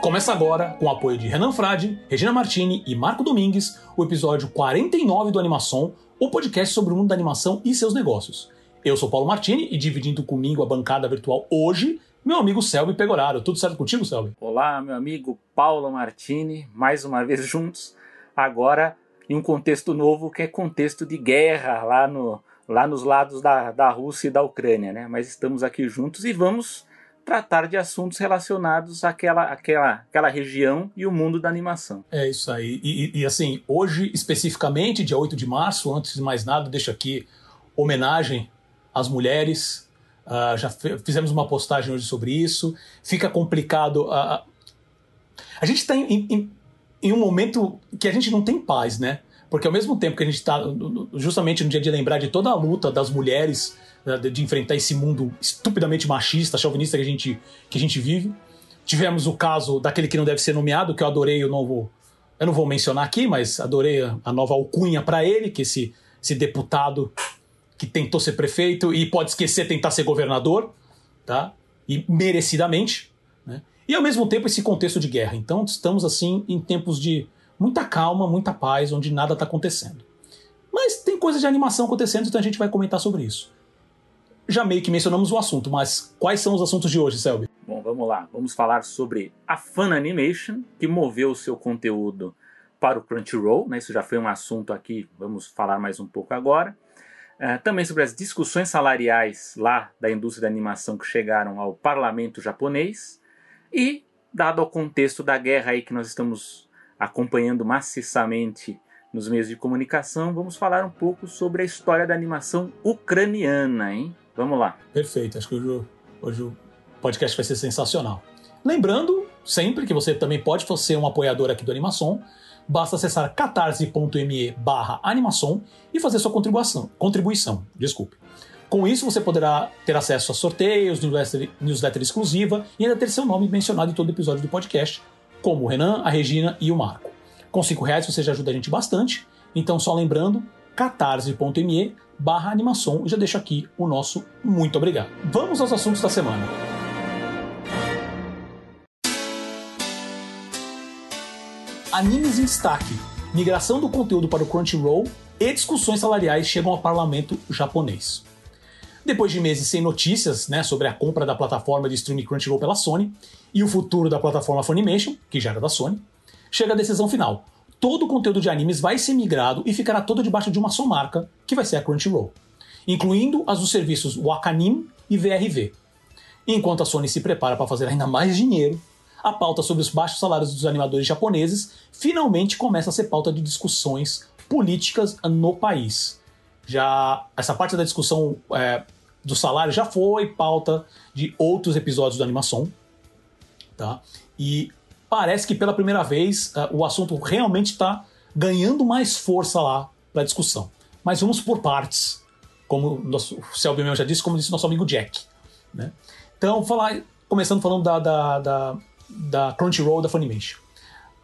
Começa agora, com o apoio de Renan Frade, Regina Martini e Marco Domingues, o episódio 49 do Animação, o podcast sobre o mundo da animação e seus negócios. Eu sou Paulo Martini e dividindo comigo a bancada virtual hoje, meu amigo Selby Pegoraro. Tudo certo contigo, Selby? Olá, meu amigo Paulo Martini, mais uma vez juntos, agora em um contexto novo que é contexto de guerra lá, no, lá nos lados da, da Rússia e da Ucrânia, né? Mas estamos aqui juntos e vamos tratar de assuntos relacionados àquela, àquela, àquela região e o mundo da animação. É isso aí. E, e, assim, hoje, especificamente, dia 8 de março, antes de mais nada, deixo aqui homenagem às mulheres. Uh, já fizemos uma postagem hoje sobre isso. Fica complicado. Uh, a gente está em, em, em um momento que a gente não tem paz, né? Porque ao mesmo tempo que a gente está justamente no dia de lembrar de toda a luta das mulheres né, de enfrentar esse mundo estupidamente machista, chauvinista que a gente, que a gente vive. Tivemos o caso daquele que não deve ser nomeado, que eu adorei o novo. Eu não vou mencionar aqui, mas adorei a nova alcunha para ele, que esse, esse deputado que tentou ser prefeito e pode esquecer tentar ser governador, tá? E merecidamente, né? E ao mesmo tempo esse contexto de guerra. Então estamos assim em tempos de muita calma, muita paz, onde nada está acontecendo. Mas tem coisas de animação acontecendo, então a gente vai comentar sobre isso já meio que mencionamos o assunto, mas quais são os assuntos de hoje, Selby? Bom, vamos lá. Vamos falar sobre a Fun Animation, que moveu o seu conteúdo para o Crunchyroll, né? Isso já foi um assunto aqui, vamos falar mais um pouco agora. Uh, também sobre as discussões salariais lá da indústria da animação que chegaram ao parlamento japonês. E, dado o contexto da guerra aí que nós estamos acompanhando maciçamente nos meios de comunicação, vamos falar um pouco sobre a história da animação ucraniana, hein? Vamos lá. Perfeito. Acho que hoje, hoje o podcast vai ser sensacional. Lembrando sempre que você também pode ser um apoiador aqui do Animação. Basta acessar catarse.me barra animação e fazer sua contribuição. Contribuição, desculpe. Com isso, você poderá ter acesso a sorteios, newsletter, newsletter exclusiva e ainda ter seu nome mencionado em todo episódio do podcast, como o Renan, a Regina e o Marco. Com cinco reais você já ajuda a gente bastante, então só lembrando, catarse.me barra animação já deixo aqui o nosso muito obrigado. Vamos aos assuntos da semana. Animes em destaque, migração do conteúdo para o Crunchyroll e discussões salariais chegam ao parlamento japonês. Depois de meses sem notícias né, sobre a compra da plataforma de streaming Crunchyroll pela Sony e o futuro da plataforma Funimation, que já era da Sony, chega a decisão final todo o conteúdo de animes vai ser migrado e ficará todo debaixo de uma só marca, que vai ser a Crunchyroll, incluindo as dos serviços Wakanim e VRV. Enquanto a Sony se prepara para fazer ainda mais dinheiro, a pauta sobre os baixos salários dos animadores japoneses finalmente começa a ser pauta de discussões políticas no país. Já essa parte da discussão é, do salário já foi pauta de outros episódios da animação, tá? E parece que pela primeira vez uh, o assunto realmente está ganhando mais força lá para discussão. Mas vamos por partes, como nosso, o Selby já disse, como disse nosso amigo Jack. Né? Então, falar, começando falando da, da, da, da Crunchyroll da Funimation.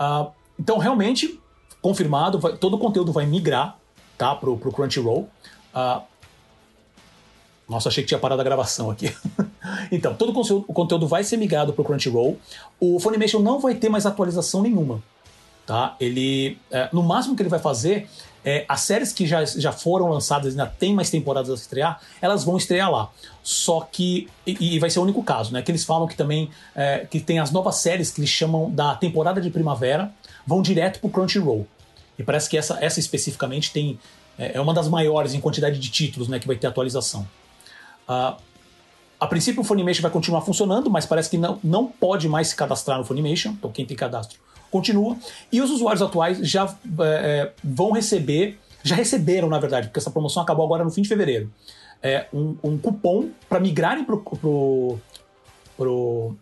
Uh, então, realmente, confirmado, vai, todo o conteúdo vai migrar tá, para o Crunchyroll. Uh, nossa, achei que tinha parado a gravação aqui. então, todo o conteúdo vai ser migrado para o Crunchyroll. O Funimation não vai ter mais atualização nenhuma. Tá? Ele, é, no máximo que ele vai fazer é, as séries que já, já foram lançadas, ainda tem mais temporadas a estrear, elas vão estrear lá. Só que. E, e vai ser o único caso, né? Que eles falam que também. É, que tem as novas séries que eles chamam da temporada de primavera, vão direto pro Crunchyroll. E parece que essa, essa especificamente tem. É, é uma das maiores em quantidade de títulos, né? Que vai ter atualização. Uh, a princípio o Funimation vai continuar funcionando, mas parece que não, não pode mais se cadastrar no Funimation, então quem tem cadastro continua. E os usuários atuais já é, vão receber, já receberam na verdade, porque essa promoção acabou agora no fim de fevereiro, é, um, um cupom para migrarem pro, pro, pro,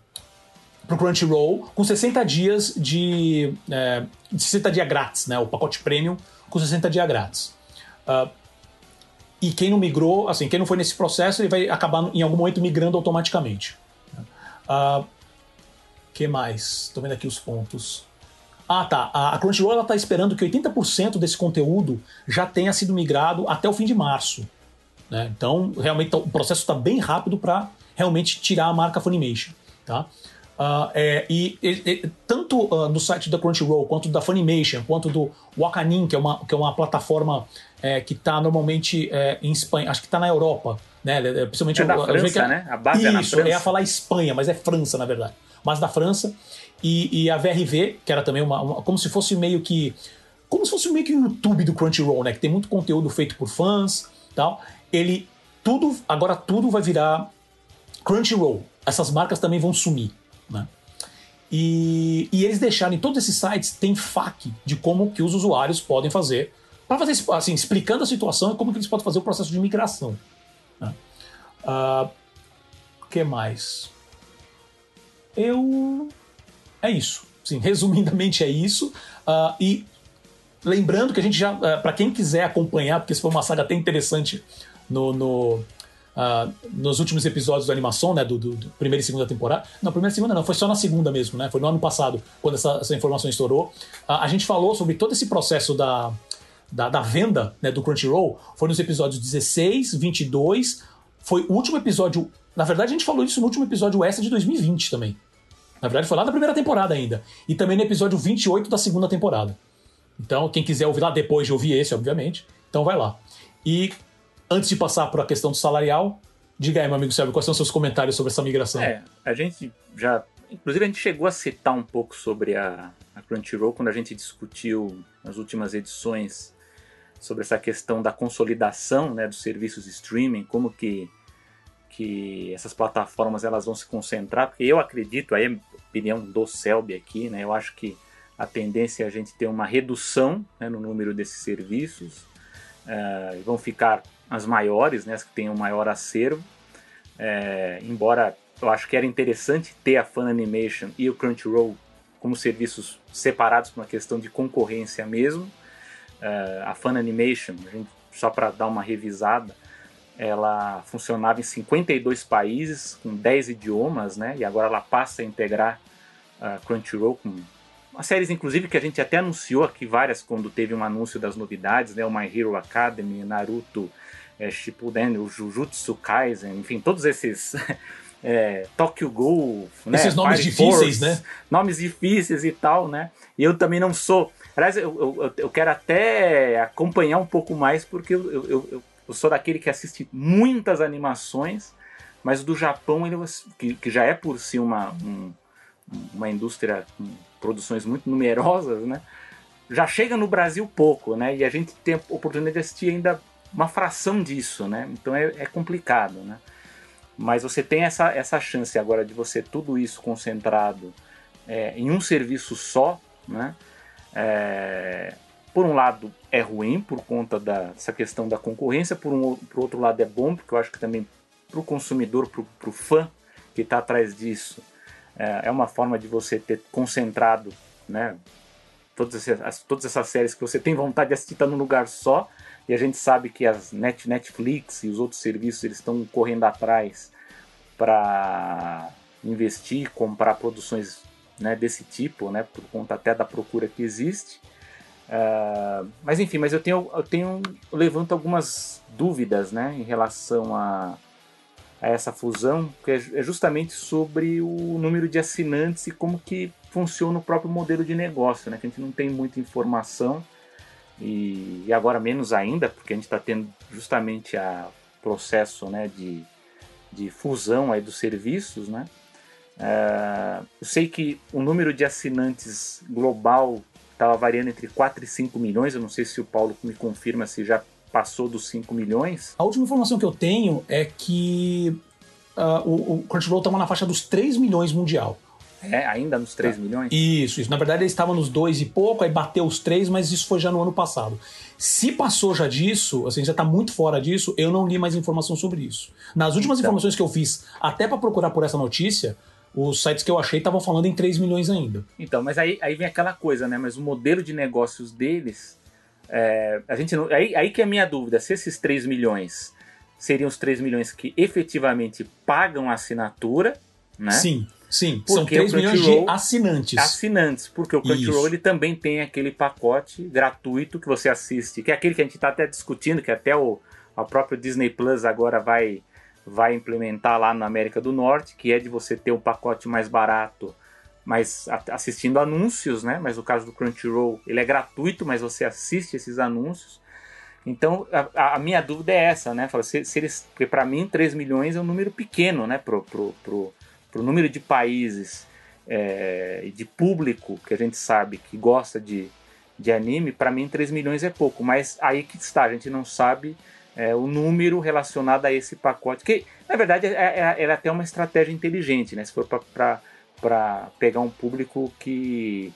pro Crunchyroll com 60 dias de, é, 60 dias grátis, né? O pacote premium com 60 dias grátis. Uh, e quem não migrou, assim, quem não foi nesse processo, ele vai acabar em algum momento migrando automaticamente. Uh, que mais? Estou vendo aqui os pontos. Ah, tá. A Crunchyroll está esperando que 80% desse conteúdo já tenha sido migrado até o fim de março. Né? Então, realmente, o processo está bem rápido para realmente tirar a marca Funimation. Tá? Uh, é, e, e, tanto uh, no site da Crunchyroll, quanto da Funimation, quanto do Wakanim, que é uma, que é uma plataforma é, que está normalmente é, em Espanha, acho que está na Europa, né? É, principalmente é da eu, França, eu né? A base Isso, é na França. eu ia falar Espanha, mas é França, na verdade. Mas da França. E, e a VRV, que era também uma, uma, como se fosse meio que como se fosse meio que o YouTube do Crunchyroll, né? Que tem muito conteúdo feito por fãs, tal. Ele tudo agora tudo vai virar Crunchyroll. Essas marcas também vão sumir, né? E, e eles deixaram em todos esses sites tem FAQ de como que os usuários podem fazer para fazer assim explicando a situação e como que eles podem fazer o processo de migração. Né? Uh, que mais? Eu é isso. Sim, resumidamente é isso. Uh, e lembrando que a gente já, uh, ah, para quem quiser acompanhar, porque isso foi uma saga até interessante no, no nos últimos episódios da animação, né, do, do, do, primeira e segunda temporada. Não, primeira e segunda não, foi só na segunda mesmo, né? Foi no ano passado, quando essa, essa informação estourou. a gente falou sobre todo esse processo da, da, da venda né, do Crunchyroll. Foi nos episódios 16, 22. Foi o último episódio. Na verdade, a gente falou isso no último episódio extra de 2020 também. Na verdade, foi lá na primeira temporada ainda. E também no episódio 28 da segunda temporada. Então, quem quiser ouvir lá depois de ouvir esse, obviamente, então vai lá. E antes de passar para a questão do salarial, diga aí, meu amigo Sérgio, quais são os seus comentários sobre essa migração? É, a gente já. Inclusive, a gente chegou a citar um pouco sobre a, a Crunchyroll quando a gente discutiu nas últimas edições sobre essa questão da consolidação né, dos serviços de streaming, como que que essas plataformas elas vão se concentrar, porque eu acredito, aí é opinião do Selby aqui, né, eu acho que a tendência é a gente ter uma redução né, no número desses serviços, uh, vão ficar as maiores, né, as que têm um maior acervo, é, embora eu acho que era interessante ter a Funimation e o Crunchyroll como serviços separados por uma questão de concorrência mesmo. Uh, a Funimation, a gente, só para dar uma revisada, ela funcionava em 52 países, com 10 idiomas, né? E agora ela passa a integrar a uh, Crunchyroll com uma séries, inclusive, que a gente até anunciou aqui várias quando teve um anúncio das novidades, né? O My Hero Academy, Naruto, é, Shippuden, o Jujutsu Kaisen, enfim, todos esses... é, Tokyo Ghoul, né? Esses nomes Fire difíceis, Force, né? Nomes difíceis e tal, né? E eu também não sou... Aliás, eu, eu, eu quero até acompanhar um pouco mais, porque eu, eu, eu sou daquele que assiste muitas animações, mas do Japão, ele, que, que já é por si uma, um, uma indústria com produções muito numerosas, né? Já chega no Brasil pouco, né? E a gente tem a oportunidade de assistir ainda uma fração disso, né? Então é, é complicado, né? Mas você tem essa, essa chance agora de você tudo isso concentrado é, em um serviço só, né? É, por um lado é ruim por conta dessa questão da concorrência, por, um, por outro lado é bom, porque eu acho que também para o consumidor, para o fã que está atrás disso, é, é, uma forma de você ter concentrado né, todas, todas essas séries que você tem vontade de assistir tá num lugar só, e a gente sabe que as Net, Netflix e os outros serviços eles estão correndo atrás para investir, comprar produções né, desse tipo, né, por conta até da procura que existe. Uh, mas enfim, mas eu tenho, eu tenho eu levanto algumas dúvidas, né, em relação a, a essa fusão, que é, é justamente sobre o número de assinantes e como que funciona o próprio modelo de negócio, né, que a gente não tem muita informação e, e agora menos ainda, porque a gente está tendo justamente a processo, né, de, de fusão aí dos serviços, né. Uh, eu sei que o número de assinantes global estava variando entre 4 e 5 milhões. Eu não sei se o Paulo me confirma se já passou dos 5 milhões. A última informação que eu tenho é que uh, o, o Crunchyroll estava na faixa dos 3 milhões mundial. É, ainda nos 3 é. milhões? Isso, isso. Na verdade, eles estavam nos 2 e pouco, aí bateu os 3, mas isso foi já no ano passado. Se passou já disso, assim, já está muito fora disso, eu não li mais informação sobre isso. Nas últimas então. informações que eu fiz, até para procurar por essa notícia, os sites que eu achei estavam falando em 3 milhões ainda. Então, mas aí, aí vem aquela coisa, né? Mas o modelo de negócios deles. É, a gente não, aí, aí que é a minha dúvida: se esses 3 milhões seriam os 3 milhões que efetivamente pagam a assinatura, né? Sim. Sim, porque são 3 milhões de assinantes. Assinantes, porque o Crunchyroll ele também tem aquele pacote gratuito que você assiste, que é aquele que a gente está até discutindo, que até o, o próprio Disney Plus agora vai vai implementar lá na América do Norte, que é de você ter um pacote mais barato, mas assistindo anúncios, né? Mas no caso do Crunchyroll, ele é gratuito, mas você assiste esses anúncios. Então, a, a minha dúvida é essa, né? Fala, se, se eles, porque para mim 3 milhões é um número pequeno, né? Pro, pro, pro, pro número de países é, de público que a gente sabe que gosta de, de anime, para mim 3 milhões é pouco. Mas aí que está, a gente não sabe é, o número relacionado a esse pacote. Que, na verdade, é, é, é até uma estratégia inteligente, né? Se for para pegar um público que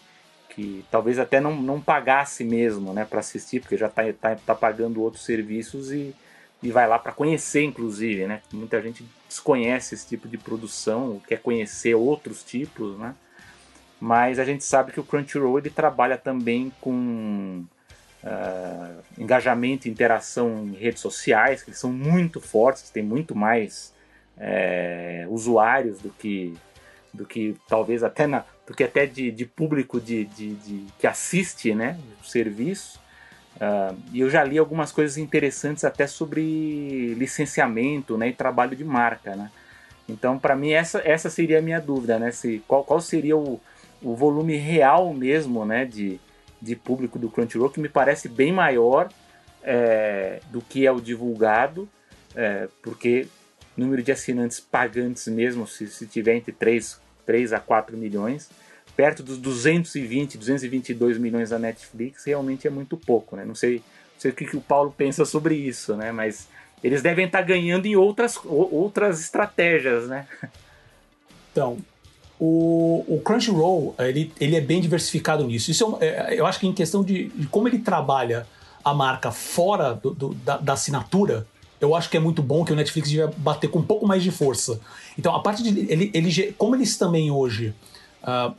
que talvez até não, não pagasse mesmo né, para assistir, porque já está tá, tá pagando outros serviços e, e vai lá para conhecer, inclusive. Né? Muita gente desconhece esse tipo de produção, quer conhecer outros tipos, né? mas a gente sabe que o Crunchyroll ele trabalha também com uh, engajamento e interação em redes sociais, que são muito fortes, tem muito mais é, usuários do que do que talvez até na, do que até de, de público de, de, de, que assiste né, o serviço. Uh, e eu já li algumas coisas interessantes até sobre licenciamento né, e trabalho de marca. Né? Então, para mim, essa, essa seria a minha dúvida, né? Se, qual, qual seria o, o volume real mesmo né, de, de público do Crunchyroll, que me parece bem maior é, do que é o divulgado, é, porque número de assinantes pagantes mesmo, se, se tiver entre 3, 3 a 4 milhões, perto dos 220, 222 milhões da Netflix, realmente é muito pouco, né? Não sei, não sei o que, que o Paulo pensa sobre isso, né? Mas eles devem estar ganhando em outras, outras estratégias, né? Então, o, o Crunchyroll, ele, ele é bem diversificado nisso. Isso é, é, eu acho que em questão de, de, como ele trabalha a marca fora do, do, da, da assinatura, eu acho que é muito bom que o Netflix devia bater com um pouco mais de força. Então, a parte de. Ele, ele, como eles também hoje. Uh,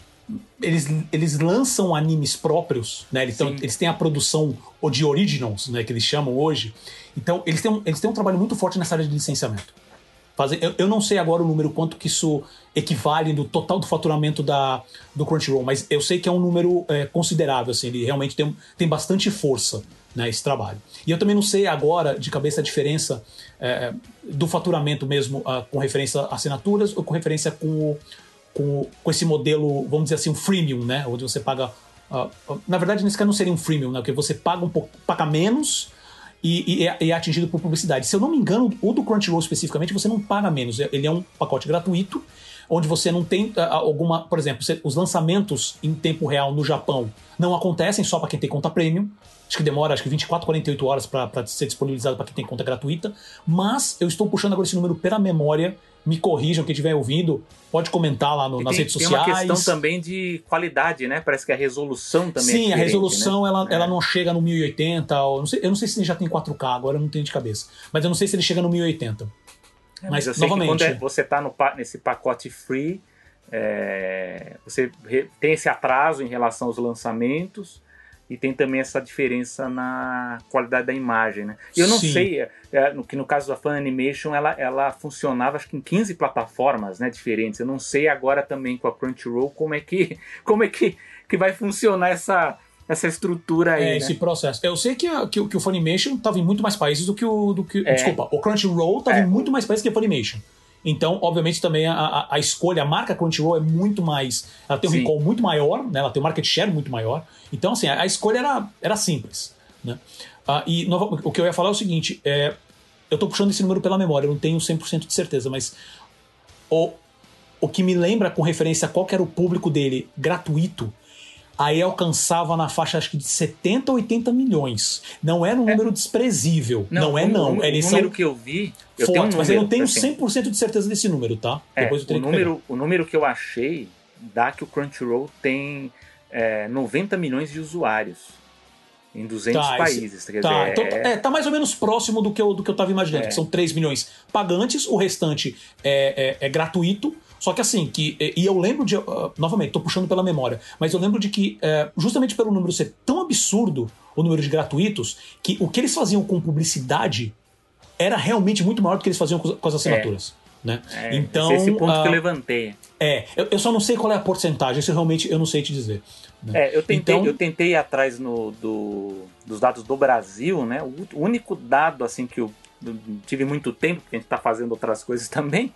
eles, eles lançam animes próprios, né? Eles, tão, eles têm a produção de originals, né? Que eles chamam hoje. Então, eles têm, um, eles têm um trabalho muito forte nessa área de licenciamento. Fazer, eu, eu não sei agora o número quanto que isso equivale no total do faturamento da, do Crunchyroll, mas eu sei que é um número é, considerável, assim, ele realmente tem, tem bastante força né, esse trabalho. E eu também não sei agora de cabeça a diferença é, do faturamento mesmo uh, com referência a assinaturas ou com referência com, com, com esse modelo, vamos dizer assim, um freemium, né? Onde você paga. Uh, na verdade, nesse caso não seria um freemium, né? Porque você paga um pouco, paga menos e, e, é, e, é, atingido por publicidade. Se eu não me engano, o do Crunchyroll especificamente, você não paga menos. Ele é um pacote gratuito, onde você não tem uh, alguma. Por exemplo, os lançamentos em tempo real no Japão não acontecem só para quem tem conta premium. Acho que demora acho que 24, 48 horas para ser disponibilizado para quem tem conta gratuita. Mas eu estou puxando agora esse número pela memória. Me corrijam, quem estiver ouvindo, pode comentar lá no, nas tem, redes sociais. Tem uma questão também de qualidade, né? Parece que a resolução também Sim, é a resolução né? ela, é. ela não chega no 1080. Ou, não sei, eu não sei se ele já tem 4K, agora eu não tenho de cabeça. Mas eu não sei se ele chega no 1080. É, mas, mas novamente. quando é, você está nesse pacote free, é, você tem esse atraso em relação aos lançamentos e tem também essa diferença na qualidade da imagem, né? E eu não Sim. sei, é, é, no, que no caso da Fan Animation, ela, ela funcionava acho que em 15 plataformas né, diferentes. Eu não sei agora também com a Crunchyroll como é que, como é que, que vai funcionar essa, essa estrutura aí. É, né? esse processo. Eu sei que, a, que, que o Funimation estava em muito mais países do que o. Do que, é. Desculpa, o Crunchyroll estava é. em muito mais países que a Funimation. Então, obviamente, também a, a, a, escolha, a marca Crunchyroll é muito mais. Ela tem um Sim. recall muito maior, né? ela tem um market share muito maior. Então, assim, a, a escolha era, era simples. Né? Ah, e no, o que eu ia falar é o seguinte: é, eu estou puxando esse número pela memória, eu não tenho 100% de certeza, mas o, o que me lembra com referência a qual era o público dele gratuito aí alcançava na faixa acho que de 70 80 milhões. Não era um é. número desprezível. Não, não é, não. O, Eles o número que eu vi. Eu fortes, um número, mas eu não tenho assim, 100% de certeza desse número, tá? É, Depois eu o, número, o número que eu achei dá que o Crunchyroll tem é, 90 milhões de usuários em 200 tá, países. Tá, dizer, então, é... é... tá mais ou menos próximo do que eu, do que eu tava imaginando, é. que são 3 milhões pagantes, o restante é, é, é gratuito. Só que assim, que, e eu lembro de. Uh, novamente, tô puxando pela memória, mas eu lembro de que, uh, justamente pelo número ser tão absurdo, o número de gratuitos, que o que eles faziam com publicidade era realmente muito maior do que eles faziam com, com as assinaturas. É. Né? É, então, esse ponto uh, que eu levantei. É, eu, eu, só não sei qual é a porcentagem, isso realmente eu não sei te dizer. Né? É, eu tentei, então, eu tentei ir atrás no, do, dos dados do Brasil, né? O único dado assim que eu tive muito tempo, porque a gente está fazendo outras coisas também,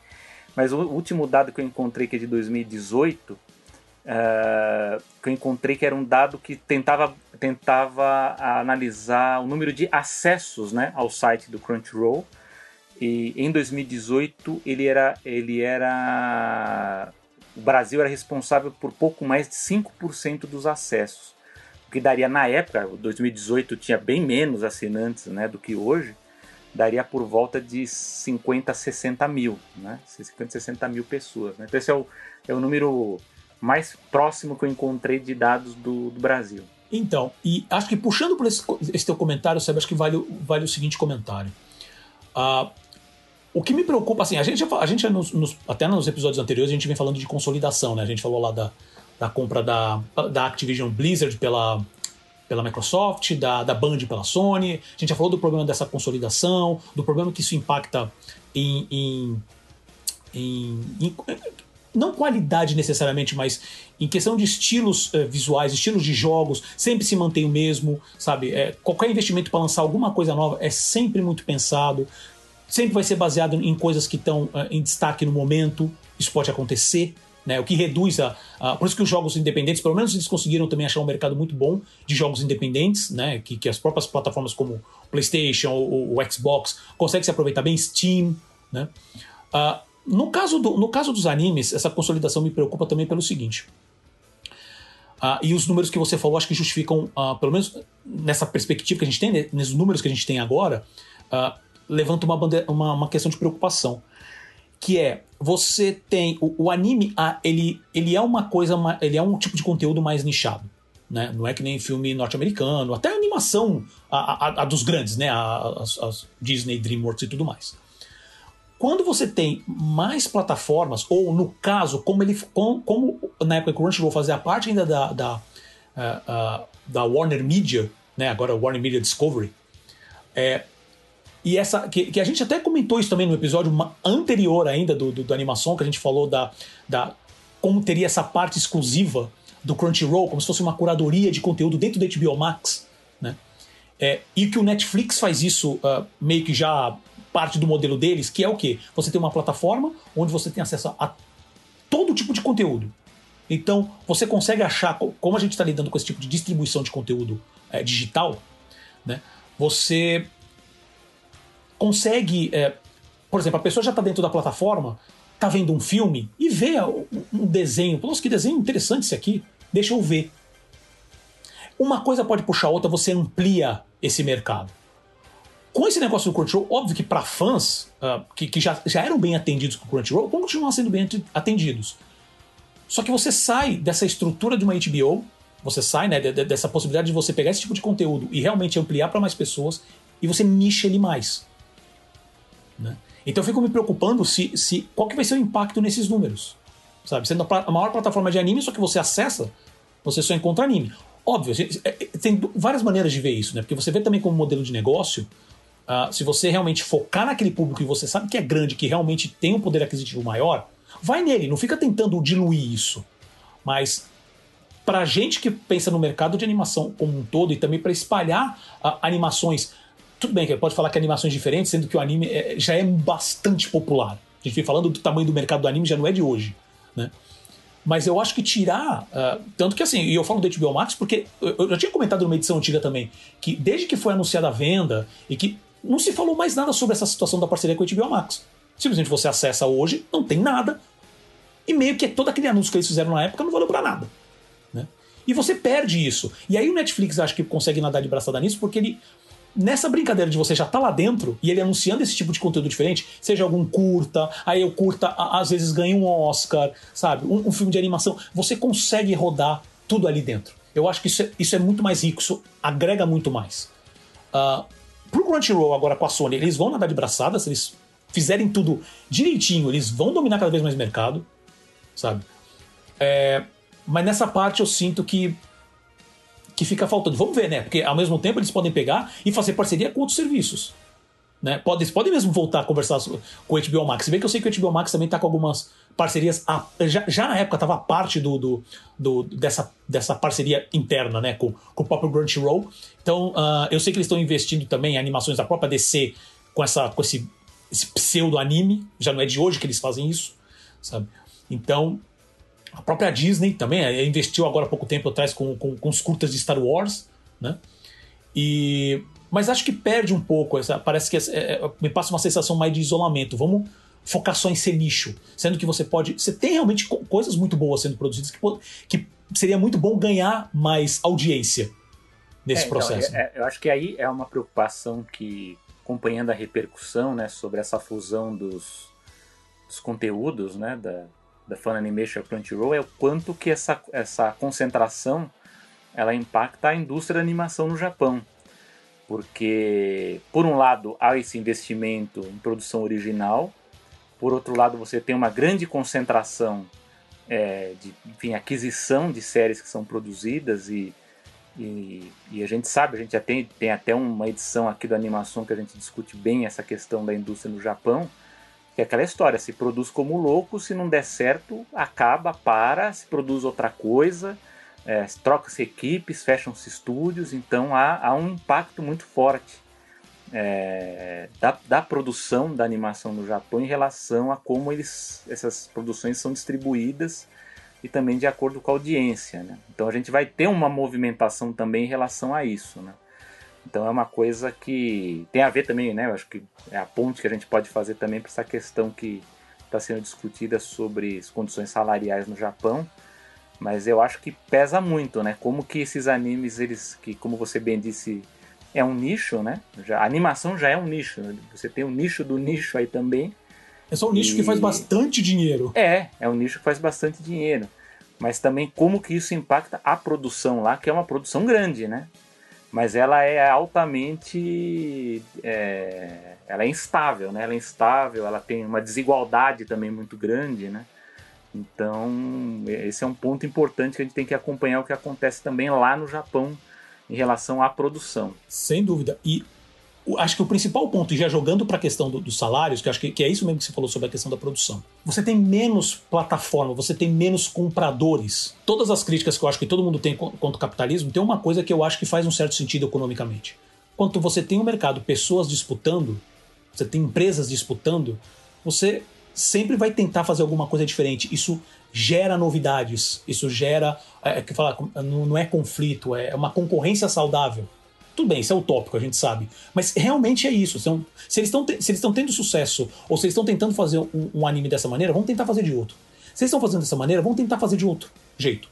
mas o último dado que eu encontrei, que é de 2018, uh, que eu encontrei que era um dado que tentava, tentava analisar o número de acessos né, ao site do Crunchyroll. E em 2018 ele era, ele era. O Brasil era responsável por pouco mais de 5% dos acessos. O que daria na época, 2018 tinha bem menos assinantes né, do que hoje, daria por volta de 50 a 60 mil, né? 50 60 mil pessoas. Né? Então esse é o, é o número mais próximo que eu encontrei de dados do, do Brasil. Então, e acho que puxando por esse, esse teu comentário, sabe, acho que vale, vale o seguinte comentário. Uh, o que me preocupa, assim, a gente, a gente nos, nos, até nos episódios anteriores a gente vem falando de consolidação, né? A gente falou lá da, da compra da, da Activision Blizzard pela, pela Microsoft, da, da Band pela Sony. A gente já falou do problema dessa consolidação, do problema que isso impacta em, em, em, em não qualidade necessariamente, mas em questão de estilos uh, visuais, estilos de jogos, sempre se mantém o mesmo, sabe? É, qualquer investimento para lançar alguma coisa nova é sempre muito pensado, sempre vai ser baseado em coisas que estão uh, em destaque no momento, isso pode acontecer. Né, o que reduz a, a, Por isso que os jogos independentes, pelo menos eles conseguiram também achar um mercado muito bom de jogos independentes, né? Que, que as próprias plataformas como PlayStation ou Xbox conseguem se aproveitar bem, Steam, né? Uh, no caso, do, no caso dos animes, essa consolidação me preocupa também pelo seguinte. Uh, e os números que você falou acho que justificam, uh, pelo menos nessa perspectiva que a gente tem, nesses números que a gente tem agora, levanta uma, bandeira, uma, uma, questão de preocupação. Que é, você tem. O, o anime, ele, ele é uma coisa, ele é um tipo de conteúdo mais nichado. Né? Não é que nem filme norte-americano, até a animação a, a, a, dos grandes, né? As, Disney, DreamWorks e tudo mais. Quando você tem mais plataformas, ou no caso, como ele como, como na época que o Crunchyroll fazia parte ainda da, da, uh, uh, da Warner Media, né, agora Warner Media Discovery, é, e essa que, que, a gente até comentou isso também no episódio anterior ainda do, do, do, animação, que a gente falou da, da como teria essa parte exclusiva do Crunchyroll, como se fosse uma curadoria de conteúdo dentro do HBO Max, né? É, e que o Netflix faz isso uh, meio que já parte do modelo deles, que é o quê? Você tem uma plataforma onde você tem acesso a todo tipo de conteúdo. Então, você consegue achar, como a gente está lidando com esse tipo de distribuição de conteúdo é, digital, né? Você consegue, é, por exemplo, a pessoa já está dentro da plataforma, está vendo um filme e vê um desenho. Nossa, que desenho interessante esse aqui. Deixa eu ver. Uma coisa pode puxar a outra, você amplia esse mercado. Com esse negócio do Crunchyroll, óbvio que para fãs uh, que, que já, já eram bem atendidos com o Crunchyroll, vão continuar sendo bem atendidos. Só que você sai dessa estrutura de uma HBO, você sai né, dessa possibilidade de você pegar esse tipo de conteúdo e realmente ampliar para mais pessoas e você nicha ele mais. Né? Então eu fico me preocupando se, se qual que vai ser o impacto nesses números. Sabe? Sendo a maior plataforma de anime, só que você acessa, você só encontra anime. Óbvio, é, é, tem várias maneiras de ver isso, né? Porque você vê também como modelo de negócio Uh, se você realmente focar naquele público e você sabe que é grande, que realmente tem um poder aquisitivo maior, vai nele, não fica tentando diluir isso. Mas pra gente que pensa no mercado de animação como um todo e também para espalhar uh, animações, tudo bem que pode falar que animações diferentes, sendo que o anime é, já é bastante popular. A gente vem falando do tamanho do mercado do anime, já não é de hoje, né? Mas eu acho que tirar. Uh, tanto que assim, e eu falo do HBO Max porque eu, eu já tinha comentado numa edição antiga também, que desde que foi anunciada a venda e que não se falou mais nada sobre essa situação da parceria com a HBO Max. Simplesmente você acessa hoje, não tem nada, e meio que todo aquele anúncio que eles fizeram na época não valeu para nada. Né? E você perde isso. E aí o Netflix acha que consegue nadar de braçada nisso porque ele. Nessa brincadeira de você já tá lá dentro e ele anunciando esse tipo de conteúdo diferente, seja algum curta, aí o curta às vezes ganha um Oscar, sabe? Um, um filme de animação, você consegue rodar tudo ali dentro. Eu acho que isso é, isso é muito mais rico, isso agrega muito mais. Uh, Pro Crunchyroll agora com a Sony, eles vão nadar de braçada, se eles fizerem tudo direitinho, eles vão dominar cada vez mais o mercado, sabe? É, mas nessa parte eu sinto que que fica faltando. Vamos ver, né? Porque ao mesmo tempo eles podem pegar e fazer parceria com outros serviços. Né? Podem, podem mesmo voltar a conversar com o HBO Max. Se bem que eu sei que o HBO Max também está com algumas parcerias. A, já, já, na época estava parte do, do, do, dessa, dessa parceria interna né? com, com o próprio Crunchyroll. Então uh, eu sei que eles estão investindo também em animações da própria DC com, essa, com esse, esse pseudo-anime. Já não é de hoje que eles fazem isso, sabe? Então, a própria Disney também é, investiu agora há pouco tempo atrás com, com, com os curtas de Star Wars, né? E, mas acho que perde um pouco. Essa, parece que é, é, me passa uma sensação mais de isolamento. Vamos focar só em ser nicho, sendo que você pode. Você tem realmente coisas muito boas sendo produzidas que, que seria muito bom ganhar mais audiência nesse é, então, processo. É, eu acho que aí é uma preocupação que, acompanhando a repercussão né, sobre essa fusão dos, dos conteúdos né, da, da Fun Animation Crunchyroll, é o quanto que essa, essa concentração ela impacta a indústria da animação no Japão. Porque, por um lado, há esse investimento em produção original, por outro lado, você tem uma grande concentração é, de enfim, aquisição de séries que são produzidas e, e, e, a gente sabe, a gente já tem, tem até uma edição aqui da animação que a gente discute bem essa questão da indústria no Japão, que é aquela história, se produz como louco, se não der certo, acaba, para, se produz outra coisa, é, troca-se equipes, fecham-se estúdios, então há, há, um impacto muito forte é, da, da, produção da animação no Japão em relação a como eles, essas produções são distribuídas e também de acordo com a audiência. Né? Então a gente vai ter uma movimentação também em relação a isso. Né? Então é uma coisa que tem a ver também, né? Eu acho que é a ponte que a gente pode fazer também para essa questão que está sendo discutida sobre as condições salariais no Japão. Mas eu acho que pesa muito, né? Como que esses animes, eles, que como você bem disse, é um nicho, né? Já, a animação já é um nicho. Né? Você tem um nicho do nicho aí também. É só um nicho e... que faz bastante dinheiro. É, é um nicho que faz bastante dinheiro. Mas também como que isso impacta a produção lá, que é uma produção grande, né? Mas ela é altamente é, ela é instável, né? Ela é instável, ela tem uma desigualdade também muito grande, né? Então esse é um ponto importante que a gente tem que acompanhar o que acontece também lá no Japão em relação à produção. Sem dúvida. E acho que o principal ponto, já jogando para a questão do, dos salários, que acho que, que, é isso mesmo que você falou sobre a questão da produção. Você tem menos plataforma, você tem menos compradores. Todas as críticas que eu acho que todo mundo tem contra o capitalismo, tem uma coisa que eu acho que faz um certo sentido economicamente. Quando você tem um mercado, pessoas disputando, você tem empresas disputando, você sempre vai tentar fazer alguma coisa diferente. Isso gera novidades, isso gera. É, é que fala, não, não é conflito, é uma concorrência saudável. Tudo bem, isso é utópico, a gente sabe. Mas realmente é isso. São, se eles estão tendo sucesso, ou se eles estão tentando fazer um, um, anime dessa maneira, vão tentar fazer de outro. Se eles estão fazendo dessa maneira, vão tentar fazer de outro jeito.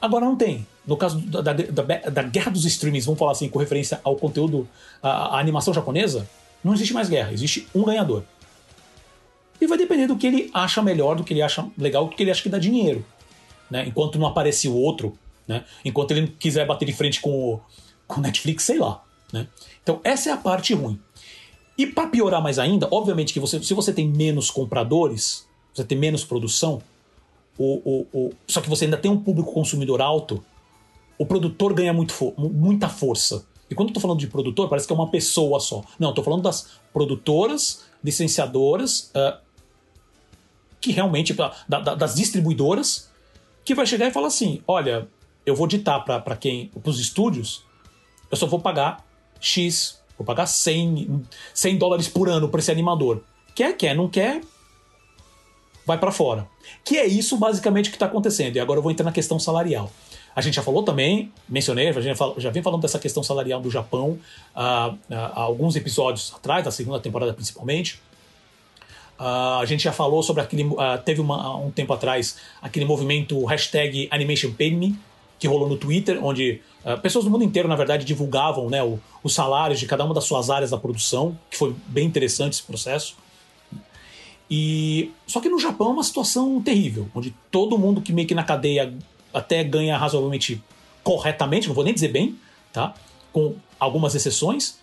Agora não tem. No caso da, da, da, da guerra dos streamings, vamos falar assim, com referência ao conteúdo, a animação japonesa, não existe mais guerra, existe um ganhador. E vai depender do que ele acha melhor, do que ele acha legal, do que ele acha que dá dinheiro. Né? Enquanto não aparece o outro, né? enquanto ele não quiser bater de frente com o, com Netflix, sei lá. Né? Então, essa é a parte ruim. E para piorar mais ainda, obviamente que você, se você tem menos compradores, você tem menos produção, o, o, o, só que você ainda tem um público consumidor alto, o produtor ganha muito fo muita força. E quando eu tô falando de produtor, parece que é uma pessoa só. Não, eu tô falando das produtoras, licenciadoras, uh, que realmente, da, da, das distribuidoras, que vai chegar e falar assim: olha, eu vou ditar para quem, para os estúdios, eu só vou pagar X, vou pagar 100, 100 dólares por ano para esse animador. Quer, quer, não quer, vai para fora. Que é isso basicamente que está acontecendo. E agora eu vou entrar na questão salarial. A gente já falou também, mencionei, a gente já vem falando dessa questão salarial do Japão uh, uh, há alguns episódios atrás, da segunda temporada principalmente. Uh, a gente já falou sobre aquele. teve uma, um tempo atrás aquele movimento hashtag AnimationPayMe, que rolou no Twitter, onde Uh, pessoas do mundo inteiro, na verdade, divulgavam né, o, os salários de cada uma das suas áreas da produção, que foi bem interessante esse processo. E só que no Japão é uma situação terrível, onde todo mundo que meio que na cadeia até ganha razoavelmente corretamente, não vou nem dizer bem, tá? Com algumas exceções.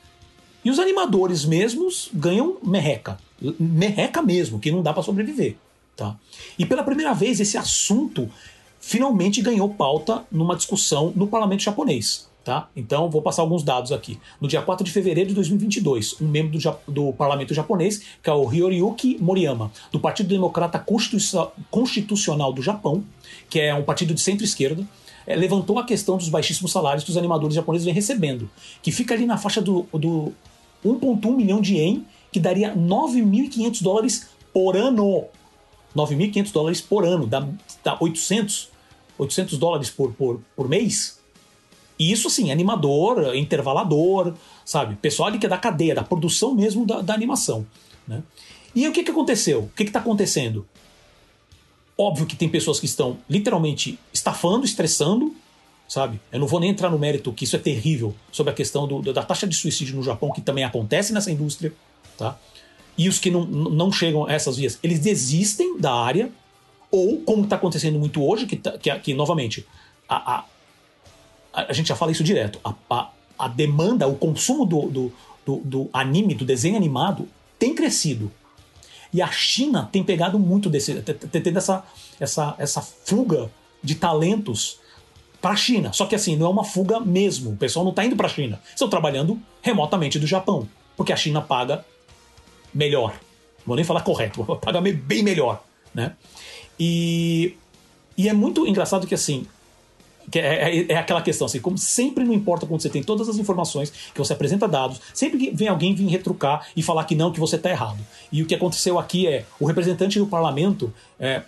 E os animadores mesmos ganham merreca, merreca mesmo, que não dá para sobreviver, tá? E pela primeira vez esse assunto finalmente ganhou pauta numa discussão no parlamento japonês. Tá? Então, vou passar alguns dados aqui. No dia 4 de fevereiro de 2022, um membro do, do parlamento japonês, que é o Hyoriyuki Moriyama, do Partido Democrata Constitucional do Japão, que é um partido de centro-esquerda, é, levantou a questão dos baixíssimos salários que os animadores japoneses vêm recebendo, que fica ali na faixa do, do 1,1 milhão de yen, que daria 9.500 dólares por ano. 9.500 dólares por ano, dá, dá 800, 800 dólares por, por, por mês. E isso, assim, animador, intervalador, sabe? Pessoal que é da cadeia, da produção mesmo da, da animação. Né? E o que, que aconteceu? O que está acontecendo? Óbvio que tem pessoas que estão literalmente estafando, estressando, sabe? Eu não vou nem entrar no mérito que isso é terrível sobre a questão do, da taxa de suicídio no Japão, que também acontece nessa indústria, tá? E os que não, não chegam a essas vias, eles desistem da área, ou como está acontecendo muito hoje, que, tá, que, que novamente, a, a, a, gente já fala isso direto, a, a, a demanda, o consumo do, do, do, do anime, do desenho animado, tem crescido. E a China tem pegado muito desse. tendo essa, essa, essa fuga de talentos para a China. Só que assim, não é uma fuga mesmo. O pessoal não está indo para a China. Estão trabalhando remotamente do Japão. Porque a China paga melhor. Vou nem falar correto, paga bem melhor. Né? E, e é muito engraçado que assim, que é, é, é, aquela questão, assim, como sempre não importa quando você tem todas as informações, que você apresenta dados, sempre que vem alguém vir retrucar e falar que não, que você está errado. E o que aconteceu aqui é, o representante do parlamento, é,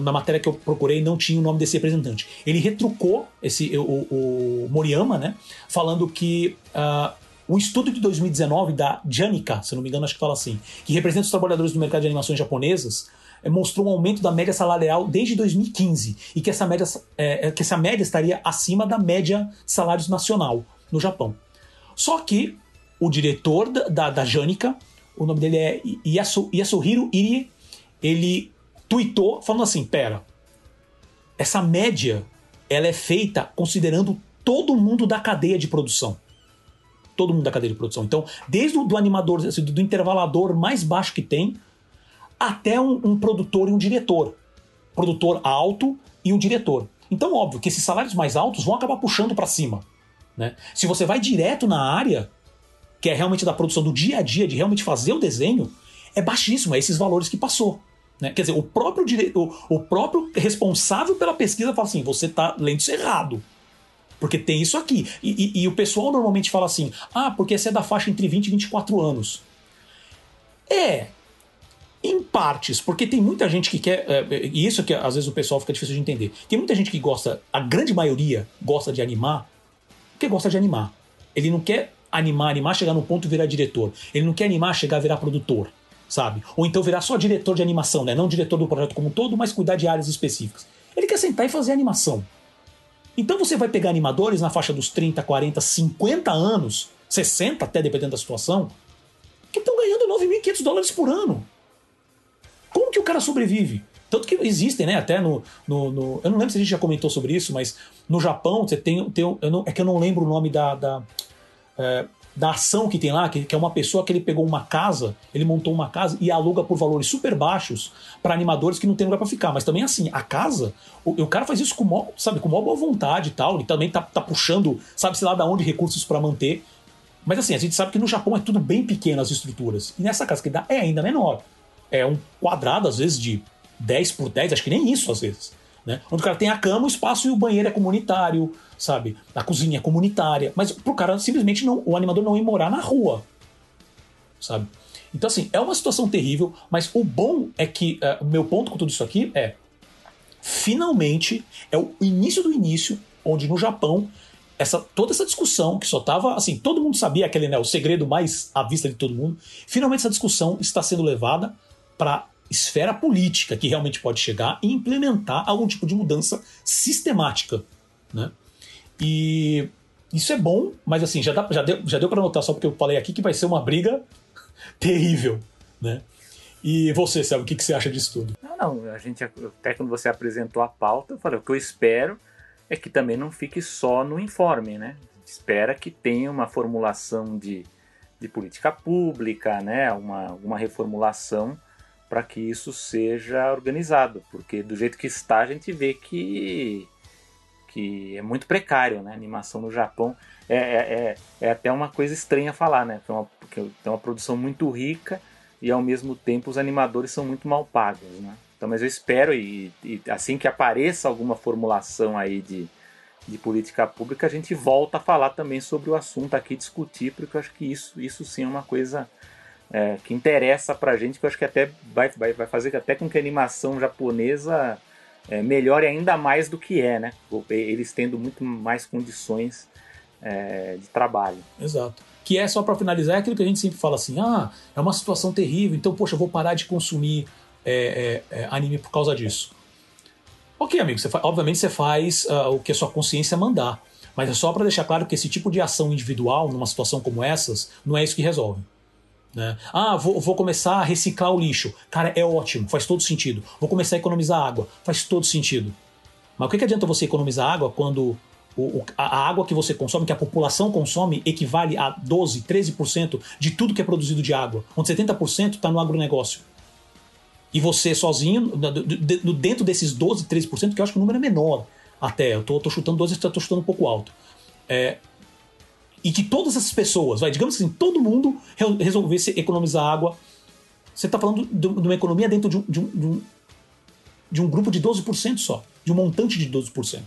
na matéria que eu procurei não tinha o nome desse representante, ele retrucou esse, o, o Moriyama, né, falando que uh, o estudo de 2019 da Janica, se não me engano, acho que fala assim, que representa os trabalhadores do mercado de animações japonesas, mostrou um aumento da média salarial desde 2015 e que essa média, é, que essa média estaria acima da média salários nacional no Japão. Só que o diretor da, da, da Janica, o nome dele é Yasu, Yasuhiro Irie, ele tweetou falando assim: pera, essa média ela é feita considerando todo mundo da cadeia de produção. Todo mundo da cadeia de produção. Então, desde o do animador, assim, do intervalador mais baixo que tem, até um, um produtor e um diretor. Produtor alto e um diretor. Então, óbvio que esses salários mais altos vão acabar puxando para cima. Né? Se você vai direto na área, que é realmente da produção do dia a dia, de realmente fazer o desenho, é baixíssimo, é esses valores que passou. Né? Quer dizer, o próprio, dire... o, o próprio responsável pela pesquisa fala assim: você está lendo isso errado. Porque tem isso aqui. E, e, e, o pessoal normalmente fala assim: ah, porque esse é da faixa entre 20 e 24 anos. É, em partes, porque tem muita gente que quer. É, e isso que às vezes o pessoal fica difícil de entender. Tem muita gente que gosta, a grande maioria gosta de animar, porque gosta de animar. Ele não quer animar, animar, chegar no ponto e virar diretor. Ele não quer animar, chegar a virar produtor, sabe? Ou então virar só diretor de animação, né? Não diretor do projeto como um todo, mas cuidar de áreas específicas. Ele quer sentar e fazer animação. Então você vai pegar animadores na faixa dos 30, 40, 50 anos, 60 até, dependendo da situação, que estão ganhando 9.500 dólares por ano. Que o cara sobrevive? Tanto que existem, né? Até no, no, no, Eu não lembro se a gente já comentou sobre isso, mas no Japão você tem. tem não, é que eu não lembro o nome da. da, é, da ação que tem lá, que, que, é uma pessoa que ele pegou uma casa, ele montou uma casa e aluga por valores super baixos para animadores que não tem lugar para ficar. Mas também assim, a casa, o, o cara faz isso com mó, sabe, com mó boa vontade e tal. Ele também tá, tá puxando, sabe-se lá da onde recursos para manter. Mas assim, a gente sabe que no Japão é tudo bem pequeno as estruturas. E nessa casa que dá é ainda menor é um quadrado, às vezes, de 10 por 10, acho que nem isso, às vezes. Né? Onde o cara tem a cama, o espaço e o banheiro é comunitário, sabe? A cozinha é comunitária. Mas pro cara simplesmente não, o animador não ir morar na rua, sabe? Então, assim, é uma situação terrível, mas o bom é que uh, o meu ponto com tudo isso aqui é finalmente é o início do início, onde no Japão essa, toda essa discussão que só tava assim, todo mundo sabia aquele né, o segredo mais à vista de todo mundo. Finalmente essa discussão está sendo levada para esfera política que realmente pode chegar e implementar algum tipo de mudança sistemática, né? E isso é bom, mas assim, já, dá, já deu, já deu para notar só porque eu falei aqui que vai ser uma briga terrível, né? E você, sabe o que, que você acha disso tudo? Não, não, a gente até quando você apresentou a pauta, eu falei, o que eu espero é que também não fique só no informe, né? Espera que tenha uma formulação de de política pública, né, uma, uma reformulação para que isso seja organizado, porque do jeito que está a gente vê que, que é muito precário, né, a animação no Japão é, é, é, é até uma coisa estranha falar, né, uma, porque tem uma produção muito rica e ao mesmo tempo os animadores são muito mal pagos, né. Então, mas eu espero e, e assim que apareça alguma formulação aí de, de política pública, a gente volta a falar também sobre o assunto aqui, discutir, porque eu acho que isso, isso sim é uma coisa é, que interessa pra gente, que eu acho que até vai, vai, vai fazer até com que a animação japonesa é, melhore ainda mais do que é, né? Eles tendo muito mais condições é, de trabalho. Exato. Que é só para finalizar, é aquilo que a gente sempre fala assim: ah, é uma situação terrível, então, poxa, eu vou parar de consumir é, é, é anime por causa disso. Ok, amigo, você obviamente você faz uh, o que a sua consciência mandar. Mas é só para deixar claro que esse tipo de ação individual, numa situação como essas, não é isso que resolve. Né? Ah, vou, vou, começar a reciclar o lixo. Cara, é ótimo, faz todo sentido. Vou começar a economizar água, faz todo sentido. Mas o que, que adianta você economizar água quando o, a água que você consome, que a população consome, equivale a 12, 13% de tudo que é produzido de água, onde 70% está no agronegócio? E você sozinho, dentro desses 12, 13%, que eu acho que o número é menor até, eu tô chutando 12, estou chutando um pouco alto. É, e que todas essas pessoas, vai, digamos assim, todo mundo resolvesse economizar água. Você está falando de, uma economia dentro de um, de, um, de, um, de um grupo de 12% só, de um montante de 12%.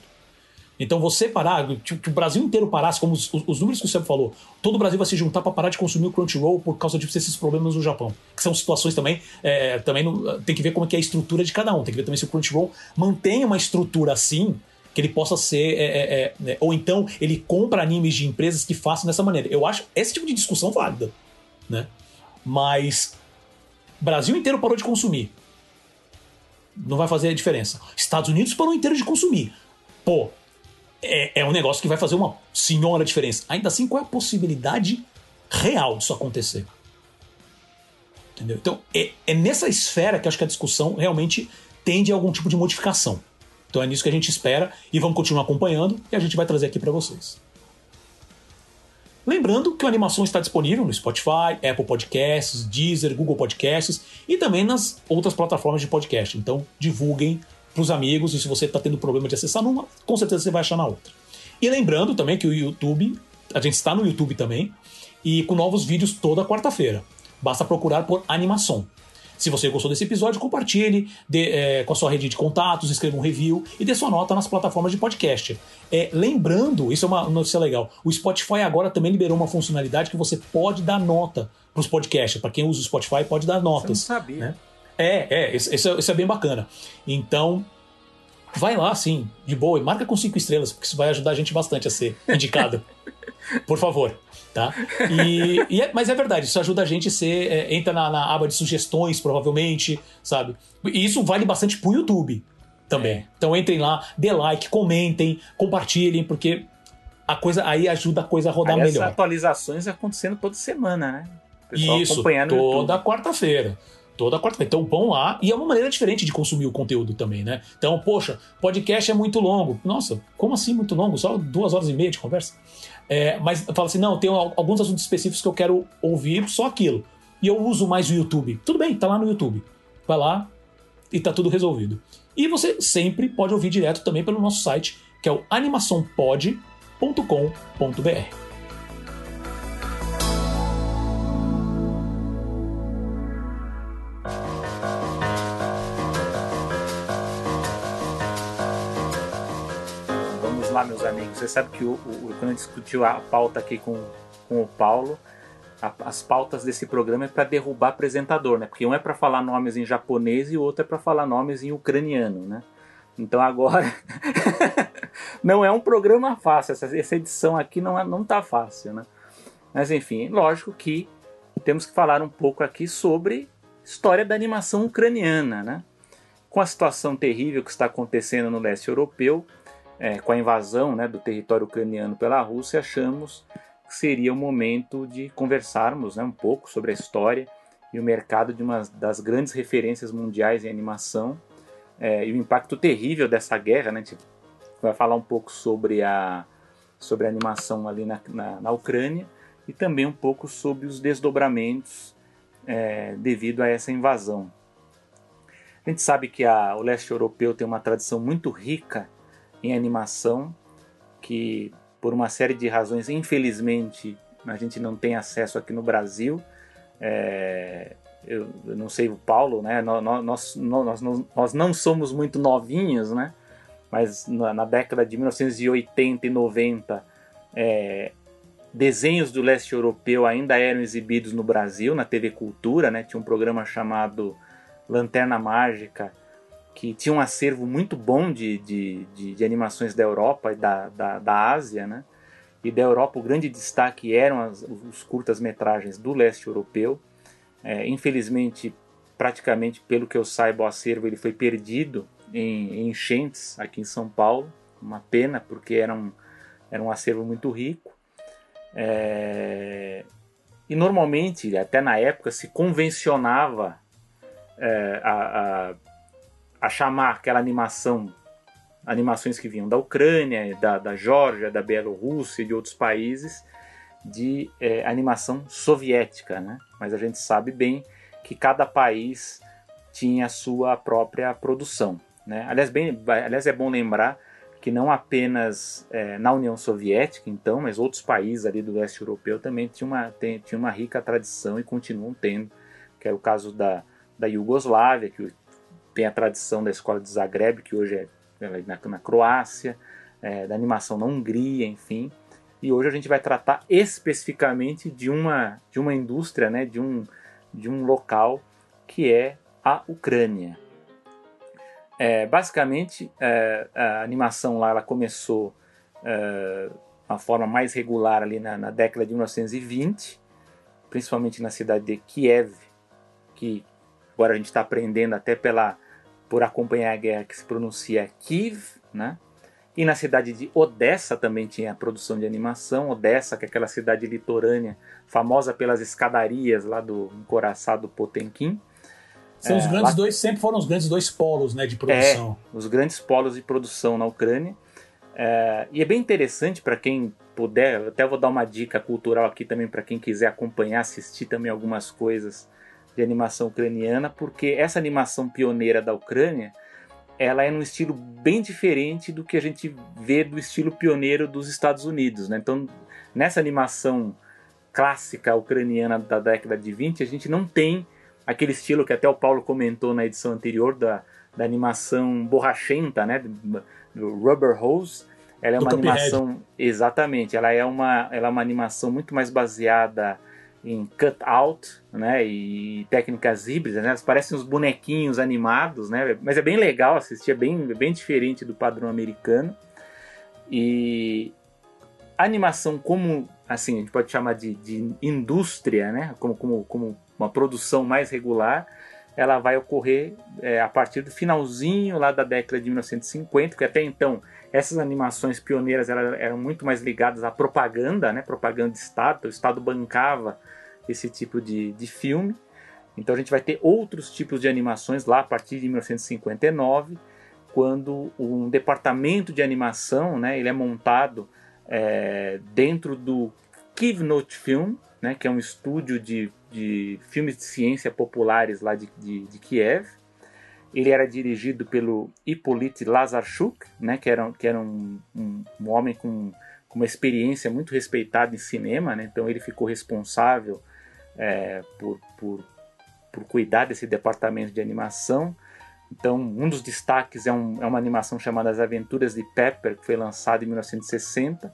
Então você parar, que o Brasil inteiro parasse, como os, os números que você falou, todo o Brasil vai se juntar para parar de consumir o Crunchyroll por causa de esses problemas no Japão. Que são situações também, é, também no, tem que ver como é, que é a estrutura de cada um. Tem que ver também se o Crunchyroll mantém uma estrutura assim, que ele possa ser. É, é, é né, ou então ele compra animes de empresas que façam dessa maneira. Eu acho esse tipo de discussão válida. Né? Mas Brasil inteiro parou de consumir. Não vai fazer a diferença. Estados Unidos parou inteiro de consumir. Pô, é, é um negócio que vai fazer uma senhora diferença. Ainda assim, qual é a possibilidade real disso acontecer? Entendeu? Então, é, é nessa esfera que acho que a discussão realmente tende a algum tipo de modificação. Então é nisso que a gente espera e vamos continuar acompanhando e a gente vai trazer aqui para vocês. Lembrando que a animação está disponível no Spotify, Apple Podcasts, Deezer, Google Podcasts e também nas outras plataformas de podcast. Então divulguem para os amigos e se você está tendo problema de acessar numa, com certeza você vai achar na outra. E lembrando também que o YouTube, a gente está no YouTube também, e com novos vídeos toda quarta-feira. Basta procurar por animação. Se você gostou desse episódio, compartilhe de, é, com a sua rede de contatos, escreva um review e dê sua nota nas plataformas de podcast. É, lembrando, isso é uma notícia legal, o Spotify agora também liberou uma funcionalidade que você pode dar nota para os podcasts. Para quem usa o Spotify, pode dar notas. Você não sabia. Né? É, é, isso, isso, é bem bacana. Então, vai lá, sim, de boa, e marca com cinco estrelas, porque isso vai ajudar a gente bastante a ser indicado. Por favor. Tá? E, e é, mas é verdade, isso ajuda a gente a ser. É, entra na, na, aba de sugestões, provavelmente, sabe? E isso vale bastante pro YouTube também. É. Então entrem lá, dê like, comentem, compartilhem, porque a coisa aí ajuda a coisa a rodar Aliás, melhor. atualizações acontecendo toda semana, né? Isso, toda quarta-feira. Toda quarta-feira. Então vão lá. E é uma maneira diferente de consumir o conteúdo também, né? Então, poxa, podcast é muito longo. Nossa, como assim muito longo? Só duas horas e meia de conversa? É, mas fala assim: não, tem alguns assuntos específicos que eu quero ouvir só aquilo. E eu uso mais o YouTube. Tudo bem, tá lá no YouTube. Vai lá e tá tudo resolvido. E você sempre pode ouvir direto também pelo nosso site, que é o animaçãopod.com.br. meus amigos. Você sabe que o, o, quando eu discutiu a pauta aqui com, com o Paulo, a, as pautas desse programa é para derrubar apresentador, né? Porque um é para falar nomes em japonês e o outro é para falar nomes em ucraniano, né? Então agora não é um programa fácil. Essa, essa edição aqui não, é, não tá fácil, né? Mas enfim, lógico que temos que falar um pouco aqui sobre história da animação ucraniana, né? Com a situação terrível que está acontecendo no leste europeu, é, com a invasão né, do território ucraniano pela Rússia, achamos que seria o momento de conversarmos né, um pouco sobre a história e o mercado de uma das grandes referências mundiais em animação é, e o impacto terrível dessa guerra. Né, a gente vai falar um pouco sobre a, sobre a animação ali na, na, na Ucrânia e também um pouco sobre os desdobramentos é, devido a essa invasão. A gente sabe que a, o leste europeu tem uma tradição muito rica em animação, que por uma série de razões, infelizmente, a gente não tem acesso aqui no Brasil. É, eu, eu, não sei o Paulo, né? Nós, nós, nós, nós, não somos muito novinhos, né? mas na, na década de 1980 e 90 é, desenhos do leste europeu ainda eram exibidos no Brasil, na TV Cultura, né? tinha um programa chamado Lanterna Mágica, que tinha um acervo muito bom de, de, de, de animações da Europa e da, da, da, Ásia, né? E da Europa o grande destaque eram as, os curtas-metragens do leste europeu. É, infelizmente, praticamente pelo que eu saiba, o acervo ele foi perdido em, em enchentes aqui em São Paulo. Uma pena, porque era um, era um acervo muito rico. É, e normalmente, até na época, se convencionava é, a, a a chamar aquela animação, animações que vinham da Ucrânia, da, da Geórgia, da Bielorrússia e de outros países, de é, animação soviética, né? Mas a gente sabe bem que cada país tinha a sua própria produção, né? Aliás, bem, aliás é bom lembrar que não apenas é, na União Soviética, então, mas outros países ali do leste europeu também tinham uma, tem, uma rica tradição e continuam tendo, que é o caso da, da Iugoslávia, que tem a tradição da escola de Zagreb, que hoje é, é na, na Croácia, é, da animação na Hungria, enfim. E hoje a gente vai tratar especificamente de uma, de uma indústria, né, de, um, de um local que é a Ucrânia. É, basicamente, é, a animação lá ela começou é, uma forma mais regular ali na, na, década de 1920, principalmente na cidade de Kiev, que agora a gente está aprendendo até pela por acompanhar a guerra que se pronuncia Kiev, né? E na cidade de Odessa também tinha produção de animação. Odessa, que é aquela cidade litorânea, famosa pelas escadarias lá do encoraçado Potemkin. São é, os grandes lá... dois, sempre foram os grandes dois polos né, de produção. É, os grandes polos de produção na Ucrânia. É, e é bem interessante para quem puder, até vou dar uma dica cultural aqui também para quem quiser acompanhar, assistir também algumas coisas de animação ucraniana, porque essa animação pioneira da Ucrânia, ela é num estilo bem diferente do que a gente vê do estilo pioneiro dos Estados Unidos, né? Então, nessa animação clássica ucraniana da década de 20, a gente não tem aquele estilo que até o Paulo comentou na edição anterior da, da animação borrachenta, né, do Rubber Hose. Ela é do uma animação exatamente, ela é uma ela é uma animação muito mais baseada em cut-out, né, e técnicas híbridas, né, elas parecem uns bonequinhos animados, né, mas é bem legal assistir, é bem, bem diferente do padrão americano. E a animação como, assim, a gente pode chamar de, de indústria, né, como, como, como uma produção mais regular, ela vai ocorrer é, a partir do finalzinho lá da década de 1950, que até então essas animações pioneiras eram, eram muito mais ligadas à propaganda, né, propaganda de Estado, o Estado bancava esse tipo de, de filme. Então a gente vai ter outros tipos de animações lá a partir de 1959, quando um departamento de animação, né, ele é montado é, dentro do Kivnot Film, né, que é um estúdio de, de filmes de ciência populares lá de, de, de Kiev. Ele era dirigido pelo Hippolyte Lazarchuk, né, que era, que era um, um, um homem com, com, uma experiência muito respeitada em cinema, né, então ele ficou responsável é, por, por, por cuidar desse departamento de animação. Então, um dos destaques é, um, é, uma animação chamada As Aventuras de Pepper, que foi lançada em 1960.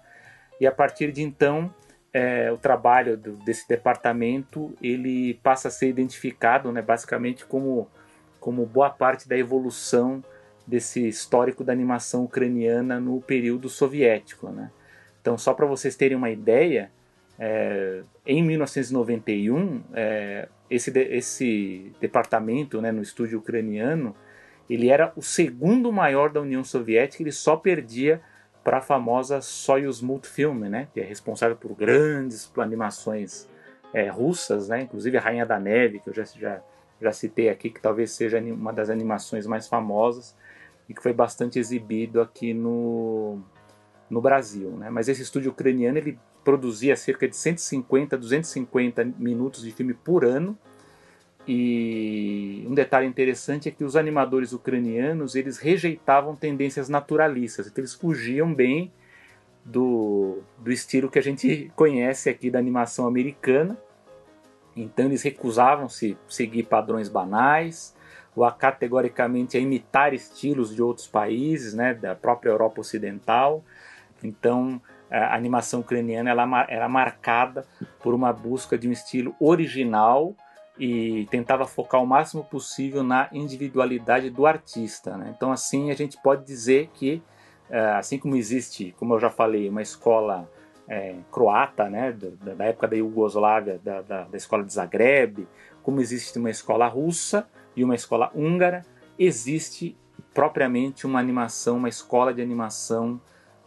E a partir de então, é, o trabalho do, desse departamento ele passa a ser identificado, né, basicamente como como boa parte da evolução desse histórico da animação ucraniana no período soviético, né? Então, só para vocês terem uma ideia, é, em 1991, é, esse, esse departamento né, no estúdio ucraniano, ele era o segundo maior da União Soviética, ele só perdia para a famosa Soyuz Multfilm, né, que é responsável por grandes animações é, russas, né, inclusive a Rainha da Neve, que eu já, já, já citei aqui, que talvez seja uma das animações mais famosas e que foi bastante exibido aqui no, no Brasil. Né? Mas esse estúdio ucraniano ele produzia cerca de 150, 250 minutos de filme por ano. E um detalhe interessante é que os animadores ucranianos eles rejeitavam tendências naturalistas, então eles fugiam bem do, do estilo que a gente conhece aqui da animação americana. Então eles recusavam-se seguir padrões banais ou a categoricamente a imitar estilos de outros países, né, da própria Europa Ocidental. Então, a animação ucraniana ela era marcada por uma busca de um estilo original e tentava focar o máximo possível na individualidade do artista. Né? Então, assim, a gente pode dizer que, é, assim como existe, como eu já falei, uma escola é, croata, né, da, da, época da Iugoslávia, da, da, da, escola de Zagreb, como existe uma escola russa e uma escola húngara, existe propriamente uma animação, uma escola de animação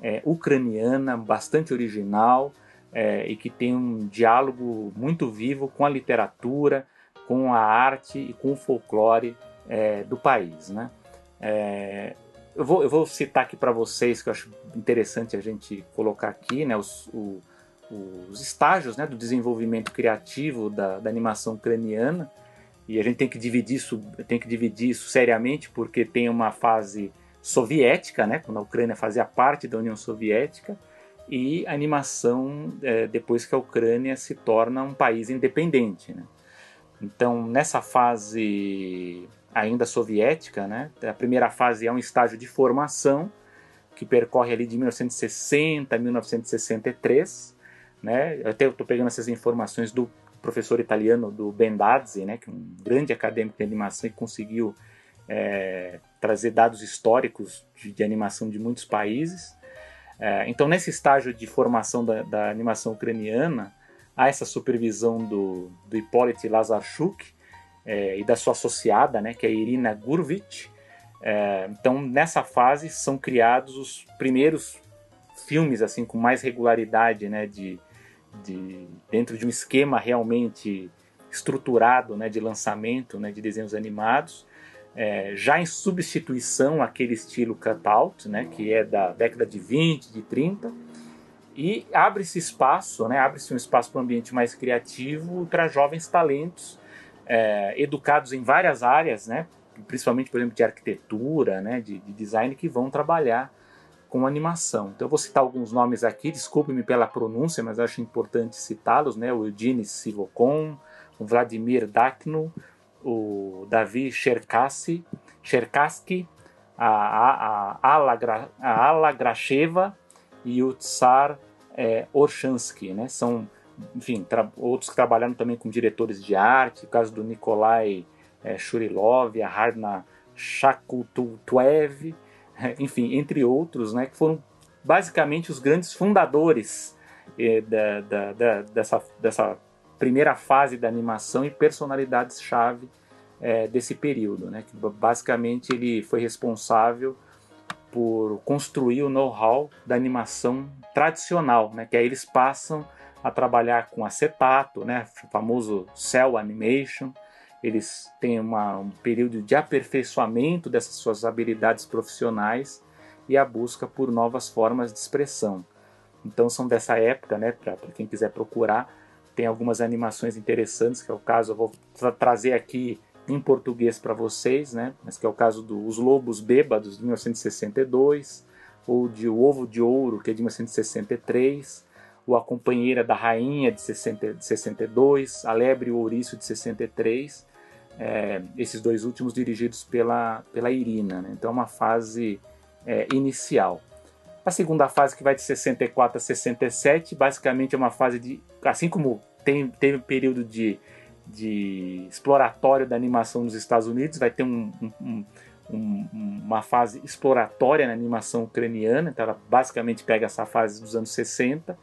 é, ucraniana bastante original é, e que tem um diálogo muito vivo com a literatura, com a arte e com o folclore é, do país. Né? Eu, vou, eu, vou, citar aqui para vocês que eu acho interessante a gente colocar aqui né, os, o, os estágios né, do desenvolvimento criativo da, da, animação ucraniana e a gente tem que dividir isso tem que dividir isso seriamente porque tem uma fase soviética né, quando a Ucrânia fazia parte da União Soviética e a animação é, depois que a Ucrânia se torna um país independente né? Então, nessa fase ainda soviética, né, a primeira fase é um estágio de formação que percorre ali de 1960 a 1963. Né? Eu até estou pegando essas informações do professor italiano do Bendazzi, né, que é um grande acadêmico de animação e conseguiu é, trazer dados históricos de, de, animação de muitos países. É, então, nesse estágio de formação da, da animação ucraniana, há essa supervisão do, do Hippolyte Lazarchuk é, e da sua associada, né, que é Irina Gurvich. É, então, nessa fase, são criados os primeiros filmes assim com mais regularidade, né, de, de dentro de um esquema realmente estruturado, né, de lançamento, né, de desenhos animados, é, já em substituição àquele estilo cutout, né, que é da década de 20, de 30, e abre-se espaço, né, abre-se um espaço para um ambiente mais criativo para jovens talentos é, educados em várias áreas, né, principalmente, por exemplo, de arquitetura, né, de, de design, que vão trabalhar com animação. Então eu vou citar alguns nomes aqui, desculpe-me pela pronúncia, mas acho importante citá-los, né, o Eugene Silocon, o Vladimir Dakno, o Davi Cherkassy, Cherkassky, a, a, a, Ala, a Ala Gracheva e o Tsar é, Orchansky, né? São, enfim, outros que trabalharam também com diretores de arte, o caso do Nikolai é, Shurilov, a Harna Shakutuev, enfim, entre outros, né? Que foram basicamente os grandes fundadores é, da, da, da, dessa, dessa primeira fase da animação e personalidades-chave é, desse período, né? Que basicamente ele foi responsável por construir o know-how da animação tradicional, né? Que aí eles passam a trabalhar com acetato, né? O famoso cell animation. Eles têm uma, um período de aperfeiçoamento dessas suas habilidades profissionais e a busca por novas formas de expressão. Então são dessa época, né? Para quem quiser procurar, tem algumas animações interessantes, que é o caso, eu vou tra trazer aqui em português para vocês, né? Mas que é o caso dos Lobos Bêbados de 1962, ou de O Ovo de Ouro, que é de 1963, ou A Companheira da Rainha, de, 60, de 62, A Lebre e o Ouriço, de 63, é, esses dois últimos dirigidos pela, pela Irina. Né? Então, é uma fase é, inicial. A segunda fase, que vai de 64 a 67, basicamente é uma fase de. Assim como tem, teve um período de, de exploratório da animação nos Estados Unidos, vai ter um, um, um, uma fase exploratória na animação ucraniana, então ela basicamente pega essa fase dos anos 60,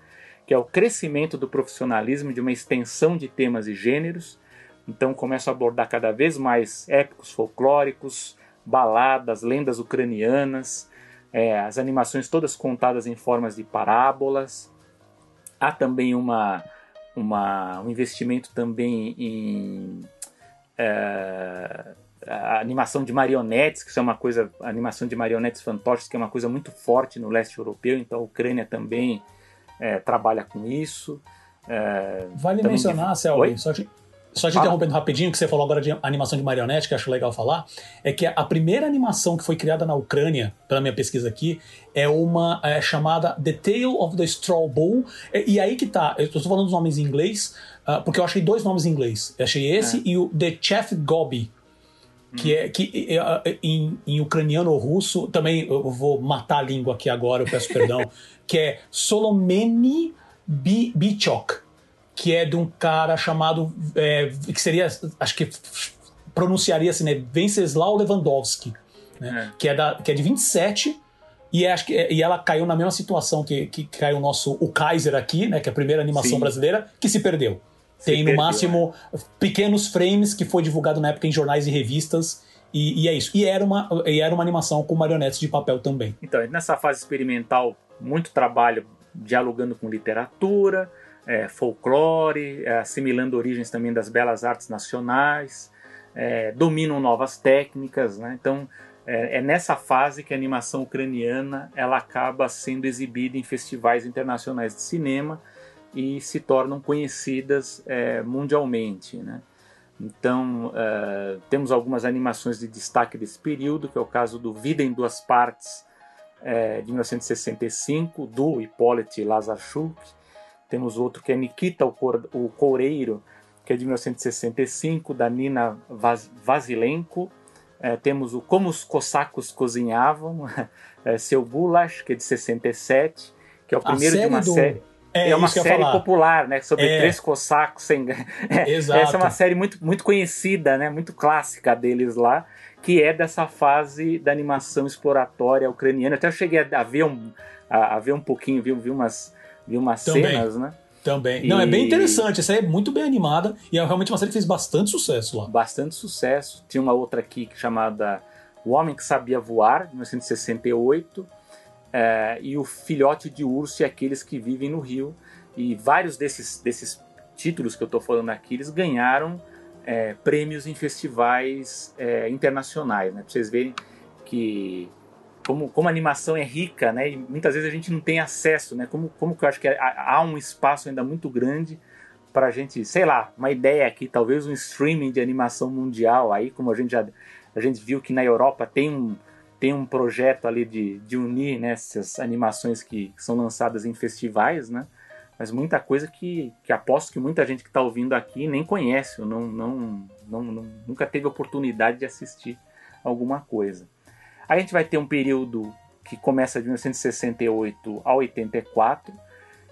que é o crescimento do profissionalismo, de uma extensão de temas e gêneros. Então começa a abordar cada vez mais épicos folclóricos, baladas, lendas ucranianas, é, as animações todas contadas em formas de parábolas. Há também uma, uma, um investimento também em é, animação de marionetes, que é uma coisa, animação de marionetes fantoches, que é uma coisa muito forte no leste europeu, então a Ucrânia também é, trabalha com isso. É, vale mencionar, de... Selby, só te, só te interrompendo rapidinho, que você falou agora de animação de marionete, que acho legal falar, é que a primeira animação que foi criada na Ucrânia, pela minha pesquisa aqui, é uma é, chamada The Tale of the Straw Bull. E, e aí que tá, eu estou falando os nomes em inglês, uh, porque eu achei dois nomes em inglês. Eu achei esse é. e o The Chef Gobi que é que em, em, ucraniano ou russo, também eu vou matar a língua aqui agora, eu peço perdão, que é Solomeni Bichok, que é de um cara chamado, é, que seria, acho que pronunciaria assim, né, Venceslau Lewandowski, né, é. Que, é da, que é de 27, e, acho que, e ela caiu na mesma situação que, que caiu o nosso o Kaiser aqui, né, que é a primeira animação Sim. brasileira, que se perdeu. Tem no perdeu, máximo é. pequenos frames que foi divulgado na época em jornais e revistas. E, e, é isso. E era, uma, e era uma animação com marionetes de papel também. Então, nessa fase experimental, muito trabalho dialogando com literatura, é, folclore, é, assimilando origens também das belas artes nacionais, é, dominam novas técnicas. Né? Então, é, é, nessa fase que a animação ucraniana ela acaba sendo exibida em festivais internacionais de cinema e se tornam conhecidas é, mundialmente. Né? Então, uh, temos algumas animações de destaque desse período, que é o caso do Vida em Duas Partes, é, de 1965, do Hippolyte Lazarchuk. Temos outro que é Nikita, o, Coureiro, que é de 1965, da Nina Vasilenko. É, temos o Como os Cossacos Cozinhavam, é, Seu Bulash, que é de 67, que é o primeiro de uma do... série é, é uma série popular, né? Sobre é. três cossacos sem. É, Exato. Essa é uma série muito, muito conhecida, né? Muito clássica deles lá, que é dessa fase da animação exploratória ucraniana. Até eu cheguei a ver um, a, a ver um pouquinho, vi, vi umas, vi umas cenas, né? Também. E... Não, é bem interessante. Essa é muito bem animada e é realmente uma série que fez bastante sucesso lá. Bastante sucesso. Tinha uma outra aqui chamada O Homem que Sabia Voar, de 1968 é, e o filhote de urso e aqueles que vivem no rio. E vários desses, desses títulos que eu estou falando aqui, eles ganharam é, prêmios em festivais é, internacionais, né? Para vocês verem que como, como a animação é rica, né? E muitas vezes a gente não tem acesso, né? Como, como que eu acho que há um espaço ainda muito grande para a gente, sei lá, uma ideia aqui, talvez um streaming de animação mundial aí, como a gente já a gente viu que na Europa tem um, tem um projeto ali de, de unir né, essas animações que, que são lançadas em festivais, né? Mas muita coisa que, que aposto que muita gente que está ouvindo aqui nem conhece, ou não, não, não, não, nunca teve oportunidade de assistir alguma coisa. A gente vai ter um período que começa de 1968 a 84,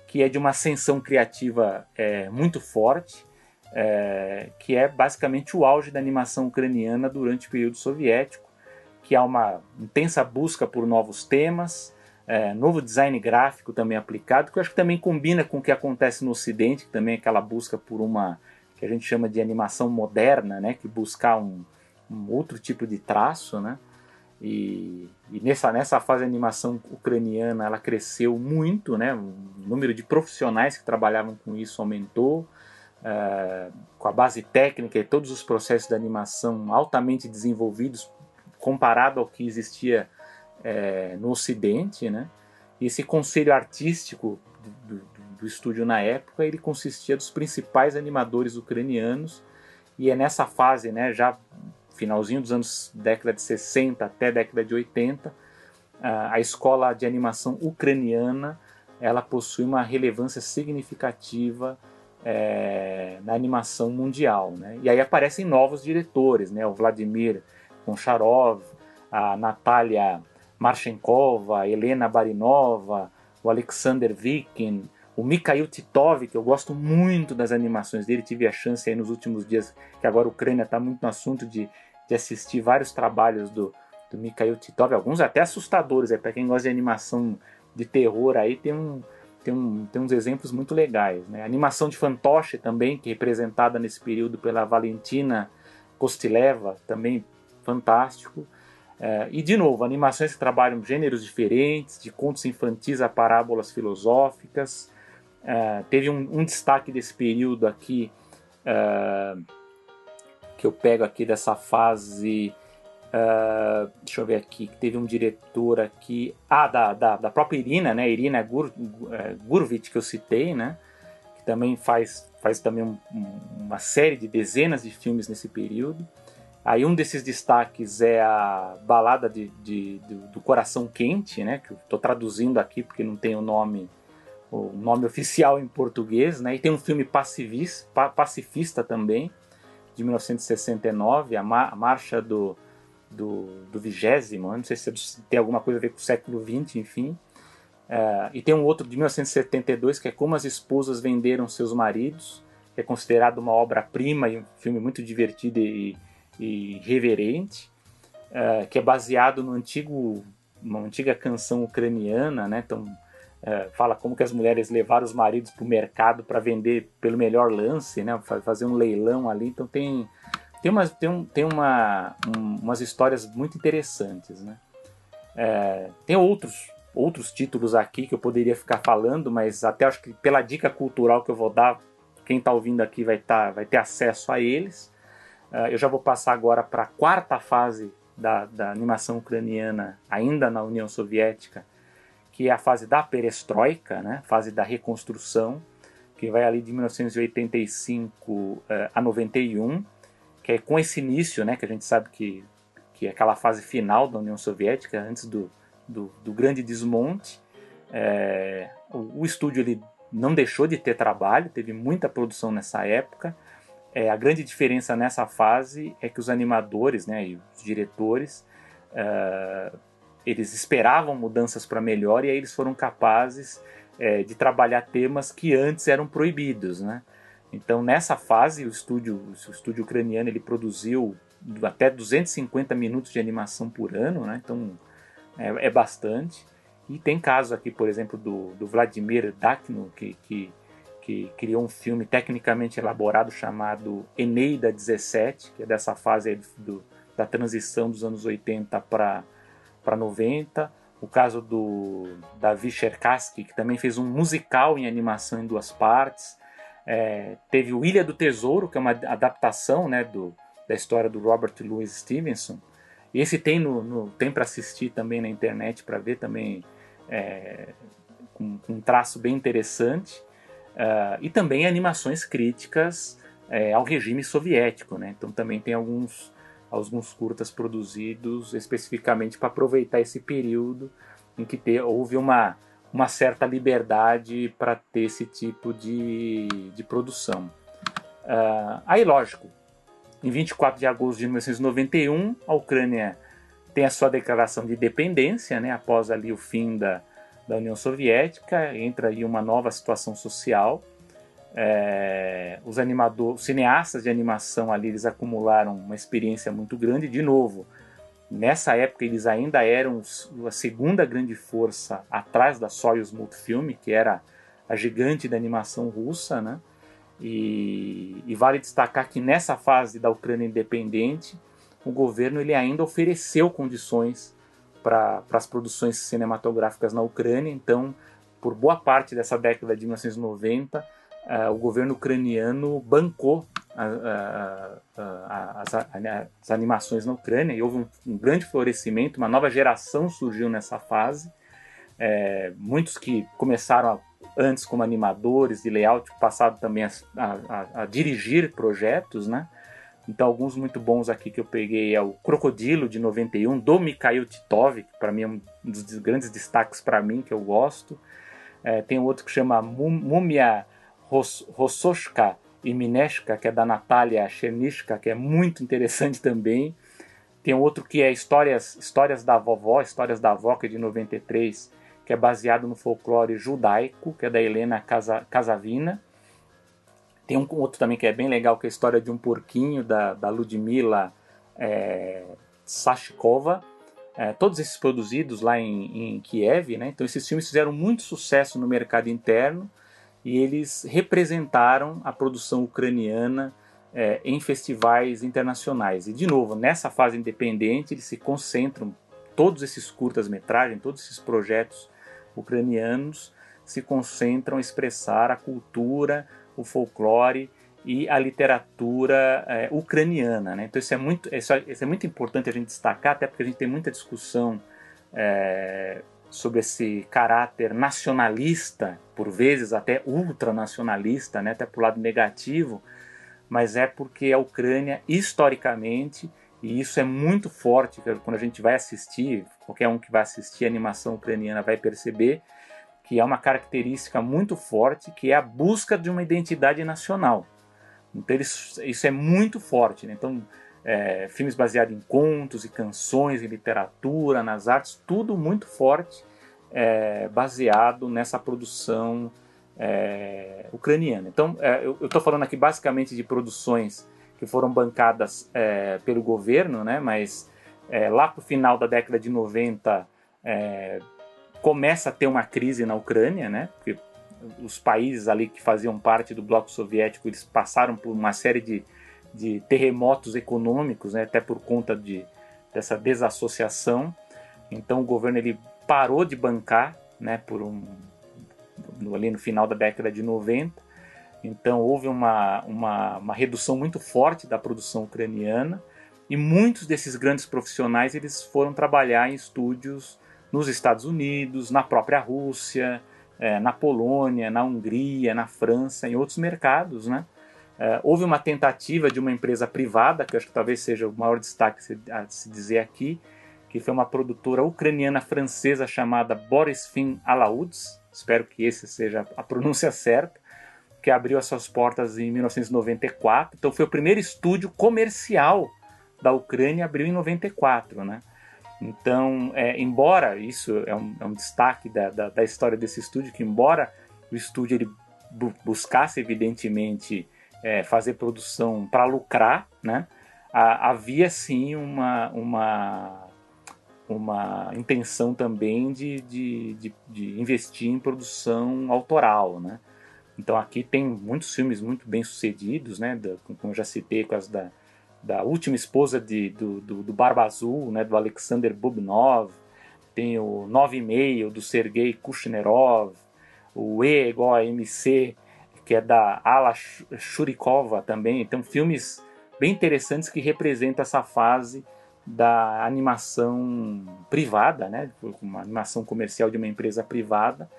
que é de uma ascensão criativa é, muito forte, é, que é basicamente o auge da animação ucraniana durante o período soviético que há uma intensa busca por novos temas, é, novo design gráfico também aplicado, que eu acho que também combina com o que acontece no Ocidente, que também é aquela busca por uma que a gente chama de animação moderna, né, que buscar um, um outro tipo de traço, né, e, e, nessa, nessa fase a animação ucraniana ela cresceu muito, né, o número de profissionais que trabalhavam com isso aumentou, uh, com a base técnica e todos os processos de animação altamente desenvolvidos comparado ao que existia é, no Ocidente, né? E esse conselho artístico do, do, do, estúdio na época, ele consistia dos principais animadores ucranianos e é nessa fase, né, já finalzinho dos anos década de 60 até década de 80, a escola de animação ucraniana ela possui uma relevância significativa é, na animação mundial, né? E aí aparecem novos diretores, né? O Vladimir Koncharov, a Natália Marchenkova, Helena Barinova, o Alexander Vikin, o Mikhail Titov, que eu gosto muito das animações dele, tive a chance aí nos últimos dias, que agora a Ucrânia está muito no assunto de, de assistir vários trabalhos do, do Mikhail Titov, alguns até assustadores, é para quem gosta de animação de terror aí tem um tem, um, tem uns exemplos muito legais. Né? A animação de fantoche também, que é representada nesse período pela Valentina Kostileva, também fantástico. É, e, de novo, animações que trabalham gêneros diferentes, de contos infantis a parábolas filosóficas. É, teve um, um, destaque desse período aqui, é, que eu pego aqui dessa fase. Deixa eu ver aqui, que teve um diretor aqui. Ah, da, da, da própria Irina, né? Irina Gur, é, Gurvit, que eu citei, né? Que também faz, faz também um, uma série de dezenas de filmes nesse período. Aí um desses destaques é a balada de, de, de do Coração Quente, né? Que eu estou traduzindo aqui porque não tem o nome o nome oficial em português, né? E tem um filme pacifista, pacifista também, de 1969, a, a marcha do, do, do vigésimo, não sei se tem alguma coisa a ver com o século XX, enfim. Uh, e tem um outro de 1972 que é Como as Esposas Venderam Seus Maridos, que é considerado uma obra-prima e um filme muito divertido e, e reverente, uh, que é baseado no antigo, uma antiga canção ucraniana, né? Então, uh, fala como que as mulheres levaram os maridos para o mercado para vender pelo melhor lance, né? Fazer um leilão ali. Então tem tem, umas, tem, um, tem uma, um, umas histórias muito interessantes, né? É, tem outros outros títulos aqui que eu poderia ficar falando, mas até acho que pela dica cultural que eu vou dar, quem está ouvindo aqui vai, tá, vai ter acesso a eles. Uh, eu já vou passar agora para a quarta fase da, da animação ucraniana, ainda na União Soviética, que é a fase da perestroika, né? fase da reconstrução, que vai ali de 1985 uh, a 91 que é com esse início, né, que a gente sabe que, que é aquela fase final da União Soviética, antes do, do, do grande desmonte, é, o, o, estúdio ele não deixou de ter trabalho, teve muita produção nessa época. É, a grande diferença nessa fase é que os animadores né, e os diretores é, eles esperavam mudanças para melhor e aí eles foram capazes é, de trabalhar temas que antes eram proibidos. Né? Então, nessa fase, o estúdio, o estúdio ucraniano ele produziu até 250 minutos de animação por ano, né? então é, é bastante. E tem casos aqui, por exemplo, do, do Vladimir Dakno, que, que, que, criou um filme tecnicamente elaborado chamado Eneida 17, que é dessa fase do, da transição dos anos 80 para 90. O caso do Davi Cherkassky, que também fez um musical em animação em duas partes. É, teve o Ilha do Tesouro, que é uma adaptação né, do, da história do Robert Louis Stevenson. E esse tem, no, no tem para assistir também na internet, para ver também é, com, um traço bem interessante. Uh, e também animações críticas é, ao regime soviético. Né? Então também tem alguns, alguns curtas produzidos especificamente para aproveitar esse período em que te, houve uma uma certa liberdade para ter esse tipo de, de produção. Uh, aí, lógico, em 24 de agosto de 1991, a Ucrânia tem a sua declaração de independência, né, após ali o fim da, da União Soviética, entra aí uma nova situação social. É, os animadores, cineastas de animação ali, eles acumularam uma experiência muito grande. De novo, Nessa época eles ainda eram a segunda grande força atrás da Soyuz Multifilm, que era a gigante da animação russa, né? E, e, vale destacar que nessa fase da Ucrânia independente, o governo ele ainda ofereceu condições para as produções cinematográficas na Ucrânia. Então, por boa parte dessa década de 1990, uh, eh, o governo ucraniano bancou a, a, as, as, animações na Ucrânia e houve um, um, grande florescimento, uma nova geração surgiu nessa fase. É, muitos que começaram a, antes como animadores de layout passaram também a, dirigir projetos, né? Então, alguns muito bons aqui que eu peguei é o Crocodilo de 91, do Mikhail Titov, que para mim é um dos grandes destaques para mim, que eu gosto. É, tem outro que chama Múmia Rossoshka, e Mineshka, que é da Natália Chernishka, que é muito interessante também. Tem outro que é Histórias, Histórias da Vovó, Histórias da Avó, que é de 93, que é baseado no folclore judaico, que é da Helena Casa, Casavina. Tem um outro também que é bem legal, que é a História de um Porquinho, da, da Ludmila é, Sashkova. É, todos esses produzidos lá em, em Kiev, né? Então esses filmes fizeram muito sucesso no mercado interno e eles representaram a produção ucraniana é, em festivais internacionais. E, de novo, nessa fase independente, eles se concentram, todos esses curtas-metragens, todos esses projetos ucranianos se concentram a expressar a cultura, o folclore e a literatura é, ucraniana. Né? Então, isso é, muito, isso, é, isso é muito importante a gente destacar, até porque a gente tem muita discussão é, sobre esse caráter nacionalista, por vezes até ultranacionalista, né, até para o lado negativo, mas é porque a Ucrânia, historicamente, e isso é muito forte quando a gente vai assistir, qualquer um que vai assistir a animação ucraniana vai perceber que é uma característica muito forte, que é a busca de uma identidade nacional. Então eles, isso é muito forte. Né? Então, é, filmes baseados em contos e canções, em literatura, nas artes, tudo muito forte, é, baseado nessa produção é, ucraniana. Então, é, eu estou falando aqui basicamente de produções que foram bancadas é, pelo governo, né? mas é, lá para o final da década de 90 começa a ter uma crise na Ucrânia, né? porque os países ali que faziam parte do bloco soviético eles passaram por uma série de, de terremotos econômicos, né? até por conta de, dessa desassociação. Então o governo ele parou de bancar né, por um, ali no final da década de 90. Então houve uma, uma, uma redução muito forte da produção ucraniana e muitos desses grandes profissionais eles foram trabalhar em estúdios nos Estados Unidos, na própria Rússia, é, na Polônia, na Hungria, na França, em outros mercados, né? É, houve uma tentativa de uma empresa privada, que acho que talvez seja o maior destaque a se dizer aqui, que foi uma produtora ucraniana-francesa chamada Boris Fin Alauds, espero que esse seja a pronúncia certa, que abriu as suas portas em 1994. Então foi o primeiro estúdio comercial da Ucrânia, abriu em 94, né? Então, é, embora isso é um, é um destaque da, da, da, história desse estúdio, que embora o estúdio ele bu buscasse evidentemente é, fazer produção para lucrar, né? havia sim uma, uma uma intenção também de, de, de, de, investir em produção autoral, né? Então aqui tem muitos filmes muito bem sucedidos, né? Da, como eu já citei, com as da, da última esposa de, do, do, do Barba Azul, né? Do Alexander Bubnov, tem o Nove e Meio do Sergei Kushnerov, o E igual a MC, que é da Ala Shurikova também. Então filmes bem interessantes que representam essa fase da animação privada, né, uma animação comercial de uma empresa privada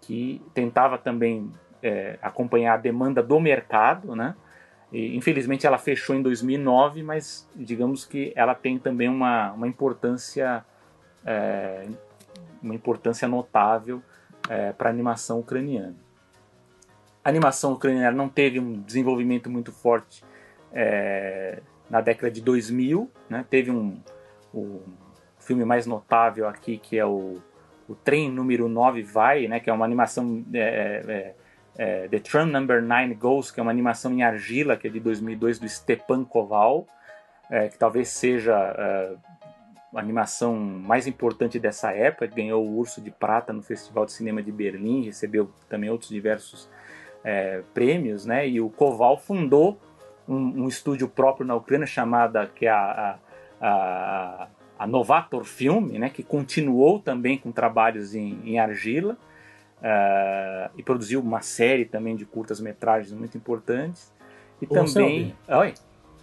que tentava também é, acompanhar a demanda do mercado, né? E, infelizmente ela fechou em 2009, mas digamos que ela tem também uma, uma importância é, uma importância notável é, para a animação ucraniana. A animação ucraniana não teve um desenvolvimento muito forte é, na década de 2000. Né? Teve um, um filme mais notável aqui que é o, o Trem Número 9 Vai, né? que é uma animação. É, é, The Tram Number 9 Goes, que é uma animação em argila, que é de 2002, do Stepan Koval, é, que talvez seja é, a animação mais importante dessa época, ganhou o Urso de Prata no Festival de Cinema de Berlim, recebeu também outros diversos é, prêmios, né? E o Koval fundou um, um, estúdio próprio na Ucrânia chamada que é a, a, a, a Novator Film, né, que continuou também com trabalhos em, em argila uh, e produziu uma série também de curtas metragens muito importantes e Ô, também, Oi.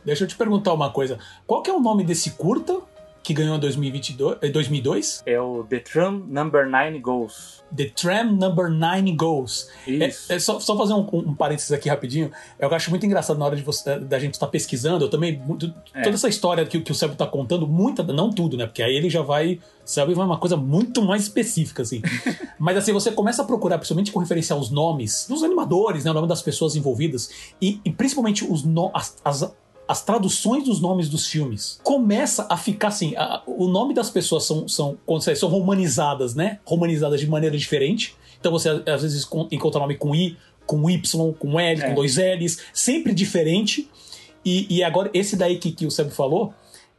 Deixa eu te perguntar uma coisa. Qual que é o nome desse curta? Que ganhou em 2022, 2002. É o The Tram Number 9 Goals. The Tram Number 9 Goals. Isso. É, é só, só, fazer um, um, parênteses aqui rapidinho. Eu acho muito engraçado na hora de você, da gente estar tá pesquisando. Eu também. Muito, é. Toda essa história que, que o Sérgio está contando, muita, não tudo, né? Porque aí ele já vai. Sabe, vai uma coisa muito mais específica, assim. Mas assim, você começa a procurar, principalmente com referência aos nomes dos animadores, né? O nome das pessoas envolvidas. E, e principalmente os no, as, as as traduções dos nomes dos filmes começa a ficar assim. A, o nome das pessoas são, são, são romanizadas, né? Romanizadas de maneira diferente. Então você às vezes encontra nome com I, com Y, com L, é. com dois L's, sempre diferente. E, e agora, esse daí que, que o Seb falou,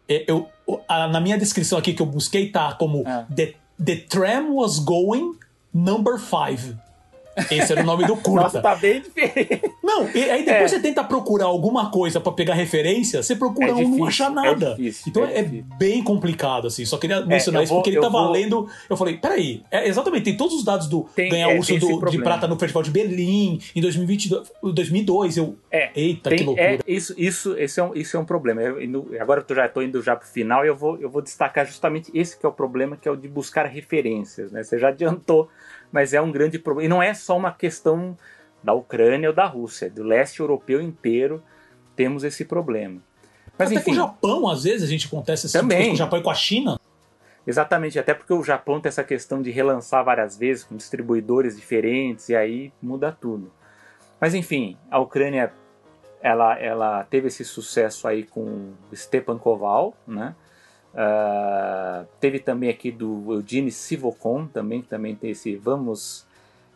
é, eu, a, na minha descrição aqui que eu busquei tá como é. the, the tram was going number five. Esse era o nome do curta. Nossa, tá bem diferente. Não, e aí depois é. você tenta procurar alguma coisa para pegar referência, você procura é um difícil, não acha é nada. É difícil, então é, bem complicado, assim. Só queria mencionar isso vou, porque ele tava vou... lendo. Eu falei, peraí, é, exatamente, tem todos os dados do tem, ganhar urso do, de prata no Festival de Berlim em 2022, 2002. Eu, é, eita, tem, que loucura. isso, isso, esse é um, isso é um problema. Eu, agora eu já estou indo já pro final e eu vou, eu vou destacar justamente esse que é o problema, que é o de buscar referências, né? Você já adiantou mas é um grande problema. E não é só uma questão da Ucrânia ou da Rússia, do leste europeu inteiro temos esse problema. Mas, até enfim, com o Japão, às vezes, a gente acontece assim, também. com o Japão e com a China. Exatamente, até porque o Japão tem essa questão de relançar várias vezes com distribuidores diferentes e aí muda tudo. Mas enfim, a Ucrânia ela, ela teve esse sucesso aí com Stepan Koval, né? Uh, teve também aqui do Eugene Sivocon, também, que também tem esse Vamos.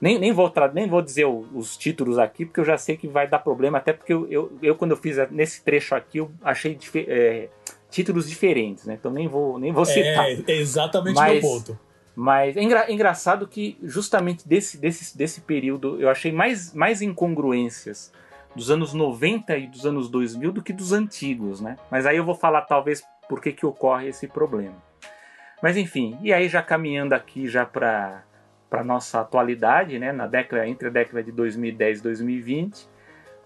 Nem, nem, vou, nem vou dizer os títulos aqui, porque eu já sei que vai dar problema, até porque eu, eu, eu quando eu fiz nesse trecho aqui, eu achei é, títulos diferentes, né? Então nem vou, nem vou citar. É, exatamente mas, meu ponto. Mas é engra, engraçado que justamente desse, desse, desse período eu achei mais, mais incongruências dos anos 90 e dos anos 2000 do que dos antigos, né? Mas aí eu vou falar talvez por que, que ocorre esse problema. Mas enfim, e aí já caminhando aqui já para para nossa atualidade, né, na década entre a década de 2010 e 2020,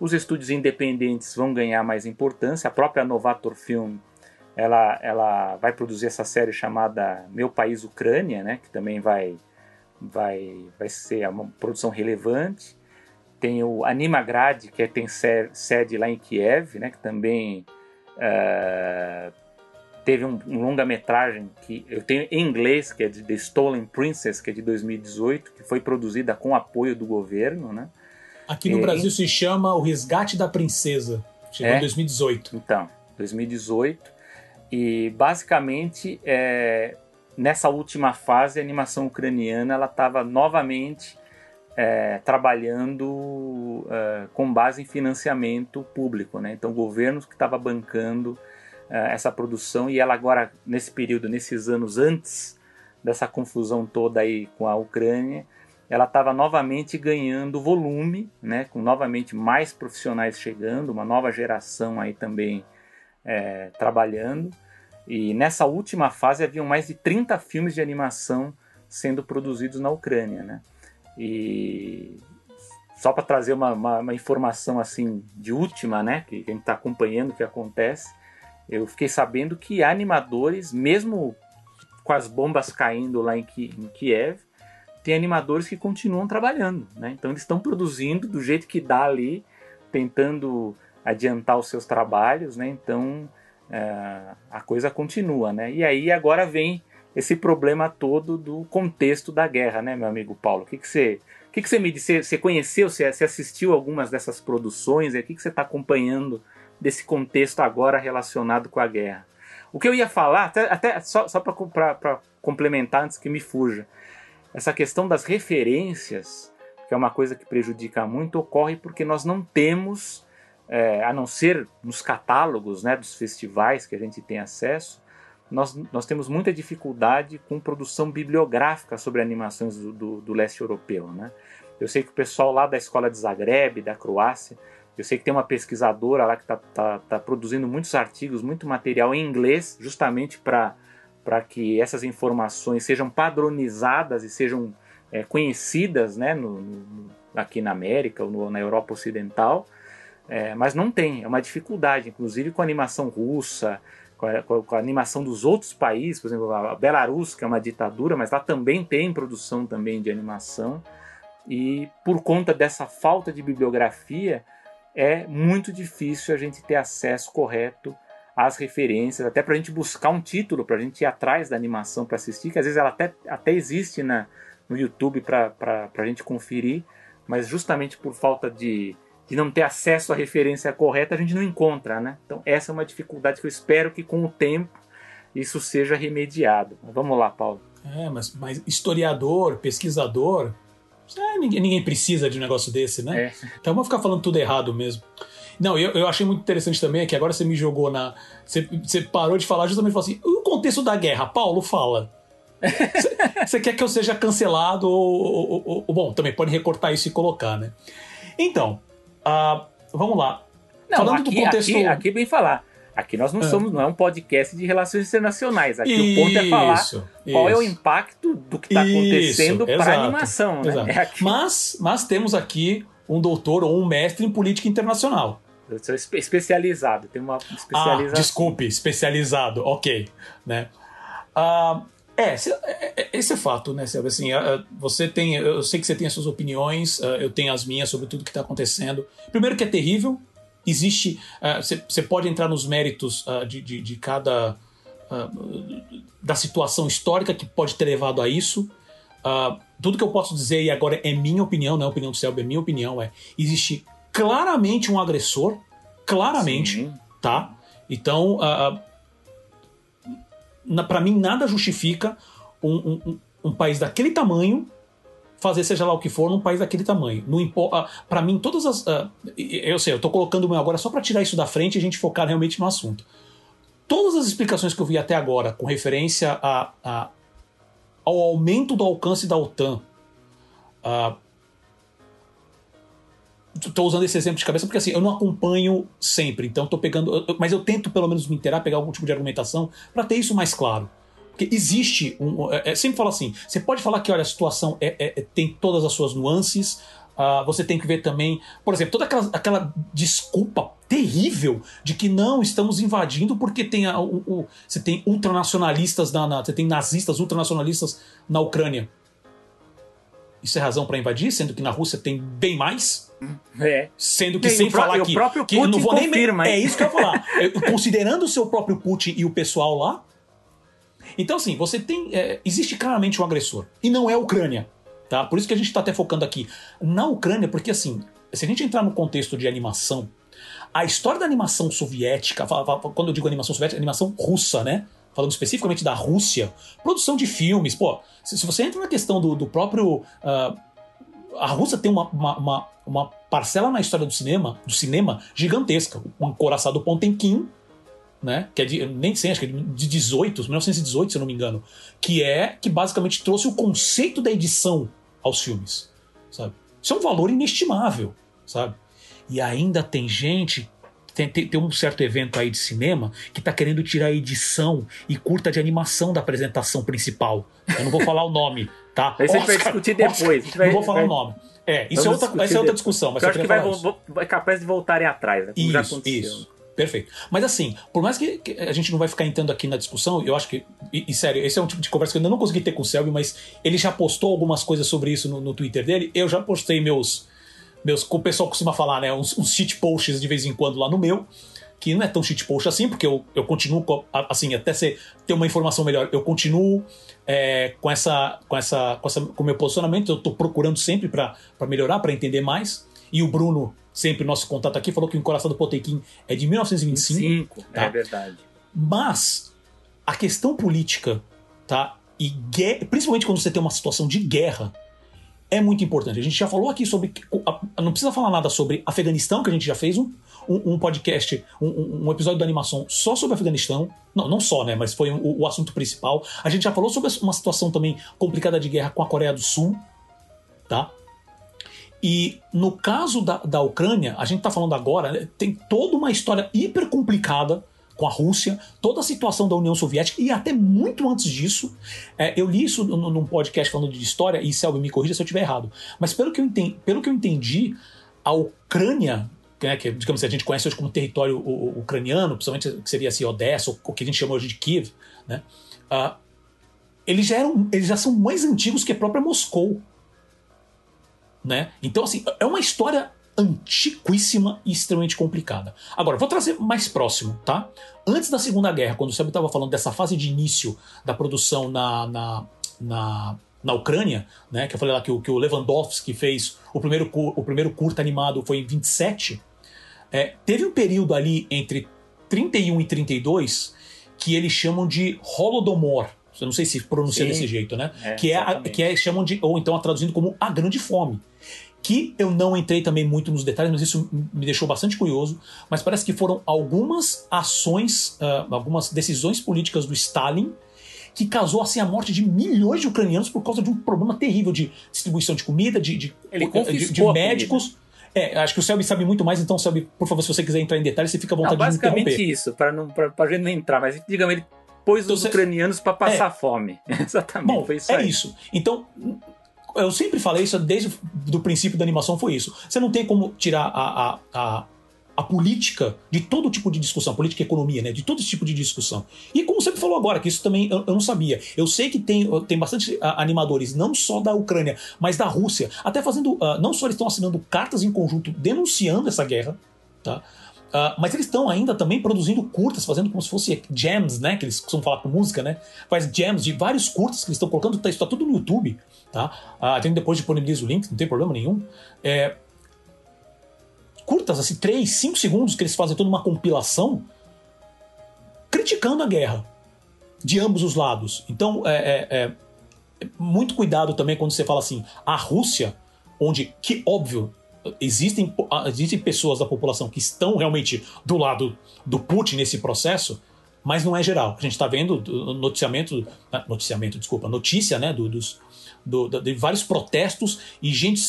os estúdios independentes vão ganhar mais importância. A própria Novator Film ela, ela vai produzir essa série chamada Meu País Ucrânia, né, que também vai, vai, vai ser uma produção relevante. Tem o Animagrad, que tem sede lá em Kiev, né, que também uh, teve um, um longa-metragem que eu tenho em inglês, que é de The Stolen Princess, que é de 2018, que foi produzida com apoio do governo. Né. Aqui no e, Brasil se chama O Resgate da Princesa, chegou é? em 2018. Então, 2018. E basicamente, é, nessa última fase, a animação ucraniana ela estava novamente é, trabalhando é, com base em financiamento público, né? Então, governos que estavam bancando é, essa produção e ela agora nesse período, nesses anos antes dessa confusão toda aí com a Ucrânia, ela estava novamente ganhando volume, né? Com novamente mais profissionais chegando, uma nova geração aí também é, trabalhando. E nessa última fase haviam mais de 30 filmes de animação sendo produzidos na Ucrânia. Né? E só para trazer uma, uma, uma, informação assim de última, né, que a gente está acompanhando o que acontece, eu fiquei sabendo que animadores, mesmo com as bombas caindo lá em, Kiev, tem animadores que continuam trabalhando, né? Então eles estão produzindo do jeito que dá ali, tentando adiantar os seus trabalhos, né? Então é, a coisa continua, né? E aí agora vem esse problema todo do contexto da guerra, né, meu amigo Paulo? O que, que você, o que, que você me disse? Você conheceu, você, assistiu algumas dessas produções? O que, que você está acompanhando desse contexto agora relacionado com a guerra? O que eu ia falar, até, até só, só para complementar antes que me fuja, essa questão das referências, que é uma coisa que prejudica muito, ocorre porque nós não temos é, a não ser nos catálogos né, dos festivais que a gente tem acesso, nós, nós temos muita dificuldade com produção bibliográfica sobre animações do, do, do, leste europeu. Né? Eu sei que o pessoal lá da escola de Zagreb, da Croácia, eu sei que tem uma pesquisadora lá que está tá, tá produzindo muitos artigos, muito material em inglês, justamente para que essas informações sejam padronizadas e sejam é, conhecidas né, no, no, aqui na América ou no, na Europa Ocidental. É, mas não tem, é uma dificuldade, inclusive com a animação russa, com a, com a, animação dos outros países, por exemplo, a Belarus, que é uma ditadura, mas lá também tem produção também de animação, e por conta dessa falta de bibliografia, é muito difícil a gente ter acesso correto às referências, até para a gente buscar um título, para a gente ir atrás da animação para assistir, que às vezes ela até, até existe na, no YouTube para a gente conferir, mas justamente por falta de de não ter acesso à referência correta, a gente não encontra, né? Então essa é uma dificuldade que eu espero que com o tempo isso seja remediado. Vamos lá, Paulo. É, mas, mas historiador, pesquisador, é, ninguém, ninguém, precisa de um negócio desse, né? É. Então vamos ficar falando tudo errado mesmo. Não, eu, eu achei muito interessante também é que agora você me jogou na. Você, você parou de falar justamente falou assim: o contexto da guerra, Paulo, fala. Você quer que eu seja cancelado ou, ou, ou, ou, Bom, também pode recortar isso e colocar, né? Então, Uh, vamos lá. Não, Falando aqui, do contexto. Aqui, aqui bem falar. Aqui nós não ah. somos, não é um podcast de relações internacionais. Aqui isso, o ponto é falar isso. qual é o impacto do que está acontecendo para a animação. Né? É mas, mas temos aqui um doutor ou um mestre em política internacional. Eu sou especializado, tem uma especialização. Ah, desculpe, especializado, ok. Né? Uh, é, é, é, esse é fato, né, Selva? Assim, você tem, eu sei que você tem as suas opiniões, eu tenho as minhas sobre tudo que está acontecendo. Primeiro que é terrível, existe, você pode entrar nos méritos de, de, de cada da situação histórica que pode ter levado a isso. tudo que eu posso dizer e agora é minha opinião, não é a opinião do Selva, é minha opinião, é existe claramente um agressor, claramente, Sim. tá? Então, para mim, nada justifica um, um, um, país daquele tamanho fazer seja lá o que for num país daquele tamanho. Para mim, todas as. Uh, eu sei, eu tô colocando o meu agora só para tirar isso da frente e a gente focar realmente no assunto. Todas as explicações que eu vi até agora com referência a, a ao aumento do alcance da OTAN. Estou uh, usando esse exemplo de cabeça porque assim, eu não acompanho sempre, então estou pegando. Mas eu tento pelo menos me inteirar, pegar algum tipo de argumentação para ter isso mais claro. Porque existe um. É, é, sempre fala assim: você pode falar que olha, a situação é, é, é tem todas as suas nuances, Uh, você tem que ver também, por exemplo, toda aquela, aquela, desculpa terrível de que não estamos invadindo porque tem a, o, o, você tem ultranacionalistas na, na, você tem nazistas ultranacionalistas na Ucrânia. Isso é razão para invadir, sendo que na Rússia tem bem mais. É. Sendo que sem falar que, o próprio que Putin não vou confirma, nem é isso que eu ia falar. Considerando o seu próprio Putin e o pessoal lá, então assim, você tem é, existe claramente um agressor e não é a Ucrânia. Tá? Por isso que a gente está até focando aqui na Ucrânia, porque assim, se a gente entrar no contexto de animação, a história da animação soviética, quando eu digo animação soviética, animação russa, né? Falando especificamente da Rússia, produção de filmes, pô, se, você entra na questão do, do próprio. Uh, a Rússia tem uma, uma, uma, uma, parcela na história do cinema, do cinema gigantesca. O Encoraçado Pontemkin, né? Que é de, nem sei, acho que é de 18, 1918, se eu não me engano. Que é que basicamente trouxe o conceito da edição aos filmes, sabe? Isso é um valor inestimável, sabe? E ainda tem gente tem, tem, tem, um certo evento aí de cinema que tá querendo tirar a edição e curta de animação da apresentação principal. Eu não vou falar o nome, tá? Isso a gente vai discutir depois. Oscar, vai, não vou falar vai... o nome. É, isso é outra, essa é outra discussão. Mas eu acho que vai, vai capaz de voltarem atrás, né? Isso, já aconteceu. Isso. Perfeito. Mas assim, por mais que, que, a gente não vai ficar entrando aqui na discussão, eu acho que. E, e, sério, esse é um tipo de conversa que eu ainda não consegui ter com o Selby, mas ele já postou algumas coisas sobre isso no, no Twitter dele. Eu já postei meus. meus o pessoal costuma falar, né? Uns, uns shit posts de vez em quando lá no meu. Que não é tão shit post assim, porque eu, eu continuo, assim, até você ter uma informação melhor, eu continuo é, com essa com essa com essa meu posicionamento, eu tô procurando sempre para melhorar, para entender mais. E o Bruno sempre nosso contato aqui, falou que o Encoraçado Potequim é de 1925. 25, tá? É verdade. Mas a questão política, tá? E principalmente quando você tem uma situação de guerra, é muito importante. A gente já falou aqui sobre. Não precisa falar nada sobre Afeganistão, que a gente já fez um, um, um podcast, um, um, episódio da animação só sobre Afeganistão. Não, não só, né? Mas foi o assunto principal. A gente já falou sobre uma situação também complicada de guerra com a Coreia do Sul, tá? E no caso da, da Ucrânia, a gente está falando agora, né, tem toda uma história hiper complicada com a Rússia, toda a situação da União Soviética e até muito antes disso. É, eu li isso num podcast falando de história, e Selby me corrija se eu estiver errado. Mas pelo que eu entendi, pelo que eu entendi a Ucrânia, né, que digamos a gente conhece hoje como território ucraniano, principalmente que seria assim, Odessa, ou o que a gente chama hoje de Kiev, né, uh, eles, já eram, eles já são mais antigos que a própria Moscou né? Então, assim, é uma história antiquíssima e extremamente complicada. Agora, vou trazer mais próximo, tá? Antes da Segunda Guerra, quando o Seb estava falando dessa fase de início da produção na, na, na, na, Ucrânia, né? Que eu falei lá que o, que o Lewandowski fez o primeiro, o primeiro curta animado foi em 27. É, teve um período ali entre 31 e 32 que eles chamam de Holodomor. Eu não sei se pronuncia Sim, desse jeito, né? É, que, é a, que é chamam de ou então traduzindo como a Grande Fome que eu não entrei também muito nos detalhes, mas isso me deixou bastante curioso. Mas parece que foram algumas ações, uh, algumas decisões políticas do Stalin que causou assim a morte de milhões de ucranianos por causa de um problema terrível de distribuição de comida, de, de, de, de médicos. É, acho que o Selby sabe muito mais, então, Selby, por favor, se você quiser entrar em detalhes, você fica à vontade não, basicamente de interromper. isso, para não pra, gente não entrar, mas digamos, ele pôs então, os você... ucranianos para passar é. fome. Exatamente, Bom, isso é aí. Isso. Então, eu sempre falei isso desde o princípio da animação, foi isso. Você não tem como tirar a, a, a, a política de todo tipo de discussão, política e economia, né? De todo tipo de discussão. E como você falou agora, que isso também eu, eu não sabia. Eu sei que tem, tem bastante animadores, não só da Ucrânia, mas da Rússia, até fazendo. Uh, não só eles estão assinando cartas em conjunto denunciando essa guerra, tá? Uh, mas eles estão ainda também produzindo curtas, fazendo como se fosse jams, né? Que eles costumam falar com música, né? Faz jams de vários curtas que eles estão colocando, tá, isso tá tudo no YouTube, tá? Uh, depois disponibiliza o link, não tem problema nenhum. É... curtas, assim, 3, 5 segundos, que eles fazem toda uma compilação criticando a guerra de ambos os lados. Então, é, é, é muito cuidado também quando você fala assim, a Rússia, onde, que óbvio, existem, existem pessoas da população que estão realmente do lado do Putin nesse processo, mas não é geral. A gente está vendo noticiamento, ah, noticiamento, desculpa, notícia, né, do, dos, do, de vários protestos e gente,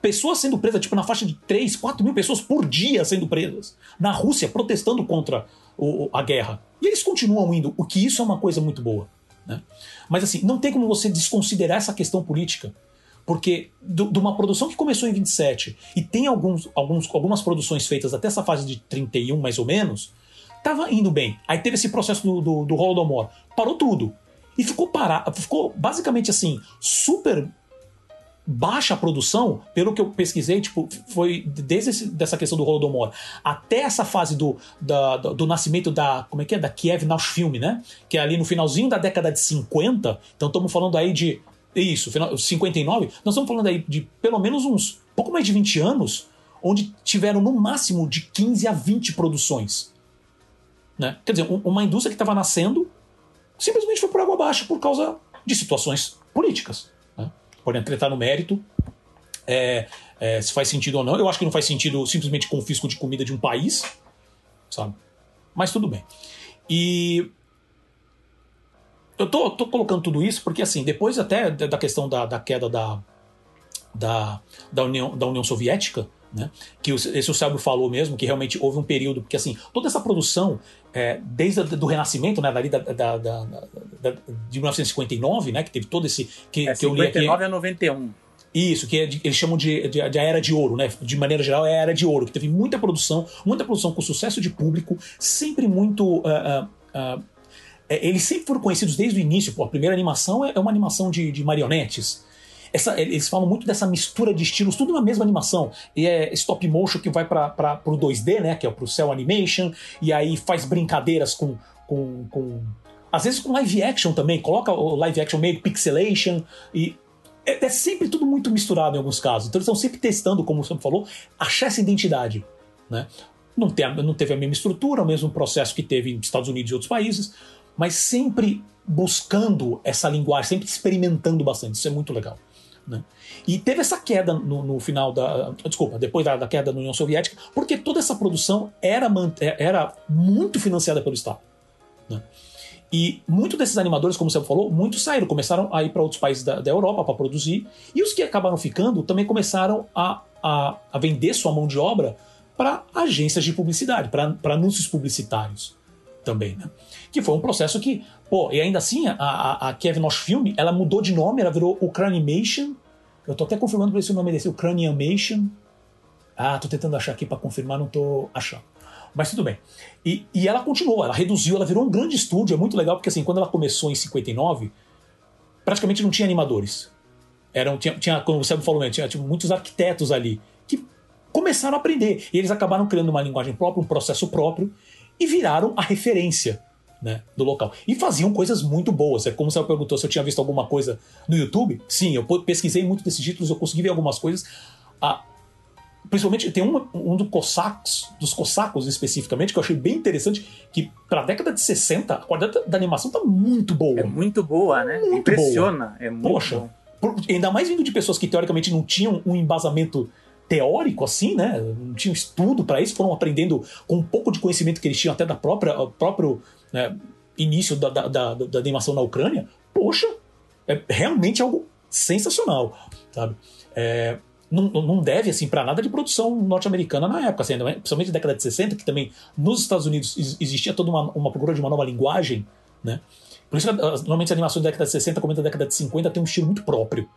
pessoas sendo presas, tipo na faixa de 3, 4 mil pessoas por dia sendo presas na Rússia protestando contra o, a guerra. E eles continuam indo, o que isso é uma coisa muito boa. Né? Mas assim, não tem como você desconsiderar essa questão política. Porque de uma produção que começou em 27 e tem alguns, alguns, algumas produções feitas até essa fase de 31, mais ou menos, tava indo bem. Aí teve esse processo do, do, do Holodomor. Parou tudo. E ficou parado. Ficou basicamente assim, super baixa produção, pelo que eu pesquisei, tipo, foi desde esse, dessa questão do Holodomor até essa fase do, da, do, do, nascimento da, como é que é, da Kiev Film, né? Que é ali no finalzinho da década de 50, então estamos falando aí de, isso, final, 59, nós estamos falando aí de pelo menos uns, pouco mais de 20 anos, onde tiveram no máximo de 15 a 20 produções. Né? Quer dizer, uma indústria que estava nascendo simplesmente foi por água abaixo por causa de situações políticas podem entrar no mérito. É, é, se faz sentido ou não. Eu acho que não faz sentido simplesmente confisco de comida de um país, sabe? Mas tudo bem. E eu tô, tô colocando tudo isso porque, assim, depois até da questão da, da queda da, da, da, União, da União Soviética, né? Que esse o Sérgio falou mesmo, que realmente houve um período, porque assim, toda essa produção, é, desde o Renascimento, né, dali da, da, da, da, de 1959, né, que teve todo esse... Que, é, que 59 a 91. Isso, que é de, eles chamam de, de, de, a Era de Ouro, né? De maneira geral, é a Era de Ouro, que teve muita produção, muita produção com sucesso de público, sempre muito. Uh, uh, uh, eles sempre foram conhecidos desde o início. Pô, a primeira animação é, é uma animação de, de marionetes. Essa, eles falam muito dessa mistura de estilos, tudo na mesma animação. E é stop motion que vai para o 2D, né? Que é pro cell animation, e aí faz brincadeiras com, com, com. Às vezes com live action também, coloca o live action meio pixelation e. É, é sempre tudo muito misturado em alguns casos. Então eles estão sempre testando, como você falou, achar essa identidade. Né? Não, tem, não teve a mesma estrutura, o mesmo processo que teve nos Estados Unidos e outros países, mas sempre buscando essa linguagem, sempre experimentando bastante. Isso é muito legal. Né? E teve essa queda no, no final da. Desculpa, depois da, da, queda da União Soviética, porque toda essa produção era, era muito financiada pelo Estado. Né? E muitos desses animadores, como você falou, muitos saíram, começaram a ir para outros países da, da Europa para produzir, e os que acabaram ficando também começaram a, a, a vender sua mão de obra para agências de publicidade, para anúncios publicitários também, né? Que foi um processo que, pô, e ainda assim, a, a, a Kevin Nosh Film, ela mudou de nome, ela virou Ucranimation. Eu tô até confirmando pra esse nome desse, Ucraniamation. Ah, tô tentando achar aqui para confirmar, não tô achando. Mas tudo bem. E, e ela continuou, ela reduziu, ela virou um grande estúdio, é muito legal, porque assim, quando ela começou em 59, praticamente não tinha animadores. Eram, tinha, tinha como o Sérgio falou, tinha, tinha muitos arquitetos ali que começaram a aprender. E eles acabaram criando uma linguagem própria, um processo próprio, e viraram a referência né, do local. E faziam coisas muito boas. É como você perguntou se eu tinha visto alguma coisa no YouTube. Sim, eu pesquisei muito desses títulos, eu consegui ver algumas coisas. Ah, principalmente tem um, um do Cossacos, dos Cossacos especificamente, que eu achei bem interessante, que pra década de 60, a qualidade da animação tá muito boa. É muito boa, né? Muito Impressiona. Boa. É muito Poxa, por, ainda mais vindo de pessoas que teoricamente não tinham um embasamento teórico assim, né? Não tinham estudo para isso, foram aprendendo com um pouco de conhecimento que eles tinham até da própria próprio né, início da, da, da, da, animação na Ucrânia. Poxa, é realmente algo sensacional, sabe? É, não, não deve assim para nada de produção norte-americana na época, assim, principalmente na década de 60, que também nos Estados Unidos existia toda uma, uma procura de uma nova linguagem, né? Por isso que normalmente a animação da década de 60, como da década de 50, tem um estilo muito próprio.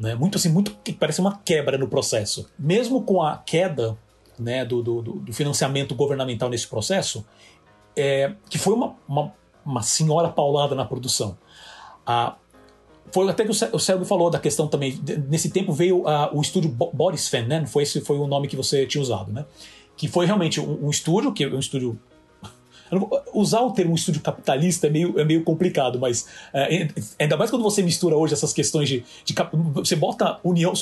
Né? Muito assim, muito que parece uma quebra no processo. Mesmo com a queda né, do, do, do financiamento governamental nesse processo, é, que foi uma, uma, uma, senhora paulada na produção. Ah, foi até que o Sérgio falou da questão também. Nesse tempo veio uh, o estúdio Boris Fan, né? Foi esse foi o nome que você tinha usado, né? Que foi realmente um, um estúdio, que é um estúdio Usar o termo estúdio capitalista é meio, é meio complicado, mas é, ainda mais quando você mistura hoje essas questões de, de você bota União,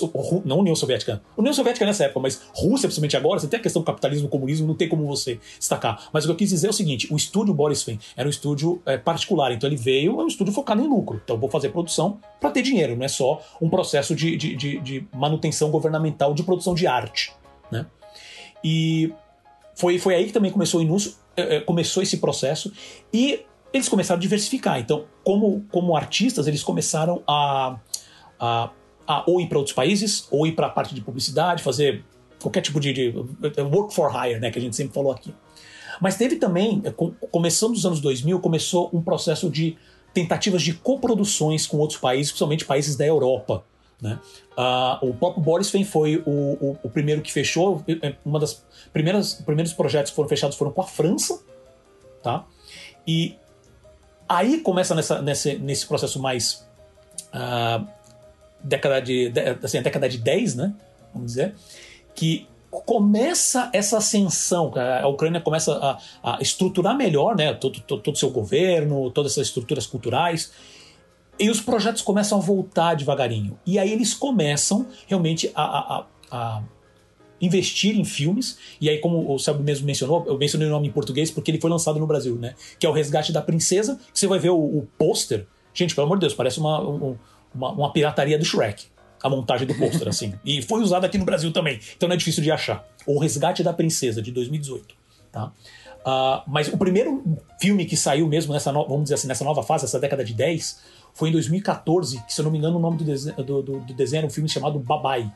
não União Soviética, União Soviética nessa época, mas Rússia, principalmente agora, você tem a questão do capitalismo, comunismo, não tem como você destacar. Mas o que eu quis dizer é o seguinte: o estúdio Boris Finn era um estúdio é, particular, então ele veio, é um estúdio focado em lucro. Então vou fazer produção para ter dinheiro, não é só um processo de, de, de, de manutenção governamental de produção de arte, né? E foi, foi aí que também começou o inúcio, é, começou esse processo e eles começaram a diversificar. Então, como, como artistas, eles começaram a, a, a ou ir para outros países, ou ir para a parte de publicidade, fazer qualquer tipo de, de, work for hire, né, que a gente sempre falou aqui. Mas teve também, começando dos anos 2000, começou um processo de tentativas de coproduções com outros países, principalmente países da Europa. Né? Uh, o próprio Boris foi o, o, o, primeiro que fechou. É, uma das primeiras primeiros projetos que foram fechados foram com a França, tá? E aí começa nessa, nesse, nesse processo mais uh, década de, de assim, década de 10, né? Vamos dizer que começa essa ascensão, a Ucrânia começa a, a estruturar melhor, né? Todo, todo, todo seu governo, todas essas estruturas culturais e os projetos começam a voltar devagarinho. E aí eles começam realmente a, a, a investir em filmes. E aí, como o Sérgio mesmo mencionou, eu mencionei o nome em português porque ele foi lançado no Brasil, né? Que é o Resgate da Princesa. Que você vai ver o, o pôster. Gente, pelo amor de Deus, parece uma, um, uma, uma, pirataria do Shrek. A montagem do pôster, assim. E foi usado aqui no Brasil também. Então não é difícil de achar. O Resgate da Princesa, de 2018. Tá? Uh, mas o primeiro filme que saiu mesmo nessa, no, vamos dizer assim, nessa nova fase, essa década de 10, foi em 2014, que se eu não me engano o nome do, desenho, do, do, do desenho era um filme chamado Babai.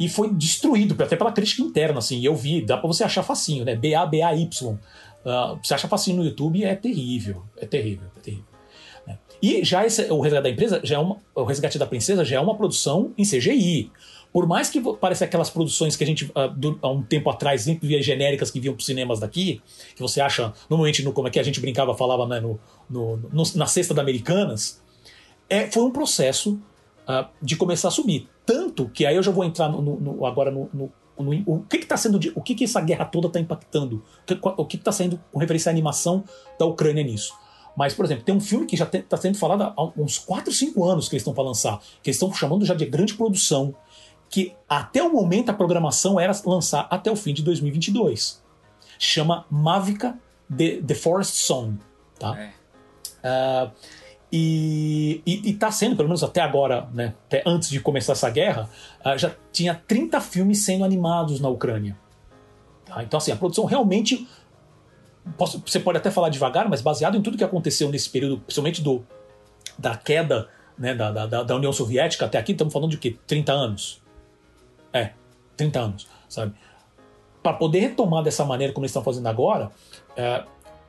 E foi destruído, até pela crítica interna, assim, eu vi, dá pra você achar facinho, né? B-A-B-A-Y. Uh, você acha facinho no YouTube, é terrível, é terrível, é terrível. Né? E já esse, o Resgate da Empresa, já é uma, o Resgate da Princesa já é uma produção em CGI. Por mais que pareça aquelas produções que a gente, do, há um tempo atrás, sempre via genéricas que vinham para cinemas daqui, que você acha, normalmente, no, como é que a gente brincava, falava né, no, no, no, na cesta da Americanas, é, foi um processo uh, de começar a subir. Tanto que aí eu já vou entrar no, agora no, o que está sendo o que, que essa guerra toda está impactando o que está saindo com referência à animação da Ucrânia nisso mas por exemplo tem um filme que já está sendo falado há uns 4, 5 anos que eles estão para lançar que eles estão chamando já de grande produção que até o momento a programação era lançar até o fim de 2022. Chama Mavica The, The Forest Song. Tá? É. Uh, e, está sendo, pelo menos até agora, né, até antes de começar essa guerra, uh, já tinha 30 filmes sendo animados na Ucrânia. Tá? Então, assim, a produção realmente. Posso, você pode até falar devagar, mas baseado em tudo que aconteceu nesse período, principalmente do, da queda né, da, da, da União Soviética até aqui, estamos falando de quê? 30 anos. É, 30 anos, sabe? Para poder retomar dessa maneira como eles estão fazendo agora, é,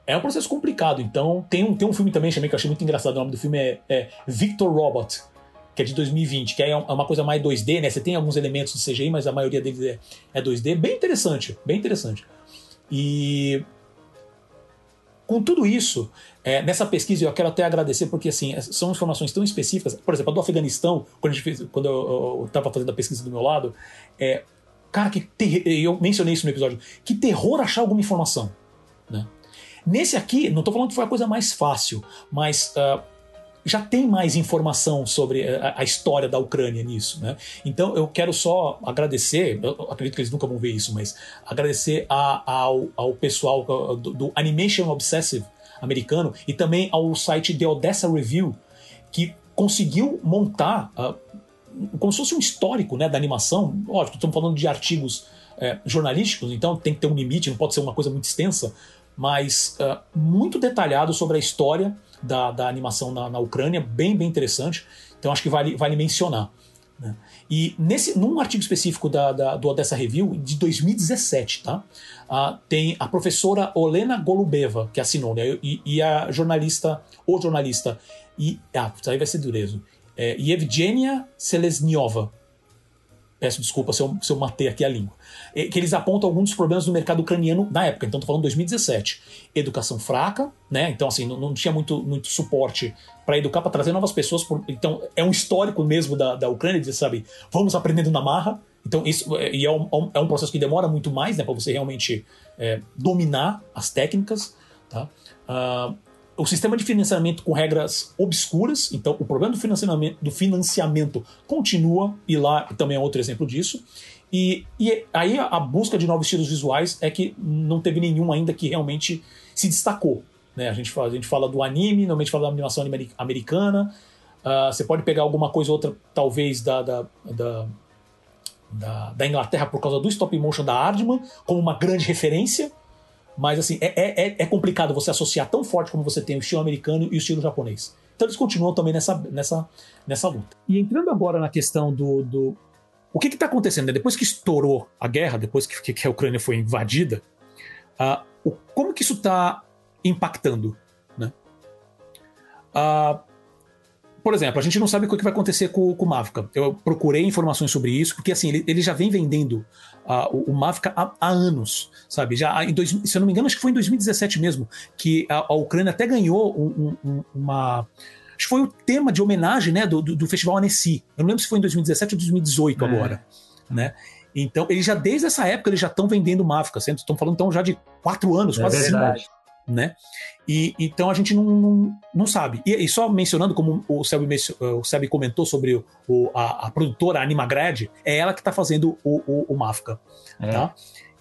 é um processo complicado. Então, tem um, tem um filme também que eu achei muito engraçado. O nome do filme é, é Victor Robot, que é de 2020, que é, é uma coisa mais 2D, né? Você tem alguns elementos de CGI, mas a maioria deles é, é 2D. Bem interessante, bem interessante. E com tudo isso, é, nessa pesquisa eu quero até agradecer, porque assim, são informações tão específicas. Por exemplo, a do Afeganistão, quando, fez, quando eu estava fazendo a pesquisa do meu lado, é, cara, que ter, eu mencionei isso no episódio, que terror achar alguma informação. Né? Nesse aqui, não estou falando que foi a coisa mais fácil, mas uh, já tem mais informação sobre a, a, história da Ucrânia nisso, né? Então eu quero só agradecer, acredito que eles nunca vão ver isso, mas agradecer a, ao, ao pessoal do, do, Animation Obsessive americano e também ao site The Odessa Review, que conseguiu montar uh, como se fosse um histórico né, da animação. Lógico, estamos falando de artigos é, jornalísticos, então tem que ter um limite, não pode ser uma coisa muito extensa, mas uh, muito detalhado sobre a história da, da animação na, na, Ucrânia, bem, bem interessante. Então acho que vale, vale mencionar. Né? E nesse, num artigo específico da, da, do Odessa Review, de 2017, tá? Uh, tem a professora Olena Golubeva, que assinou, né? e, e a jornalista, o jornalista, e, ah, isso aí vai ser dureza, é, Evgenia Selesniova. Peço desculpa se eu, se eu matei aqui a língua. É, que eles apontam alguns dos problemas do mercado ucraniano na época, então estou falando 2017. Educação fraca, né? Então, assim, não, não tinha muito, muito suporte para educar, para trazer novas pessoas. Por, então, é um histórico mesmo da, da Ucrânia, de sabe, vamos aprendendo na marra. Então, isso é, e é um, é um processo que demora muito mais né, para você realmente é, dominar as técnicas. Tá? Uh, o sistema de financiamento com regras obscuras, então o problema do financiamento, do financiamento continua, e lá também é outro exemplo disso. E, e aí a busca de novos estilos visuais é que não teve nenhum ainda que realmente se destacou. Né? A, gente fala, a gente fala do anime, normalmente fala da animação americana. Uh, você pode pegar alguma coisa ou outra, talvez, da, da, da, da, da Inglaterra por causa do stop motion da Aardman, como uma grande referência. Mas assim, é, é, é, é complicado você associar tão forte como você tem o estilo americano e o estilo japonês. Então eles continuam também nessa, nessa, nessa luta. E entrando agora na questão do. do o que está acontecendo? Né? Depois que estourou a guerra, depois que, que a Ucrânia foi invadida, uh, o, como que isso está impactando? Né? Uh, por exemplo, a gente não sabe o que vai acontecer com, com o Mavica. Eu procurei informações sobre isso, porque assim, ele, ele já vem vendendo uh, o, o Mavica há, há, anos, sabe? Já em dois, se eu não me engano, acho que foi em 2017 mesmo, que a, a Ucrânia até ganhou um, um, uma. Acho que foi o tema de homenagem né, do, do, do, Festival Annecy. Eu não lembro se foi em 2017 ou 2018 é. agora. Né? Então, eles já, desde essa época, eles já estão vendendo Mavica. Estão falando então já de quatro anos, é quase verdade. cinco né? E então a gente não, não, não sabe. E, e, só mencionando, como o Selby, o Selby comentou sobre o, a, a, produtora Animagrad, é ela que está fazendo o, o, o Mafka, é. tá?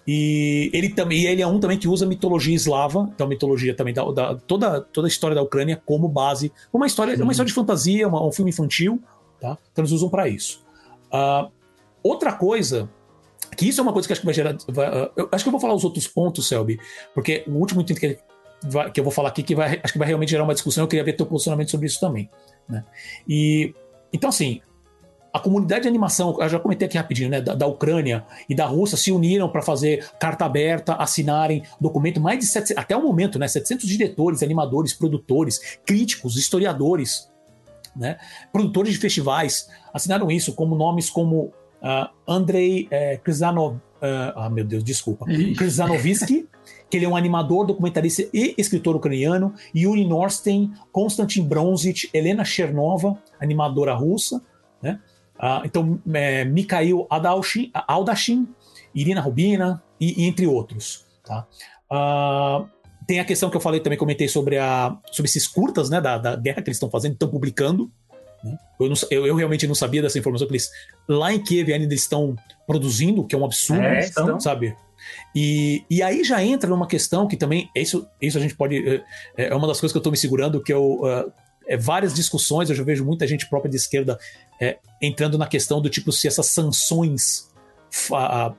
E ele também ele é um também que usa mitologia eslava, então mitologia também da, da toda, toda a história da Ucrânia como base, uma história, uma história de fantasia, uma, um filme infantil, tá? Então eles usam para isso. Uh, outra coisa que isso é uma coisa que acho que vai gerar. Vai, uh, eu acho que eu vou falar os outros pontos, Selby, porque o último item que vai, que eu vou falar aqui que vai, acho que vai realmente gerar uma discussão. Eu queria ver teu posicionamento sobre isso também. Né? E então assim, a comunidade de animação, eu já comentei aqui rapidinho, né, da, da Ucrânia e da Rússia se uniram para fazer carta aberta, assinarem documento, mais de 700, até o momento, né, 700 diretores, animadores, produtores, críticos, historiadores, né, produtores de festivais assinaram isso, como nomes como uh, Andrei Krizanov, uh, ah, meu Deus, desculpa, Krizanovsky, que ele é um animador, documentarista e escritor ucraniano, Yuri Norstein, Konstantin Bronzich, Helena Chernova, animadora russa, né? Ah, então, é, Mikhail Adalshin, Aldashin, Irina Rubina, e, e entre outros. Tá? Ah, tem a questão que eu falei também, comentei sobre, a, sobre esses curtas né, da, da guerra que eles estão fazendo, estão publicando. Né? Eu, não, eu, eu, realmente não sabia dessa informação, que eles lá em Kiev ainda estão produzindo, que é um absurdo, é, então, sabe? E, e aí já entra numa questão que também, isso, isso a gente pode. É, é uma das coisas que eu estou me segurando, que eu. Uh, é várias discussões, eu já vejo muita gente própria de esquerda é, entrando na questão do tipo se essas sanções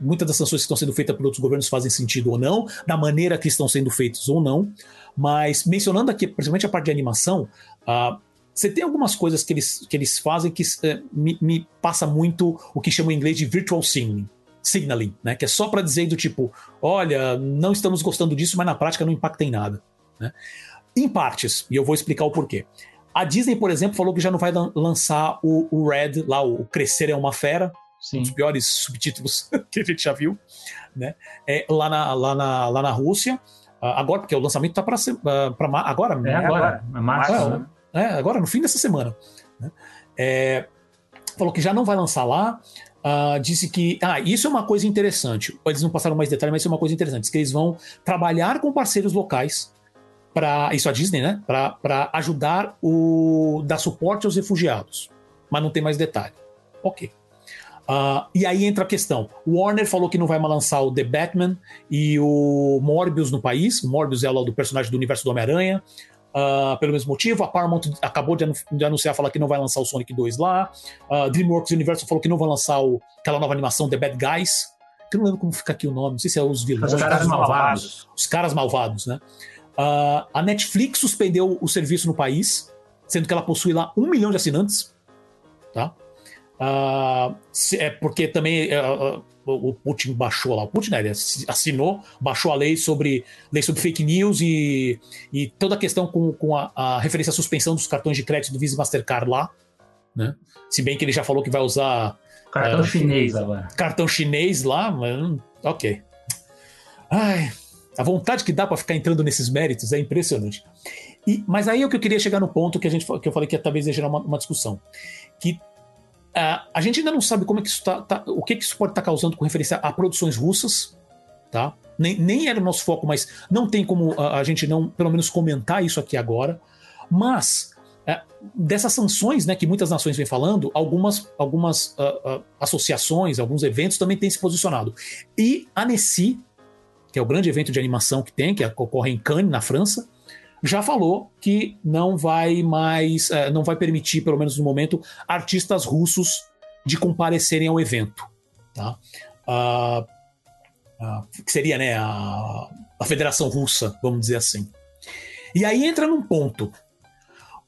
muitas das sanções que estão sendo feitas por outros governos fazem sentido ou não, da maneira que estão sendo feitas ou não. Mas mencionando aqui, principalmente a parte de animação, uh, você tem algumas coisas que eles, que eles fazem que uh, me, me, passa muito o que chama em inglês de virtual signaling signaling, né? Que é só para dizer do tipo, olha, não estamos gostando disso, mas na prática não impacta em nada. Né? Em partes, e eu vou explicar o porquê. A Disney, por exemplo, falou que já não vai lançar o, o Red, lá, o Crescer é uma Fera, Sim. um dos piores subtítulos que a gente já viu, né? É, lá, na, lá, na, lá na Rússia. Uh, agora, porque o lançamento tá para uh, agora, é agora, é março, é, né? é, agora, no fim dessa semana. Né? É, falou que já não vai lançar lá. Uh, disse que. Ah, isso é uma coisa interessante. Eles não passaram mais detalhes, mas isso é uma coisa interessante. que eles vão trabalhar com parceiros locais para isso a Disney, né? Para ajudar o dar suporte aos refugiados. Mas não tem mais detalhe. Ok. Uh, e aí entra a questão. O Warner falou que não vai mais lançar o The Batman e o Morbius no país. Morbius é o do personagem do universo do Homem-Aranha uh, pelo mesmo motivo. A Paramount acabou de, anunciar, falar que não vai lançar o Sonic 2 lá. Uh, DreamWorks Universal falou que não vai lançar o, aquela nova animação The Bad Guys. Que eu não lembro como fica aqui o nome, não sei se é os vilões. Os caras malvados. Os caras malvados, né? Uh, a Netflix suspendeu o serviço no país, sendo que ela possui lá um milhão de assinantes. Tá? Uh, é porque também uh, o Putin baixou lá, o Putin né, ele assinou, baixou a lei sobre lei sobre fake news e, e toda a questão com, com a, a, referência à suspensão dos cartões de crédito do Visa e Mastercard lá, né? Se bem que ele já falou que vai usar cartão chinês agora. Cartão chinês lá, mas ok. Ai, a vontade que dá para ficar entrando nesses méritos é impressionante. E, mas aí é o que eu queria chegar no ponto que a gente que eu falei que talvez ia gerar uma, uma discussão, que Uh, a gente ainda não sabe como é que isso tá, tá o que, que isso pode estar tá causando com referência a produções russas, tá? Nem, nem era o nosso foco, mas não tem como a, a gente não, pelo menos, comentar isso aqui agora. Mas é, dessas sanções né, que muitas nações vêm falando, algumas, algumas uh, uh, associações, alguns eventos também têm se posicionado. E a Nessie, que é o grande evento de animação que tem, que ocorre em Cannes, na França, já falou que não vai mais, uh, não vai permitir, pelo menos no momento, artistas russos de comparecerem ao evento. Tá? que seria né, a, a Federação Russa, vamos dizer assim. E aí entra num ponto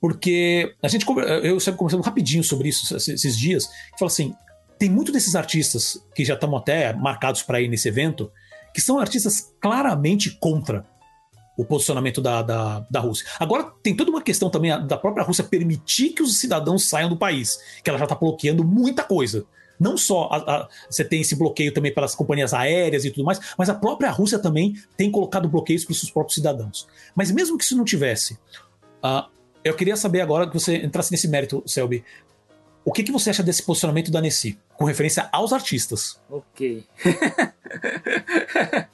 porque a gente eu sempre conversando rapidinho sobre isso esses dias, que fala assim, tem muito desses artistas que já estão até marcados para ir nesse evento, que são artistas claramente contra o posicionamento da, da, da Rússia. Agora, tem toda uma questão também da própria Rússia permitir que os cidadãos saiam do país, que ela já está bloqueando muita coisa. Não só a, a, você tem esse bloqueio também pelas companhias aéreas e tudo mais, mas a própria Rússia também tem colocado bloqueios para os seus próprios cidadãos. Mas mesmo que isso não tivesse, uh, eu queria saber agora que você entrasse nesse mérito, Selby. O que, que você acha desse posicionamento da Nessie, com referência aos artistas? Ok.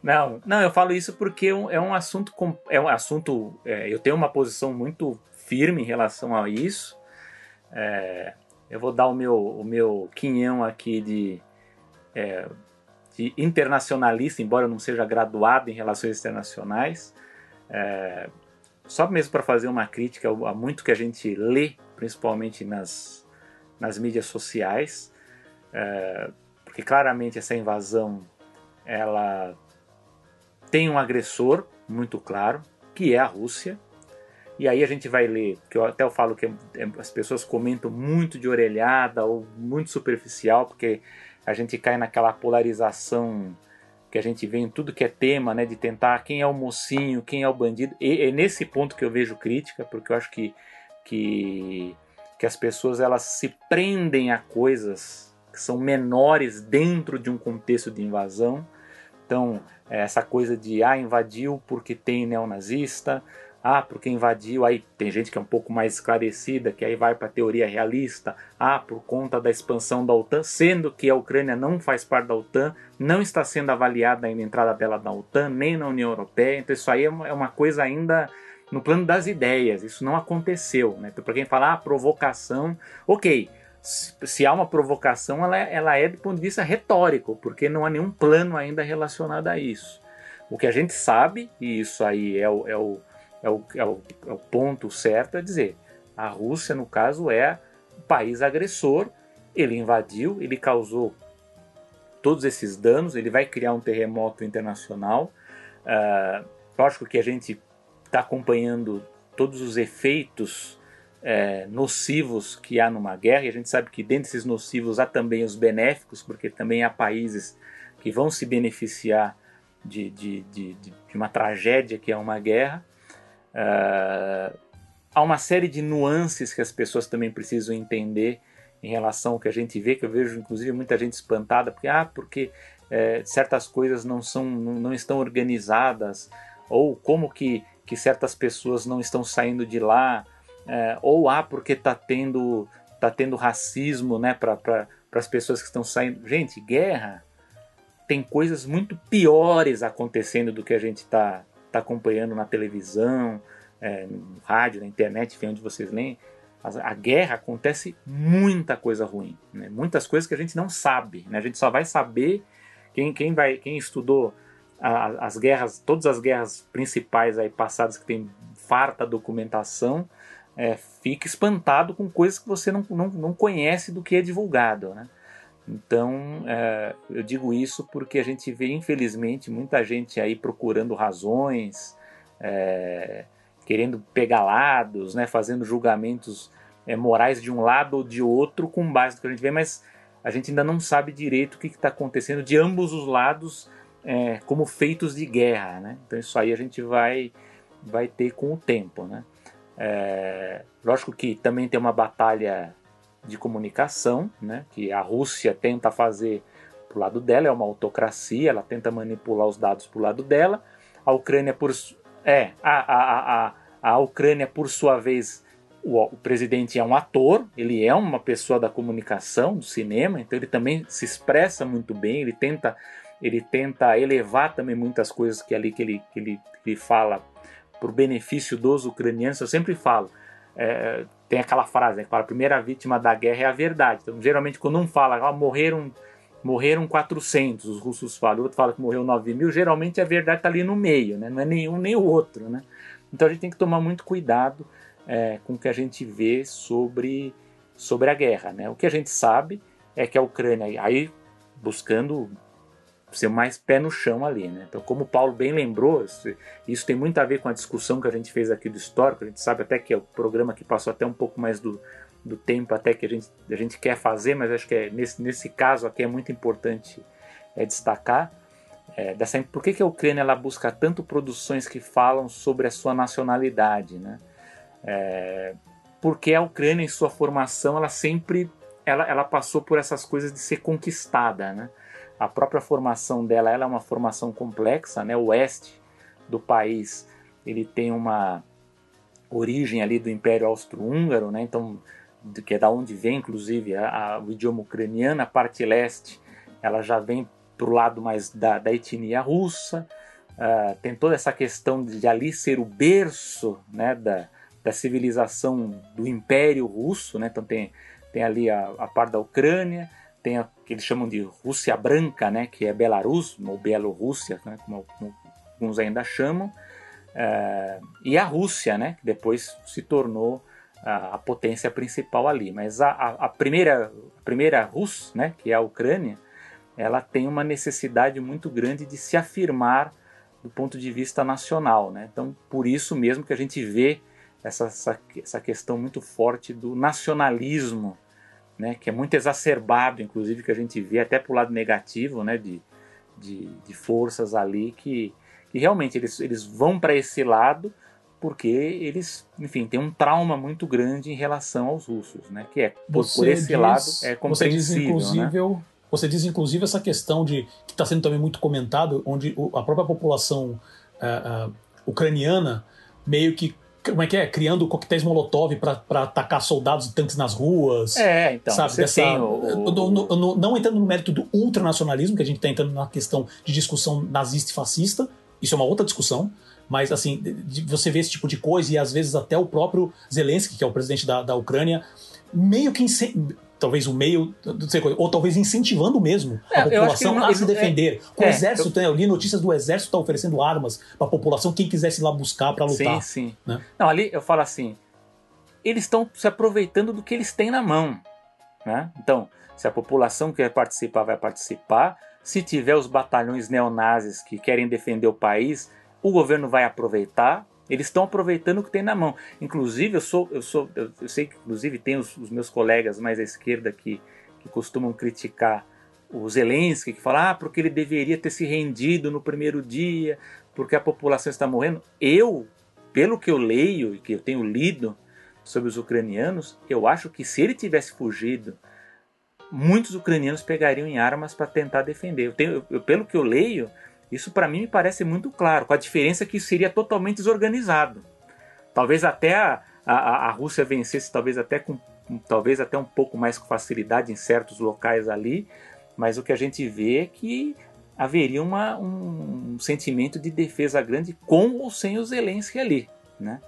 não, não, eu falo isso porque é um assunto. É um assunto. É, eu tenho uma posição muito firme em relação a isso. É, eu vou dar o meu, o meu quinhão aqui de, é, de internacionalista, embora eu não seja graduado em relações internacionais. É, só mesmo para fazer uma crítica a muito que a gente lê, principalmente nas, nas mídias sociais, é, porque claramente essa invasão ela tem um agressor muito claro, que é a Rússia. E aí a gente vai ler, que eu até eu falo que é, as pessoas comentam muito de orelhada ou muito superficial, porque a gente cai naquela polarização que a gente vê em tudo que é tema, né, de tentar quem é o mocinho, quem é o bandido. E é nesse ponto que eu vejo crítica, porque eu acho que, que, que as pessoas elas se prendem a coisas que são menores dentro de um contexto de invasão. Então, essa coisa de ah, invadiu porque tem neonazista, ah, porque invadiu, aí tem gente que é um pouco mais esclarecida, que aí vai para a teoria realista. Ah, por conta da expansão da OTAN, sendo que a Ucrânia não faz parte da OTAN, não está sendo avaliada ainda a entrada dela na OTAN, nem na União Europeia. Então isso aí é uma é coisa ainda no plano das ideias. Isso não aconteceu. Né? Então, para quem fala, ah, provocação, ok. Se há uma provocação, ela é, ela é do ponto de vista retórico, porque não há nenhum plano ainda relacionado a isso. O que a gente sabe, e isso aí é o, é o é o, é o, é o ponto certo a dizer. A Rússia, no caso, é o país agressor. Ele invadiu, ele causou todos esses danos, ele vai criar um terremoto internacional. Uh, lógico que a gente está acompanhando todos os efeitos é, nocivos que há numa guerra, e a gente sabe que dentro desses nocivos há também os benéficos, porque também há países que vão se beneficiar de, de, de, de uma tragédia que é uma guerra. Uh, há uma série de nuances que as pessoas também precisam entender em relação ao que a gente vê, que eu vejo inclusive muita gente espantada, porque, ah, porque é, certas coisas não, são, não, estão organizadas, ou como que, que certas pessoas não estão saindo de lá, é, ou ah, porque está tendo, tá tendo racismo né, para pra, as pessoas que estão saindo. Gente, guerra tem coisas muito piores acontecendo do que a gente está está acompanhando na televisão, é, no rádio, na internet, enfim, onde vocês leem, a, a guerra acontece muita coisa ruim, né? muitas coisas que a gente não sabe. Né? A gente só vai saber quem, quem, vai, quem estudou as guerras, todas as guerras principais aí passadas que tem farta documentação, é, fica espantado com coisas que você não, não, não conhece do que é divulgado. Né? Então, é, eu digo isso porque a gente vê, infelizmente, muita gente aí procurando razões, é, querendo pegar lados, né, fazendo julgamentos é, morais de um lado ou de outro com base no que a gente vê, mas a gente ainda não sabe direito o que está acontecendo de ambos os lados é, como feitos de guerra. Né? Então, isso aí a gente vai, vai ter com o tempo. Né? É, lógico que também tem uma batalha de comunicação, né, que a Rússia tenta fazer para o lado dela, é uma autocracia, ela tenta manipular os dados para o lado dela. A Ucrânia, por, é, a, a, a, a Ucrânia, por sua vez, o, o, presidente é um ator, ele é uma pessoa da comunicação, do cinema, então ele também se expressa muito bem, ele tenta, ele tenta elevar também muitas coisas que ali que ele, que ele, que ele fala para o benefício dos ucranianos. Eu sempre falo, é, tem aquela frase né, que fala, a primeira vítima da guerra é a verdade. Então, geralmente, quando um fala, ah, morreram, morreram 400, os russos falam, o outro fala que morreu 9 mil, geralmente a verdade está ali no meio, né? não é nenhum nem o outro. Né? Então a gente tem que tomar muito cuidado é, com o que a gente vê sobre, sobre a guerra. Né? O que a gente sabe é que a Ucrânia, aí buscando ser mais pé no chão ali, né? Então, como o Paulo bem lembrou, isso tem muito a ver com a discussão que a gente fez aqui do histórico. A gente sabe até que é o programa que passou até um pouco mais do, do tempo até que a gente, a gente quer fazer, mas acho que é, nesse, nesse caso aqui é muito importante é, destacar é, dessa, por que, que a Ucrânia ela busca tanto produções que falam sobre a sua nacionalidade, né? É, porque a Ucrânia em sua formação ela sempre ela, ela passou por essas coisas de ser conquistada, né? A própria formação dela ela é uma formação complexa, né? O oeste do país ele tem uma origem ali do Império Austro-Húngaro, né? Então, que é da onde vem, inclusive, a, a, o idioma ucraniano. A parte leste, ela já vem para o lado mais da, da etnia russa. Uh, tem toda essa questão de ali ser o berço, né? Da, da civilização do Império Russo, né? Então tem, tem ali a, a parte da Ucrânia, tem a que eles chamam de Rússia Branca, né, que é Belarus, ou Bielorrússia, né, como, alguns ainda chamam, é, e a Rússia, né, que depois se tornou a, a potência principal ali. Mas a, a, a, primeira, a primeira Rus, né, que é a Ucrânia, ela tem uma necessidade muito grande de se afirmar do ponto de vista nacional. Né? Então, por isso mesmo que a gente vê essa, essa, essa questão muito forte do nacionalismo né, que é muito exacerbado, inclusive, que a gente vê até para o lado negativo, né, de, de, de, forças ali que, que realmente eles, eles vão para esse lado porque eles, enfim, têm um trauma muito grande em relação aos russos, né, que é por, por esse diz, lado é compreensível, você diz, inclusive, né? Você diz, inclusive, essa questão de que está sendo também muito comentado, onde a própria população uh, uh, ucraniana meio que como é que é? Criando coquetéis molotov para atacar soldados e tanques nas ruas. É, então. Sabe, você dessa, o... no, no, no, não entrando no mérito do ultranacionalismo, que a gente está entrando na questão de discussão nazista e fascista, isso é uma outra discussão. Mas, assim, de, você vê esse tipo de coisa e às vezes até o próprio Zelensky, que é o presidente da, da Ucrânia, meio que talvez o meio, ou talvez incentivando mesmo é, a população a se defender. É, Com o é, exército, eu... eu li notícias do exército tá oferecendo armas para a população, quem quisesse ir lá buscar para lutar. Sim, sim. Né? Não, ali eu falo assim, eles estão se aproveitando do que eles têm na mão. Né? Então, se a população quer participar, vai participar. Se tiver os batalhões neonazis que querem defender o país, o governo vai aproveitar. Eles estão aproveitando o que tem na mão. Inclusive, eu sou, eu sou, eu, sei que inclusive tem os, os, meus colegas mais à esquerda que, que costumam criticar o Zelensky, que fala, ah, porque ele deveria ter se rendido no primeiro dia, porque a população está morrendo. Eu, pelo que eu leio e que eu tenho lido sobre os ucranianos, eu acho que se ele tivesse fugido, muitos ucranianos pegariam em armas para tentar defender. Eu tenho, eu, pelo que eu leio, isso para mim me parece muito claro, com a diferença que isso seria totalmente desorganizado. Talvez até a, a, a Rússia vencesse, talvez até com talvez até um pouco mais com facilidade em certos locais ali, mas o que a gente vê é que haveria uma, um, um sentimento de defesa grande com ou sem o Zelensky ali, né?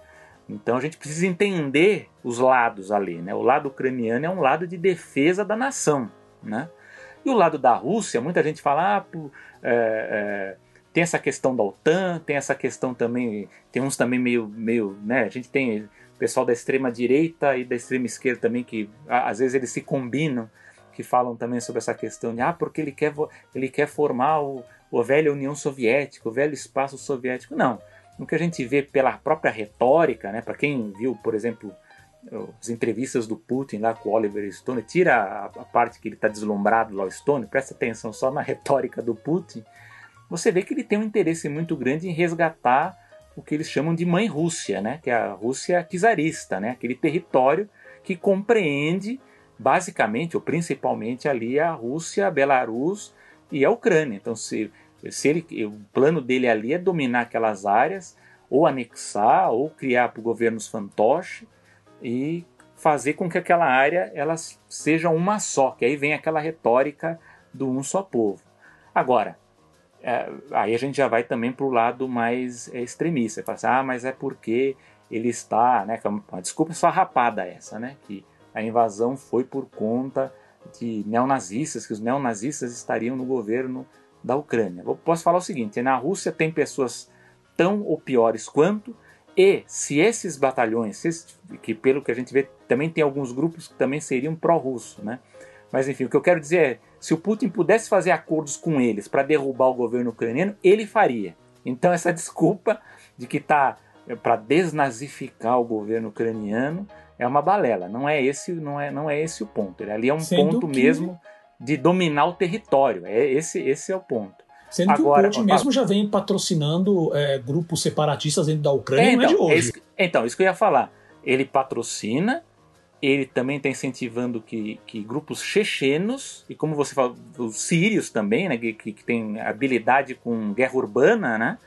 Então a gente precisa entender os lados ali, né? O lado ucraniano é um lado de defesa da nação, né? E o lado da Rússia, muita gente fala, ah, é, é, tem essa questão da OTAN, tem essa questão também, tem uns também meio, meio né, a gente tem pessoal da extrema direita e da extrema esquerda também que às vezes eles se combinam, que falam também sobre essa questão de, ah, porque ele quer, ele quer formar o, o velho União Soviética, o velho espaço soviético. Não, o que a gente vê pela própria retórica, né, para quem viu, por exemplo, as entrevistas do Putin lá com o Oliver Stone, tira a, a parte que ele está deslumbrado lá, o Stone, presta atenção só na retórica do Putin, você vê que ele tem um interesse muito grande em resgatar o que eles chamam de mãe Rússia, né? que é a Rússia czarista, né? aquele território que compreende basicamente ou principalmente ali a Rússia, a Belarus e a Ucrânia. Então, se, se ele, o plano dele ali é dominar aquelas áreas, ou anexar, ou criar para governos fantoche, e fazer com que aquela área ela seja uma só, que aí vem aquela retórica do um só povo. Agora, é, aí a gente já vai também para o lado mais é, extremista, fala assim, ah, mas é porque ele está, né, uma desculpa só rapada essa, né, que a invasão foi por conta de neonazistas, que os neonazistas estariam no governo da Ucrânia. Eu posso falar o seguinte, na Rússia tem pessoas tão ou piores quanto, e se esses batalhões, que pelo que a gente vê, também tem alguns grupos que também seriam pró-russo, né? Mas enfim, o que eu quero dizer é, se o Putin pudesse fazer acordos com eles para derrubar o governo ucraniano, ele faria. Então essa desculpa de que está é, para desnazificar o governo ucraniano é uma balela. Não é esse, não é, não é esse o ponto. Ele ali é um Sendo ponto que... mesmo de dominar o território. É esse, esse é o ponto. Sendo Agora, que o Putin mesmo já vem patrocinando é, grupos separatistas dentro da Ucrânia, é, então, não é de hoje. Isso, então, isso que eu ia falar. Ele patrocina, ele também está incentivando que, que grupos chechenos, e como você falou, os sírios também, né, que, que, tem habilidade com guerra urbana, né?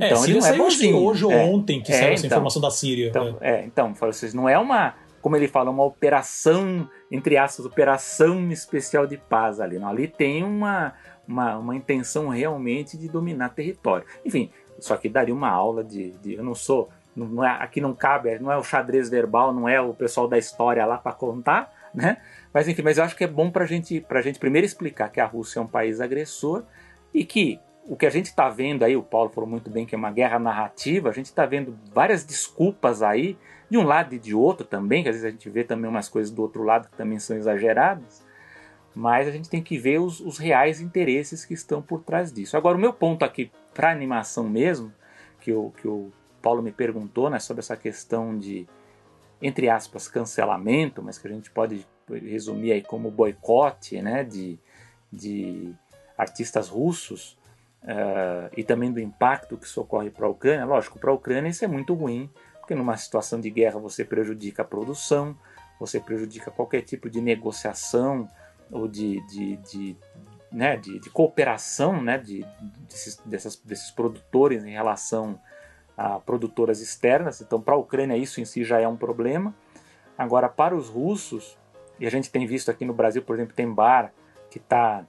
É, então, é, ele não é bonzinho. hoje ou é, ontem que é, saiu essa então, informação da Síria. Então, é. é então vocês não é uma, como ele fala, uma operação, entre aspas, operação especial de paz ali. Não, ali tem uma, uma, uma intenção realmente de dominar território. Enfim, isso aqui daria uma aula de. de eu não sou. Não é, aqui não cabe, não é o xadrez verbal, não é o pessoal da história lá para contar, né? Mas enfim, mas eu acho que é bom para gente, a gente primeiro explicar que a Rússia é um país agressor e que o que a gente está vendo aí, o Paulo falou muito bem que é uma guerra narrativa, a gente está vendo várias desculpas aí, de um lado e de outro também, que às vezes a gente vê também umas coisas do outro lado que também são exageradas, mas a gente tem que ver os, os reais interesses que estão por trás disso. Agora, o meu ponto aqui para animação mesmo, que o, que o Paulo me perguntou né, sobre essa questão de, entre aspas, cancelamento, mas que a gente pode resumir aí como boicote né, de, de artistas russos, uh, e também do impacto que isso ocorre para a Ucrânia. Lógico, para a Ucrânia isso é muito ruim, porque numa situação de guerra você prejudica a produção, você prejudica qualquer tipo de negociação ou de, de, de, né, de, de cooperação né, de, desses, dessas, desses produtores em relação a produtoras externas. Então, para a Ucrânia, isso em si já é um problema. Agora, para os russos, e a gente tem visto aqui no Brasil, por exemplo, tem bar que está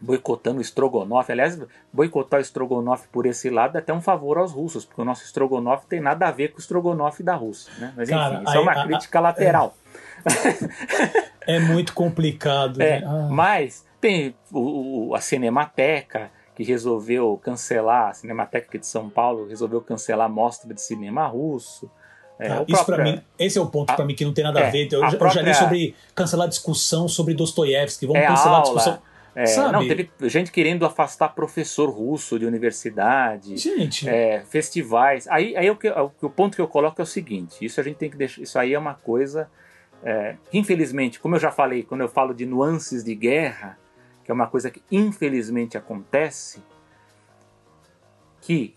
boicotando o estrogonofe. Aliás, boicotar o estrogonofe por esse lado é até um favor aos russos, porque o nosso estrogonofe tem nada a ver com o estrogonofe da Rússia. Né? Mas enfim, Cara, isso aí, é uma a, crítica a, lateral. É, é muito complicado. É, né? ah. Mas tem o, o, a Cinemateca, que resolveu cancelar, a Cinemateca de São Paulo resolveu cancelar a mostra de cinema russo. É, ah, isso para mim, esse é o ponto para mim que não tem nada é, a ver. Eu, a própria, eu já li sobre cancelar a discussão sobre Dostoiévski, vamos é cancelar a, a discussão. É, não, teve gente querendo afastar professor russo de universidade, gente. É, festivais. Aí, aí o, que, o, o, ponto que eu coloco é o seguinte: isso a gente tem que deixar. Isso aí é uma coisa é, infelizmente, como eu já falei, quando eu falo de nuances de guerra, que é uma coisa que infelizmente acontece, que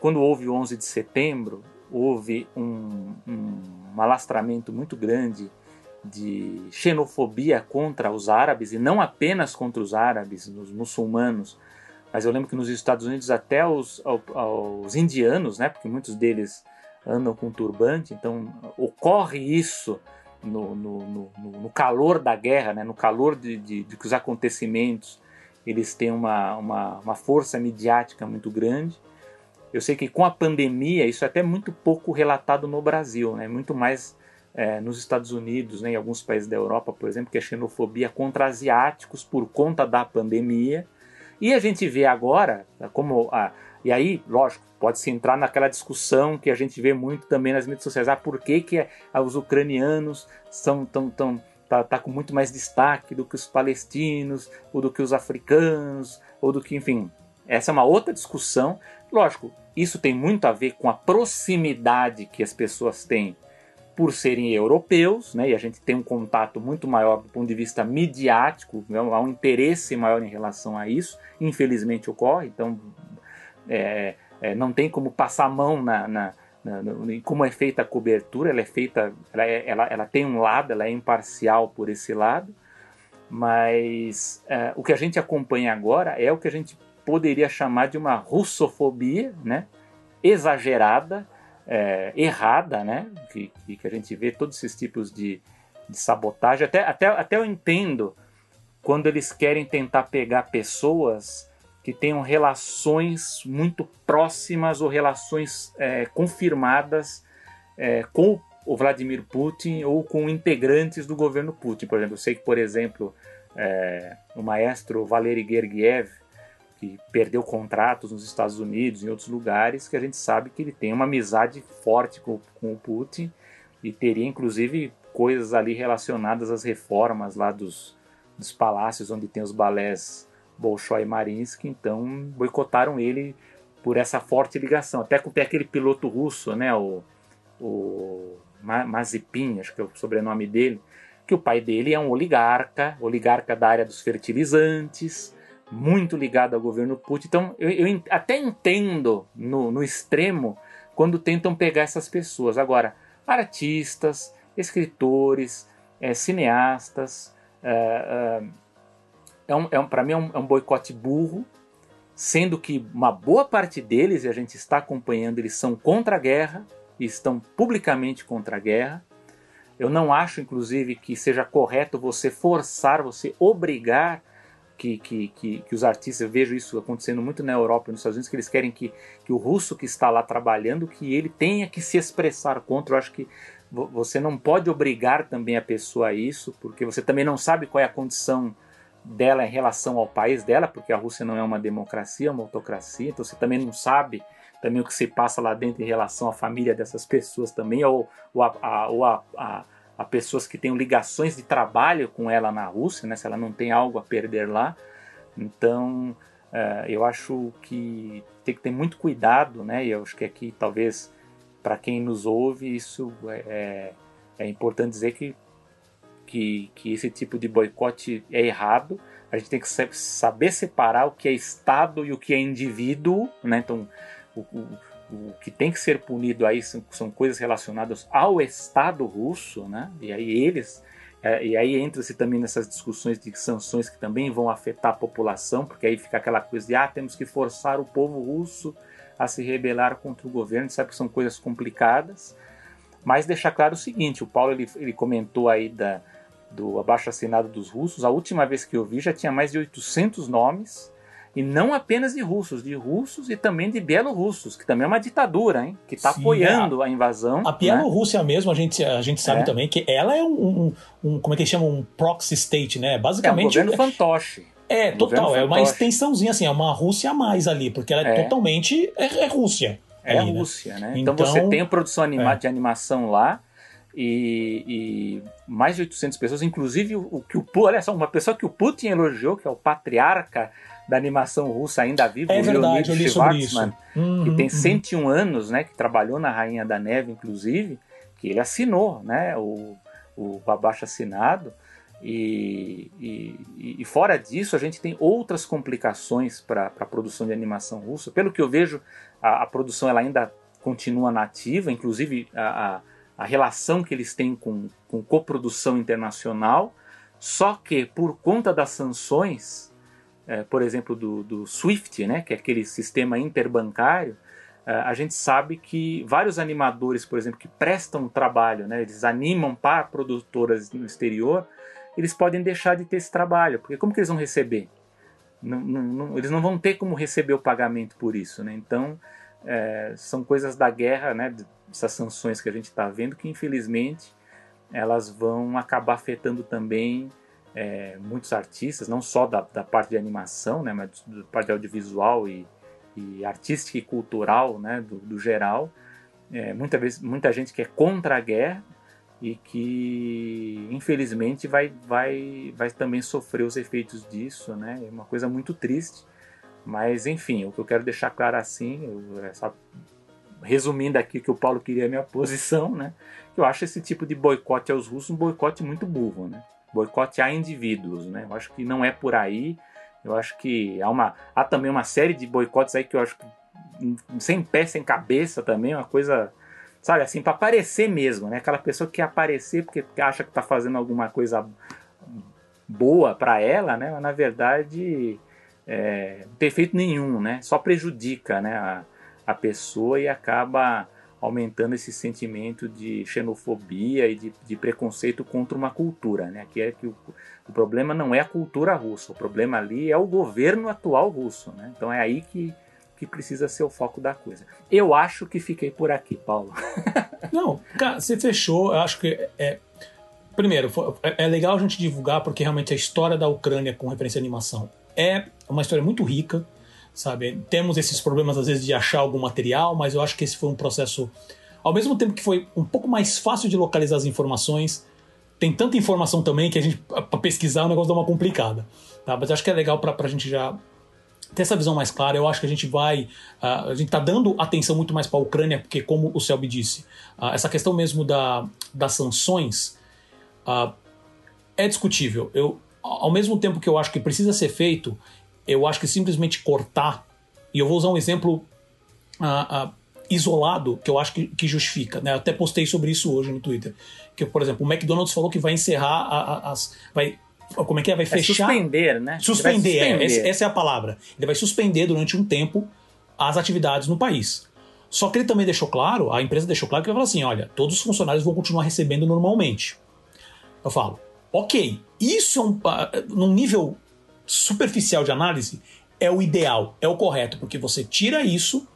quando houve o 11 de setembro, houve um, um, um alastramento muito grande de xenofobia contra os árabes, e não apenas contra os árabes, os muçulmanos, mas eu lembro que nos Estados Unidos até os, os indianos, né, porque muitos deles andam com turbante, então ocorre isso no, no, no, no calor da guerra, né, no calor de, de, de, que os acontecimentos eles têm uma, uma, uma força midiática muito grande. Eu sei que com a pandemia isso é até muito pouco relatado no Brasil, né, muito mais é, nos Estados Unidos, né, em alguns países da Europa, por exemplo, que é xenofobia contra asiáticos por conta da pandemia. E a gente vê agora, como. A, e aí, lógico, pode-se entrar naquela discussão que a gente vê muito também nas mídias sociais: ah, por que, que os ucranianos são tão. tão tá, tá com muito mais destaque do que os palestinos, ou do que os africanos, ou do que, enfim. Essa é uma outra discussão. Lógico, isso tem muito a ver com a proximidade que as pessoas têm por serem europeus, né, e a gente tem um contato muito maior do ponto de vista midiático, né, há um interesse maior em relação a isso, infelizmente ocorre, então é, é, não tem como passar a mão na, na, na, como é feita a cobertura, ela é feita, ela, é, ela, ela tem um lado, ela é imparcial por esse lado, mas é, o que a gente acompanha agora é o que a gente poderia chamar de uma russofobia, né, exagerada, é, errada, né? Que, que, a gente vê todos esses tipos de, de sabotagem. Até, até, até eu entendo quando eles querem tentar pegar pessoas que tenham relações muito próximas ou relações é, confirmadas é, com o Vladimir Putin ou com integrantes do governo Putin. Por exemplo, eu sei que, por exemplo, é, o maestro Valery Gergiev, que perdeu contratos nos Estados Unidos e em outros lugares, que a gente sabe que ele tem uma amizade forte com, com o Putin e teria inclusive coisas ali relacionadas às reformas lá dos, dos palácios onde tem os balés Bolshoi Marinsky, então boicotaram ele por essa forte ligação. Até com aquele piloto russo, né, o, o Mazepin, acho que é o sobrenome dele, que o pai dele é um oligarca, oligarca da área dos fertilizantes, muito ligado ao governo Putin. Então, eu, eu até entendo no, no, extremo quando tentam pegar essas pessoas. Agora, artistas, escritores, é, cineastas, é, é, um, é um, para mim é um, é um boicote burro, sendo que uma boa parte deles, e a gente está acompanhando, eles são contra a guerra, e estão publicamente contra a guerra. Eu não acho, inclusive, que seja correto você forçar, você obrigar que, que, que, que, os artistas, eu vejo isso acontecendo muito na Europa e nos Estados Unidos, que eles querem que, que o russo que está lá trabalhando, que ele tenha que se expressar contra. Eu acho que você não pode obrigar também a pessoa a isso, porque você também não sabe qual é a condição dela em relação ao país dela, porque a Rússia não é uma democracia, é uma autocracia, então você também não sabe também o que se passa lá dentro em relação à família dessas pessoas também, ou, ou, a, a, ou a, a a pessoas que tenham ligações de trabalho com ela na Rússia, né, se ela não tem algo a perder lá. Então, uh, eu acho que tem que ter muito cuidado, né? E eu acho que aqui, talvez, para quem nos ouve, isso é, é, é importante dizer que, que, que esse tipo de boicote é errado. A gente tem que saber separar o que é Estado e o que é indivíduo, né? Então, o, o o que tem que ser punido aí são, são coisas relacionadas ao Estado russo, né? E aí eles é, e aí entra-se também nessas discussões de sanções que também vão afetar a população, porque aí fica aquela coisa de ah, temos que forçar o povo russo a se rebelar contra o governo, sabe que são coisas complicadas. Mas deixar claro o seguinte, o Paulo ele, ele comentou aí da, do abaixo assinado dos russos, a última vez que eu vi já tinha mais de 800 nomes, e não apenas de russos, de russos e também de bielorrussos, que também é uma ditadura, hein? Que está apoiando a, a, invasão. A Bielorrússia né? mesmo, a gente, a gente sabe é. também que ela é um, um, um, Como é que chama? Um proxy state, né? Basicamente. É um governo fantoche. É, total. É uma extensãozinha, assim, é uma Rússia a mais ali, porque ela é, é. totalmente. É, é Rússia. É ali, né? Rússia, né? né? Então, então, você tem a produção anima é. de animação lá. E, e, mais de 800 pessoas, inclusive o, o que o olha só, uma pessoa que o Putin elogiou, que é o patriarca da animação russa ainda vivo, é o verdade, Leonid Schwarzman, uhum, que tem 101 uhum. anos, né, que trabalhou na Rainha da Neve, inclusive, que ele assinou, né, o, o abaixo assinado, e, e, e, fora disso, a gente tem outras complicações para a produção de animação russa. Pelo que eu vejo, a, a produção ela ainda continua nativa, inclusive a, a, a relação que eles têm com, com coprodução internacional, só que por conta das sanções, é, por exemplo, do, do, SWIFT, né, que é aquele sistema interbancário, é, a gente sabe que vários animadores, por exemplo, que prestam trabalho, né, eles animam para produtoras no exterior, eles podem deixar de ter esse trabalho, porque como que eles vão receber? Não, não, não, eles não vão ter como receber o pagamento por isso, né? Então, é, são coisas da guerra, né, dessas sanções que a gente está vendo, que infelizmente elas vão acabar afetando também é, muitos artistas, não só da, da, parte de animação, né, mas da parte audiovisual e, e artística e cultural, né, do, do geral. É, muita, vez, muita gente que é contra a guerra e que infelizmente vai, vai, vai também sofrer os efeitos disso, né? É uma coisa muito triste, mas enfim, o que eu quero deixar claro assim, eu, é só resumindo aqui que o Paulo queria a minha posição, né? Eu acho esse tipo de boicote aos russos um boicote muito burro, né? boicote a indivíduos, né? Eu acho que não é por aí. Eu acho que há, uma, há também uma série de boicotes aí que eu acho que sem pé, sem cabeça também, uma coisa, sabe, assim, para aparecer mesmo, né? Aquela pessoa que quer aparecer porque acha que está fazendo alguma coisa boa para ela, né? Mas na verdade é, não tem efeito nenhum, né? Só prejudica, né? A, a pessoa e acaba aumentando esse sentimento de xenofobia e de, de preconceito contra uma cultura, né? Que é que o, o, problema não é a cultura russa, o problema ali é o governo atual russo, né? Então é aí que, que precisa ser o foco da coisa. Eu acho que fiquei por aqui, Paulo. não, cara, você fechou. Eu acho que é, primeiro é, é legal a gente divulgar porque realmente a história da Ucrânia com referência à animação é uma história muito rica sabe? Temos esses problemas às vezes de achar algum material, mas eu acho que esse foi um processo, ao mesmo tempo que foi um pouco mais fácil de localizar as informações, tem tanta informação também que a gente para pesquisar o negócio dá uma complicada, tá? Mas eu acho que é legal para a gente já ter essa visão mais clara. Eu acho que a gente vai, uh, a gente está dando atenção muito mais para a Ucrânia, porque como o Selby disse, uh, essa questão mesmo da, das sanções uh, é discutível. Eu, ao mesmo tempo que eu acho que precisa ser feito, eu acho que simplesmente cortar, e eu vou usar um exemplo uh, uh, isolado que eu acho que, que justifica, né? Eu até postei sobre isso hoje no Twitter. Que, por exemplo, o McDonald's falou que vai encerrar a, a, as. Vai, como é que é? Vai fechar. Suspender, né? Suspender, suspender. É, essa é a palavra. Ele vai suspender durante um tempo as atividades no país. Só que ele também deixou claro, a empresa deixou claro que vai falar assim: olha, todos os funcionários vão continuar recebendo normalmente. Eu falo, ok, isso é um, num nível superficial de análise é o ideal, é o correto, porque você tira isso.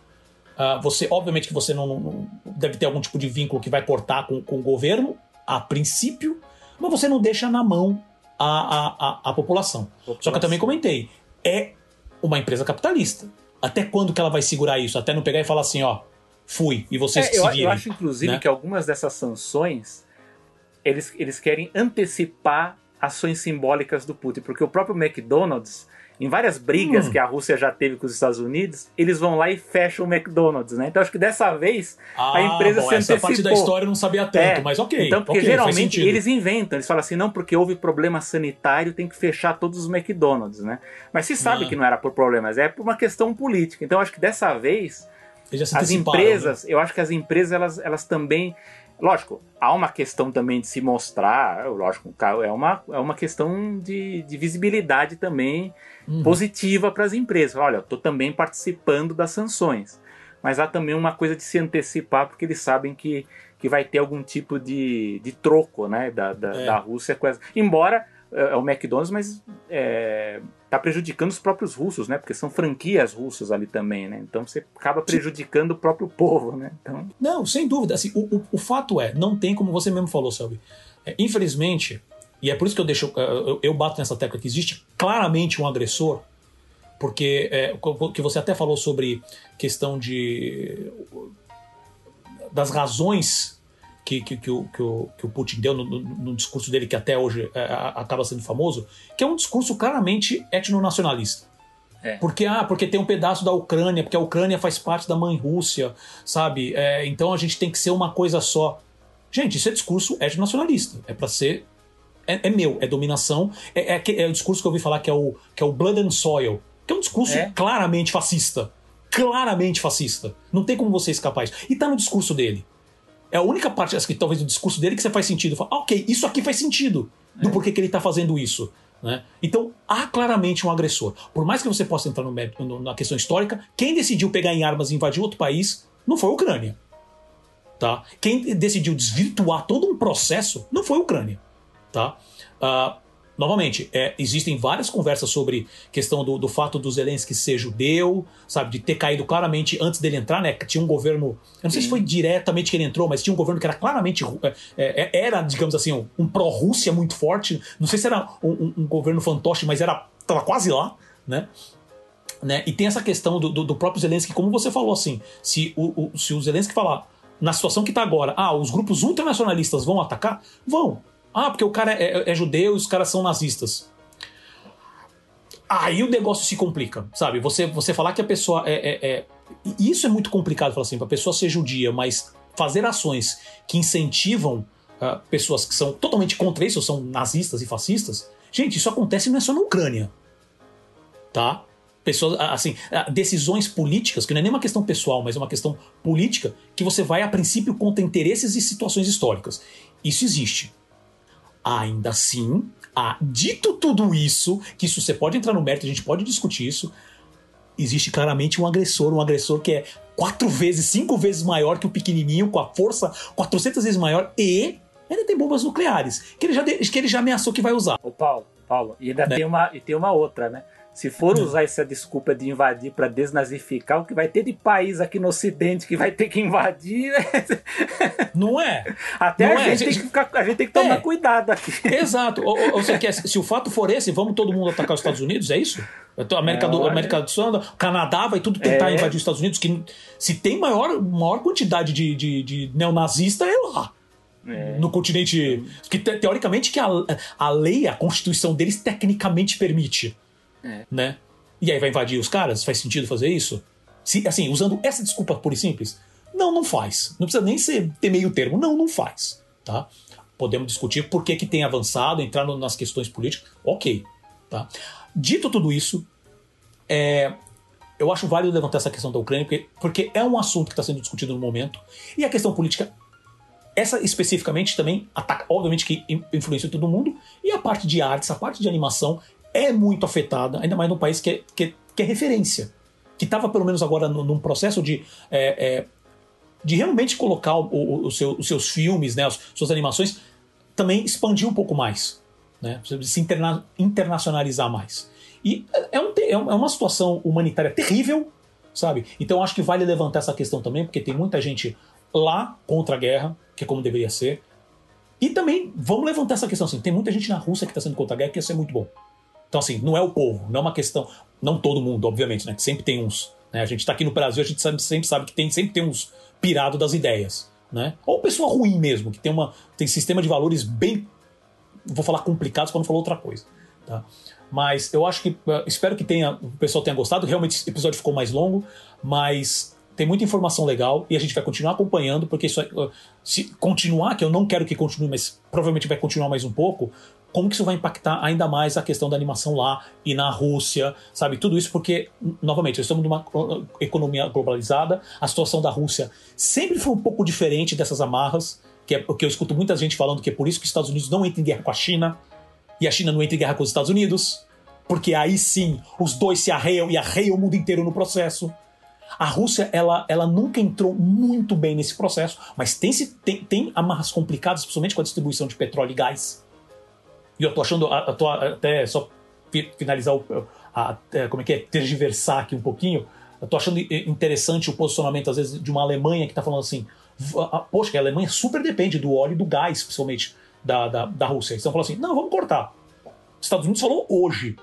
Uh, você, obviamente, que você não, não, deve ter algum tipo de vínculo que vai cortar com, com o governo, a princípio, mas você não deixa na mão a, a, a, a população. população. Só que eu também comentei, é uma empresa capitalista. Até quando que ela vai segurar isso? Até não pegar e falar assim, ó, fui, e vocês é, que eu, se virem. Eu acho, inclusive, né? que algumas dessas sanções, eles, eles querem antecipar ações simbólicas do Putin, porque o próprio McDonald's, em várias brigas hum. que a Rússia já teve com os Estados Unidos, eles vão lá e fecham o McDonald's, né? Então acho que dessa vez ah, a empresa bom, se essa antecipou. parte da história eu não sabia tanto, é, mas ok. Então, porque okay, geralmente eles inventam, eles falam assim, não, porque houve problema sanitário, tem que fechar todos os McDonald's, né? Mas se sabe ah. que não era por problemas, é por uma questão política. Então acho que dessa vez as empresas, né? eu acho que as empresas elas, elas também Lógico, há uma questão também de se mostrar, lógico, é uma, é uma questão de, de visibilidade também uhum. positiva para as empresas. Olha, estou também participando das sanções. Mas há também uma coisa de se antecipar, porque eles sabem que, que vai ter algum tipo de, de troco né, da, da, é. da Rússia com essa. Embora é, é o McDonald's, mas é, tá prejudicando os próprios russos, né? Porque são franquias russas ali também, né? Então você acaba prejudicando o próprio povo, né? Então... Não, sem dúvida. Assim, o, o, o fato é, não tem como você mesmo falou, Selby. É, infelizmente, e é por isso que eu deixo, é, eu, eu, bato nessa tecla que existe claramente um agressor, porque é, que você até falou sobre questão de das razões que, que, que, o, que, o, que o Putin deu no, no, no, discurso dele, que até hoje é, acaba sendo famoso, que é um discurso claramente etnonacionalista. É. Porque, ah, porque tem um pedaço da Ucrânia, porque a Ucrânia faz parte da mãe Rússia, sabe? É, então a gente tem que ser uma coisa só. Gente, isso é discurso etnonacionalista. É para ser. É, é, meu, é dominação. É, é, é, o discurso que eu ouvi falar que é o, que é o Blood and Soil, que é um discurso é. claramente fascista. Claramente fascista. Não tem como você escapar isso. E tá no discurso dele. É a única parte, acho que talvez, do discurso dele que você faz sentido. Fala, ah, ok, isso aqui faz sentido do é. porquê que ele está fazendo isso. Né? Então, há claramente um agressor. Por mais que você possa entrar no, no, na questão histórica, quem decidiu pegar em armas e invadir outro país não foi a Ucrânia. Tá? Quem decidiu desvirtuar todo um processo não foi a Ucrânia. Tá? Uh, novamente, é, existem várias conversas sobre questão do, do fato do Zelensky ser judeu, sabe, de ter caído claramente antes dele entrar, né? Tinha um governo. Eu não sei se foi diretamente que ele entrou, mas tinha um governo que era claramente. É, é, era, digamos assim, um, um pró-Rússia muito forte. Não sei se era um, um, um governo fantoche, mas era. tava quase lá, né? Né? E tem essa questão do, do, do, próprio Zelensky, como você falou assim, se o, o, se o Zelensky falar na situação que está agora, ah, os grupos ultranacionalistas vão atacar, vão. Ah, porque o cara é, é, é judeu e os caras são nazistas. Aí o negócio se complica, sabe? Você, você falar que a pessoa é, é, é... Isso é muito complicado, falar assim, pra pessoa ser judia, mas fazer ações que incentivam uh, pessoas que são totalmente contra isso, são nazistas e fascistas. Gente, isso acontece não é só na Ucrânia. Tá? Pessoas, assim, decisões políticas, que não é nem uma questão pessoal, mas é uma questão política, que você vai, a princípio, contra interesses e situações históricas. Isso existe. Ainda assim, ah, dito tudo isso, que isso você pode entrar no mérito, a gente pode discutir isso, existe claramente um agressor, um agressor que é quatro vezes, cinco vezes maior que o pequenininho, com a força 400 vezes maior e ainda tem bombas nucleares, que ele já, que ele já ameaçou que vai usar. O Paulo, Paulo, e ainda Né? tem, uma, e tem uma outra, né? Se for Hum. usar essa desculpa de invadir para desnazificar, o que vai ter de país aqui no Ocidente que vai ter que invadir, Não é? até Não a, é, gente gente- tem que ficar, a gente tem que tomar É. cuidado aqui. Exato. Ou, ou, você quer, se o fato for esse, vamos todo mundo atacar os Estados Unidos, é isso? A América, É, do. América do Sul, Canadá vai tudo tentar É. invadir os Estados Unidos, que se tem maior, maior quantidade de, de, de neonazista é lá. É. No continente. Que te- teoricamente que a, a lei, a constituição deles tecnicamente permite. É. Né? E aí vai invadir os caras? Faz sentido fazer isso? Se, assim, usando essa desculpa pura e simples? Não, não faz. Não precisa nem ser, ter meio termo. Não, não faz. Tá? Podemos discutir por que, que tem avançado, entrar nas questões políticas. Ok. Tá? Dito tudo isso, é, eu acho válido levantar essa questão da Ucrânia, porque, porque é um assunto que está sendo discutido no momento. E a questão política, essa especificamente também ataca, obviamente que in- influencia todo mundo. E a parte de artes, a parte de animação é muito afetada, ainda mais num país que é, que é, que é referência. Que estava, pelo menos agora, num, processo de. é, é, de realmente colocar o- o- o seu- os seus filmes, né, as suas animações, também expandir um pouco mais, né, se interna- internacionalizar mais. E é, te- é um- é uma situação humanitária terrível, sabe? Então acho que vale levantar essa questão também, porque tem muita gente lá contra a guerra, que é como deveria ser. E também vamos levantar essa questão assim: tem muita gente na Rússia que está sendo contra a guerra, que ia ser muito bom. Então, assim, não é o povo, não é uma questão. Não todo mundo, obviamente, né? Que sempre tem uns. né? A gente está aqui no Brasil, a gente sabe- sempre sabe que tem, sempre tem uns pirado das ideias. Né? Ou pessoa ruim mesmo, que tem uma tem sistema de valores bem. Vou falar complicados para não falar outra coisa. Tá? Mas eu acho que. eh, Espero que tenha, o pessoal tenha gostado. Realmente esse episódio ficou mais longo, mas tem muita informação legal e a gente vai continuar acompanhando, porque isso, é, eh, se continuar, que eu não quero que continue, mas provavelmente vai continuar mais um pouco, como que isso vai impactar ainda mais a questão da animação lá e na Rússia, sabe? Tudo isso porque, novamente, estamos numa uh, economia globalizada, a situação da Rússia sempre foi um pouco diferente dessas amarras, que é o que eu escuto muita gente falando que é por isso que os Estados Unidos não entram em guerra com a China, e a China não entra em guerra com os Estados Unidos, porque aí sim os dois se arreiam e arreiam o mundo inteiro no processo. A Rússia, ela, ela nunca entrou muito bem nesse processo, mas tem, tem, tem amarras complicadas, principalmente com a distribuição de petróleo e gás. E eu tô achando, a- tô até só fi- finalizar o. a- é, como é que é? Tergiversar aqui um pouquinho. Eu tô achando interessante o posicionamento, às vezes, de uma Alemanha que tá falando assim: "V- a- poxa, a Alemanha super depende do óleo e do gás, principalmente, da, da, da Rússia. Estão falando assim: não, vamos cortar. Os Estados Unidos falou hoje.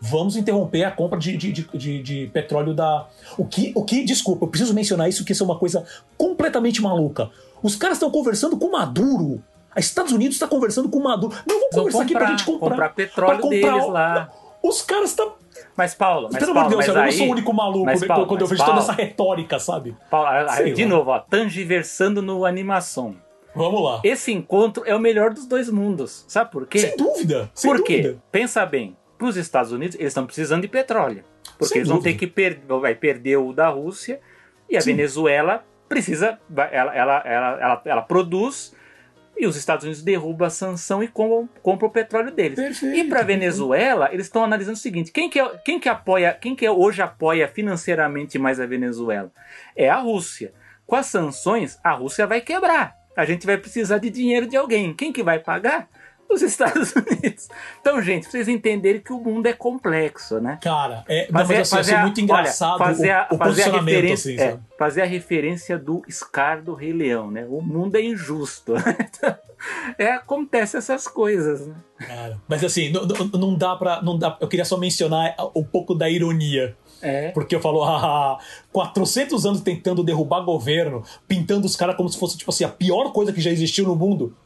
Vamos interromper a compra de, de, de- de petróleo da. O que, o que, desculpa, eu preciso mencionar isso, que isso é uma coisa completamente maluca. Os caras estão conversando com Maduro. Estados Unidos está conversando com Maduro. Não, vamos conversar aqui pra comprar, gente comprar. comprar petróleo pra comprar deles o- lá. Os caras estão. Mas, Paulo, mas, Pelo amor de Deus, eu não aí, sou o único maluco mas, né, Paulo, quando eu mas, vejo toda Paulo, essa retórica, sabe? Paulo, Sei de lá. novo, ó, tangiversando no animação. Vamos lá. Esse encontro é o melhor dos dois mundos. Sabe por quê? Sem dúvida. Sem Por quê? Pensa bem, para os Estados Unidos, eles estão precisando de petróleo. Porque Sem eles vão ter dúvida. que perder, vai perder o da Rússia e a Sim. Venezuela precisa, ela, ela, ela, ela, ela produz e os Estados Unidos derrubam a sanção e compram, compram o petróleo deles. Perfeito. E para Venezuela, eles estão analisando o seguinte: quem que, é, quem que apoia, quem que hoje apoia financeiramente mais a Venezuela? É a Rússia. Com as sanções, a Rússia vai quebrar. A gente vai precisar de dinheiro de alguém. Quem que vai pagar? Os Estados Unidos. Então, gente, vocês entenderem que o mundo é complexo, né? Cara, é, não, mas assim, achei a- muito engraçado olha, fazer a, o, o fazer a posicionamento, referência, assim, é, fazer a referência do Scar do Rei Leão, né? O mundo é injusto. Então, é, acontece essas coisas, né? Cara, mas assim, não, não- não dá pra. Não dá, eu queria só mencionar um pouco da ironia. É. Porque eu falo, ah, 400 anos tentando derrubar governo, pintando os caras como se fosse, tipo assim, a pior coisa que já existiu no mundo.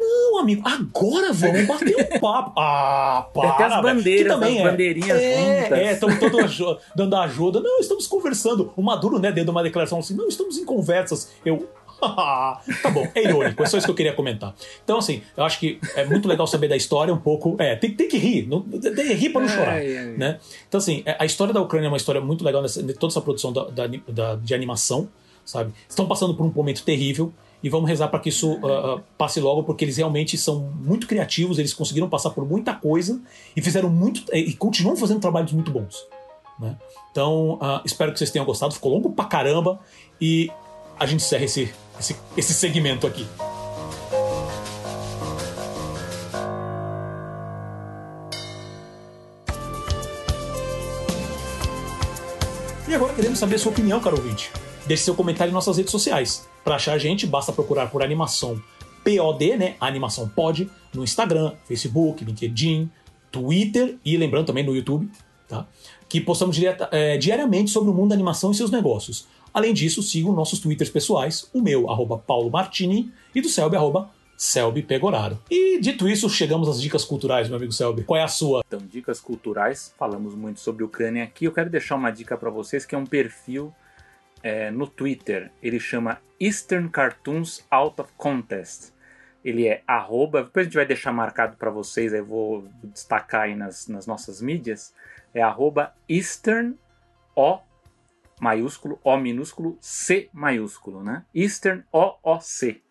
Não, amigo, agora vamos bater um papo. Ah, para. Até as bandeiras, Que também as bandeirinhas é, juntas. É, estamos todos aju- dando ajuda. Não, estamos conversando. O Maduro, né, deu uma declaração assim, não, estamos em conversas. Eu, tá bom, é irônico, é só isso que eu queria comentar. Então, assim, eu acho que é muito legal saber da história um pouco. É, tem, tem que rir, não, tem que rir pra não chorar. Ai, ai. Né? Então, assim, é- a história da Ucrânia é uma história muito legal, nessa, de toda essa produção da, da- da- de animação, sabe? Estão passando por um momento terrível e vamos rezar para que isso ah, passe logo, porque eles realmente são muito criativos, eles conseguiram passar por muita coisa e fizeram muito. e continuam fazendo trabalhos muito bons. Né? Então, uh, espero que vocês tenham gostado. Ficou longo pra caramba. E a gente encerra esse, esse, esse segmento aqui. E agora queremos saber a sua opinião, caro ouvinte. Deixe seu comentário em nossas redes sociais. Para achar a gente, basta procurar por animação POD, né? Animação Pod, no Instagram, Facebook, LinkedIn, Twitter e lembrando também no YouTube, tá? Que postamos direta, é, diariamente sobre o mundo da animação e seus negócios. Além disso, sigam nossos twitters pessoais, o meu, arroba Paulo Martini, e do Selby, arroba Selby Pegoraro. E dito isso, chegamos às dicas culturais, meu amigo Selby. Qual é a sua? Então, dicas culturais, falamos muito sobre Ucrânia aqui. Eu quero deixar uma dica para vocês que é um perfil é, no Twitter. Ele chama Eastern Cartoons Out of Contest. Ele é arroba, depois a gente vai deixar marcado para vocês, eu vou destacar aí nas, nas nossas mídias. É arroba Eastern O maiúsculo, O minúsculo, C maiúsculo, né? Eastern OOC.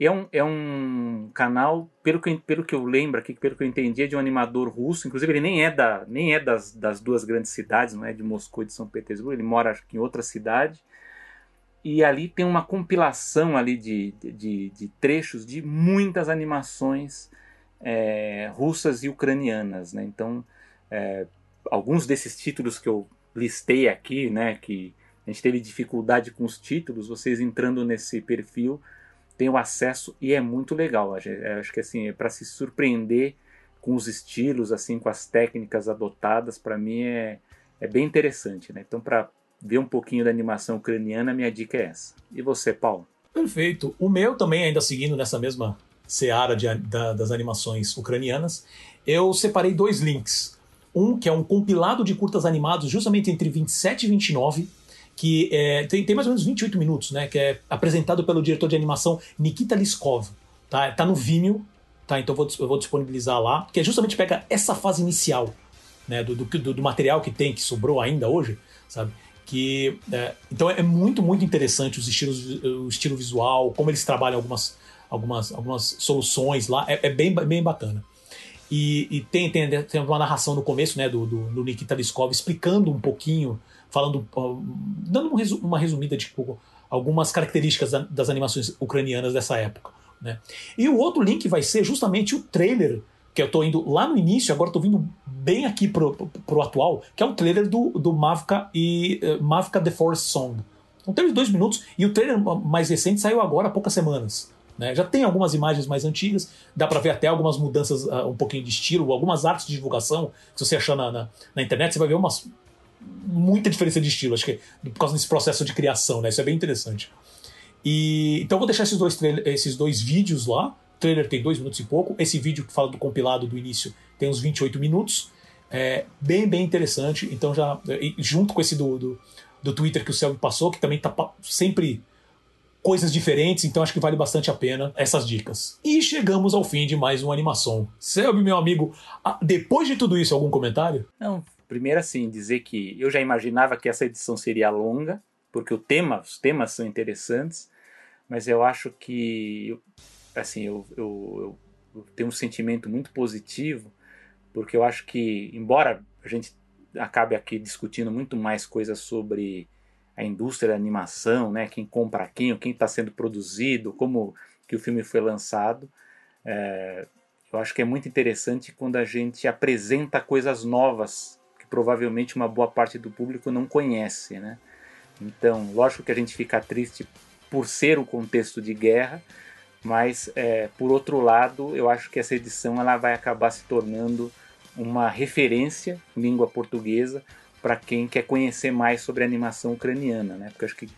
É um, é um canal, pelo que, pelo que eu lembro aqui, pelo que eu entendi, é de um animador russo. Inclusive, ele nem é, da, nem é das, das duas grandes cidades, não é de Moscou e de São Petersburgo. Ele mora, acho em outra cidade. E ali tem uma compilação ali de, de, de trechos de muitas animações é, russas e ucranianas. Né? Então, é, alguns desses títulos que eu listei aqui, né, que a gente teve dificuldade com os títulos, vocês entrando nesse perfil tem o acesso e é muito legal. Acho que assim, é para se surpreender com os estilos, assim, com as técnicas adotadas, para mim é, é bem interessante. Né? Então, para ver um pouquinho da animação ucraniana, minha dica é essa. E você, Paulo? Perfeito. O meu também, ainda seguindo nessa mesma seara de, da, das animações ucranianas, eu separei dois links. Um que é um compilado de curtas animados justamente entre 27 e 29, que é, tem, tem, mais ou menos 28 minutos, né? Que é apresentado pelo diretor de animação Nikita Liskov. Tá, tá no Vimeo, tá? Então eu vou, eu vou disponibilizar lá, que é justamente pega essa fase inicial, né? Do, do, do material que tem, que sobrou ainda hoje, sabe? Que, é, então é muito, muito interessante os estilos, o estilo visual, como eles trabalham algumas, algumas, algumas soluções lá, é, é bem, bem bacana. E, e, tem, tem, tem uma narração no começo, né, do, do, do Nikita Liskov explicando um pouquinho falando, dando uma resumida de tipo, algumas características das animações ucranianas dessa época. Né? E o outro link vai ser justamente o trailer, que eu estou indo lá no início, agora estou vindo bem aqui pro, pro, pro, atual, que é o trailer do, do Mavka e uh, Mavka The Forest Song. Um trailer de dois minutos, e o trailer mais recente saiu agora há poucas semanas. Né? Já tem algumas imagens mais antigas, dá para ver até algumas mudanças, uh, um pouquinho de estilo, algumas artes de divulgação. Se você achar na, na, na internet, você vai ver umas muita diferença de estilo, acho que por causa desse processo de criação, né? Isso é bem interessante. E então eu vou deixar esses dois, esses dois vídeos lá. O trailer tem dois minutos e pouco. Esse vídeo que fala do compilado do início tem uns 28 minutos. É bem, bem interessante. Então já. junto com esse do, do, do Twitter que o Selby passou, que também tá sempre coisas diferentes, então acho que vale bastante a pena essas dicas. E chegamos ao fim de mais uma animação. Selby, meu amigo, depois de tudo isso, algum comentário? Não, Primeiro, assim, dizer que eu já imaginava que essa edição seria longa, porque o tema, os temas são interessantes, mas eu acho que, assim, eu, eu, eu tenho um sentimento muito positivo, porque eu acho que, embora a gente acabe aqui discutindo muito mais coisas sobre a indústria da animação, né, quem compra quem, quem está sendo produzido, como que o filme foi lançado, é, eu acho que é muito interessante quando a gente apresenta coisas novas provavelmente uma boa parte do público não conhece, né? Então, lógico que a gente fica triste por ser um contexto de guerra, mas é, por outro lado, eu acho que essa edição ela vai acabar se tornando uma referência língua portuguesa para quem quer conhecer mais sobre a animação ucraniana, né? Porque acho que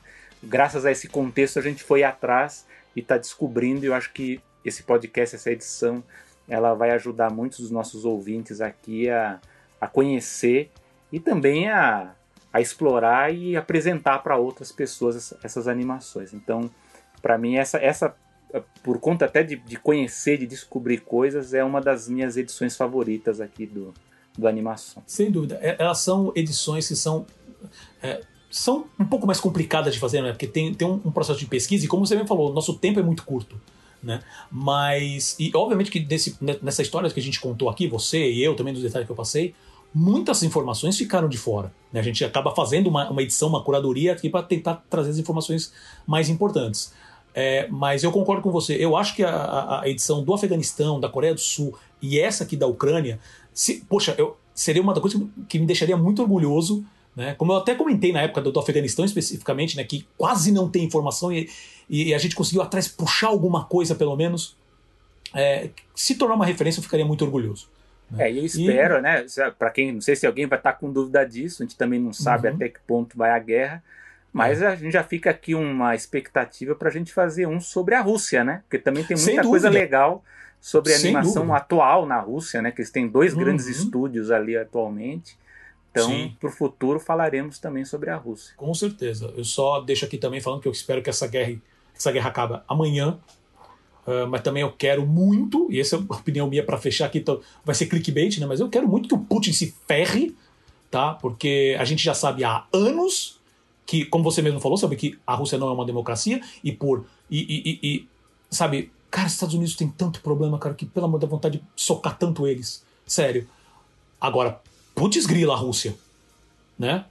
graças a esse contexto a gente foi atrás e está descobrindo. E eu acho que esse podcast, essa edição, ela vai ajudar muitos dos nossos ouvintes aqui a, a conhecer e também a, a explorar e apresentar para outras pessoas essas animações. Então, para mim, essa, essa, por conta até de, de, conhecer, de descobrir coisas, é uma das minhas edições favoritas aqui do, do animação. Sem dúvida. É, elas são edições que são. É, são um pouco mais complicadas de fazer, né? porque tem, tem um, um processo de pesquisa, e como você bem falou, nosso tempo é muito curto. Né? Mas, e obviamente que nesse, nessa história que a gente contou aqui, você e eu também, dos detalhes que eu passei, muitas informações ficaram de fora. Né? A gente acaba fazendo uma, uma edição, uma curadoria aqui para tentar trazer as informações mais importantes. É, mas eu concordo com você. Eu acho que a, a, edição do Afeganistão, da Coreia do Sul e essa aqui da Ucrânia, se, poxa, eu, seria uma das coisas que me deixaria muito orgulhoso. Né? Como eu até comentei na época do, do Afeganistão especificamente, né, que quase não tem informação e, e a gente conseguiu atrás puxar alguma coisa, pelo menos. É, se tornar uma referência, eu ficaria muito orgulhoso. Né? É, eu espero, e... né? Para quem, não sei se alguém vai estar com dúvida disso, a gente também não sabe uhum. até que ponto vai a guerra. Mas é. a gente já fica aqui uma expectativa para a gente fazer um sobre a Rússia, né? Porque também tem muita coisa legal sobre a Sem animação dúvida. atual na Rússia, né? Que eles têm dois uhum. grandes estúdios ali atualmente. Então, para o futuro, falaremos também sobre a Rússia. Com certeza. Eu só deixo aqui também falando que eu espero que essa guerra, essa guerra acabe amanhã. Uh, mas também eu quero muito, e essa é a opinião minha para fechar aqui, então vai ser clickbait, né? Mas eu quero muito que o Putin se ferre, tá? Porque a gente já sabe há anos que, como você mesmo falou, sabe que a Rússia não é uma democracia e por. E, e, e, sabe, cara, os Estados Unidos tem tanto problema, cara, que pelo amor da vontade de socar tanto eles. Sério. Agora, putz grila a Rússia, né?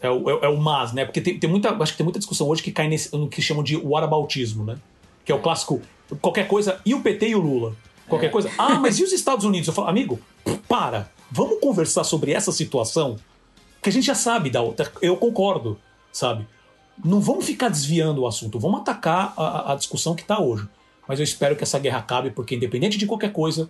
É o, é, é, o mas, né? Porque tem, tem muita. Acho que tem muita discussão hoje que cai nesse, no que chamam de whataboutismo, né? Que é o clássico qualquer coisa, e o PT e o Lula? Qualquer é. coisa. Ah, mas e os Estados Unidos? Eu falo, amigo, para. Vamos conversar sobre essa situação que a gente já sabe da outra. Eu concordo sabe? Não vamos ficar desviando o assunto, vamos atacar a, a discussão que está hoje. Mas eu espero que essa guerra acabe, porque independente de qualquer coisa,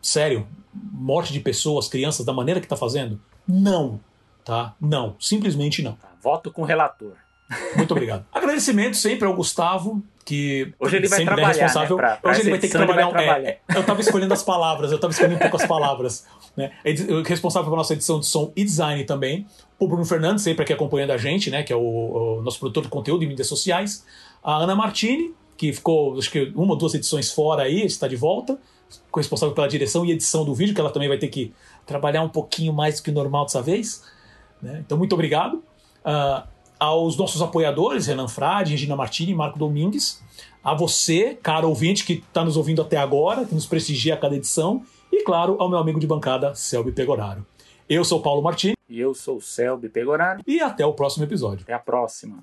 sério, morte de pessoas, crianças, da maneira que está fazendo, não, tá? Não, simplesmente não. Tá, voto com o relator. Muito obrigado. Agradecimento sempre ao Gustavo, que hoje ele vai é trabalhar, é responsável. Né, pra, pra hoje ele vai ter que trabalhar. trabalhar. É, eu estava escolhendo as palavras, eu estava escolhendo um pouco as palavras. Né? Responsável pela nossa edição de som e design também. O Bruno Fernandes, sempre aqui acompanhando a gente, né? Que é o, o nosso produtor de conteúdo em mídias sociais. A Ana Martini, que ficou, acho que uma ou duas edições fora aí, está de volta. Responsável pela direção e edição do vídeo, que ela também vai ter que trabalhar um pouquinho mais do que o normal dessa vez. Né? Então, muito obrigado. Uh, aos nossos apoiadores, Renan Frade, Regina Martini e Marco Domingues, a você, caro ouvinte que está nos ouvindo até agora, que nos prestigia a cada edição, e claro, ao meu amigo de bancada, Selby Pegoraro. Eu sou Paulo Martini. E eu sou Selby Pegoraro. E até o próximo episódio. Até a próxima.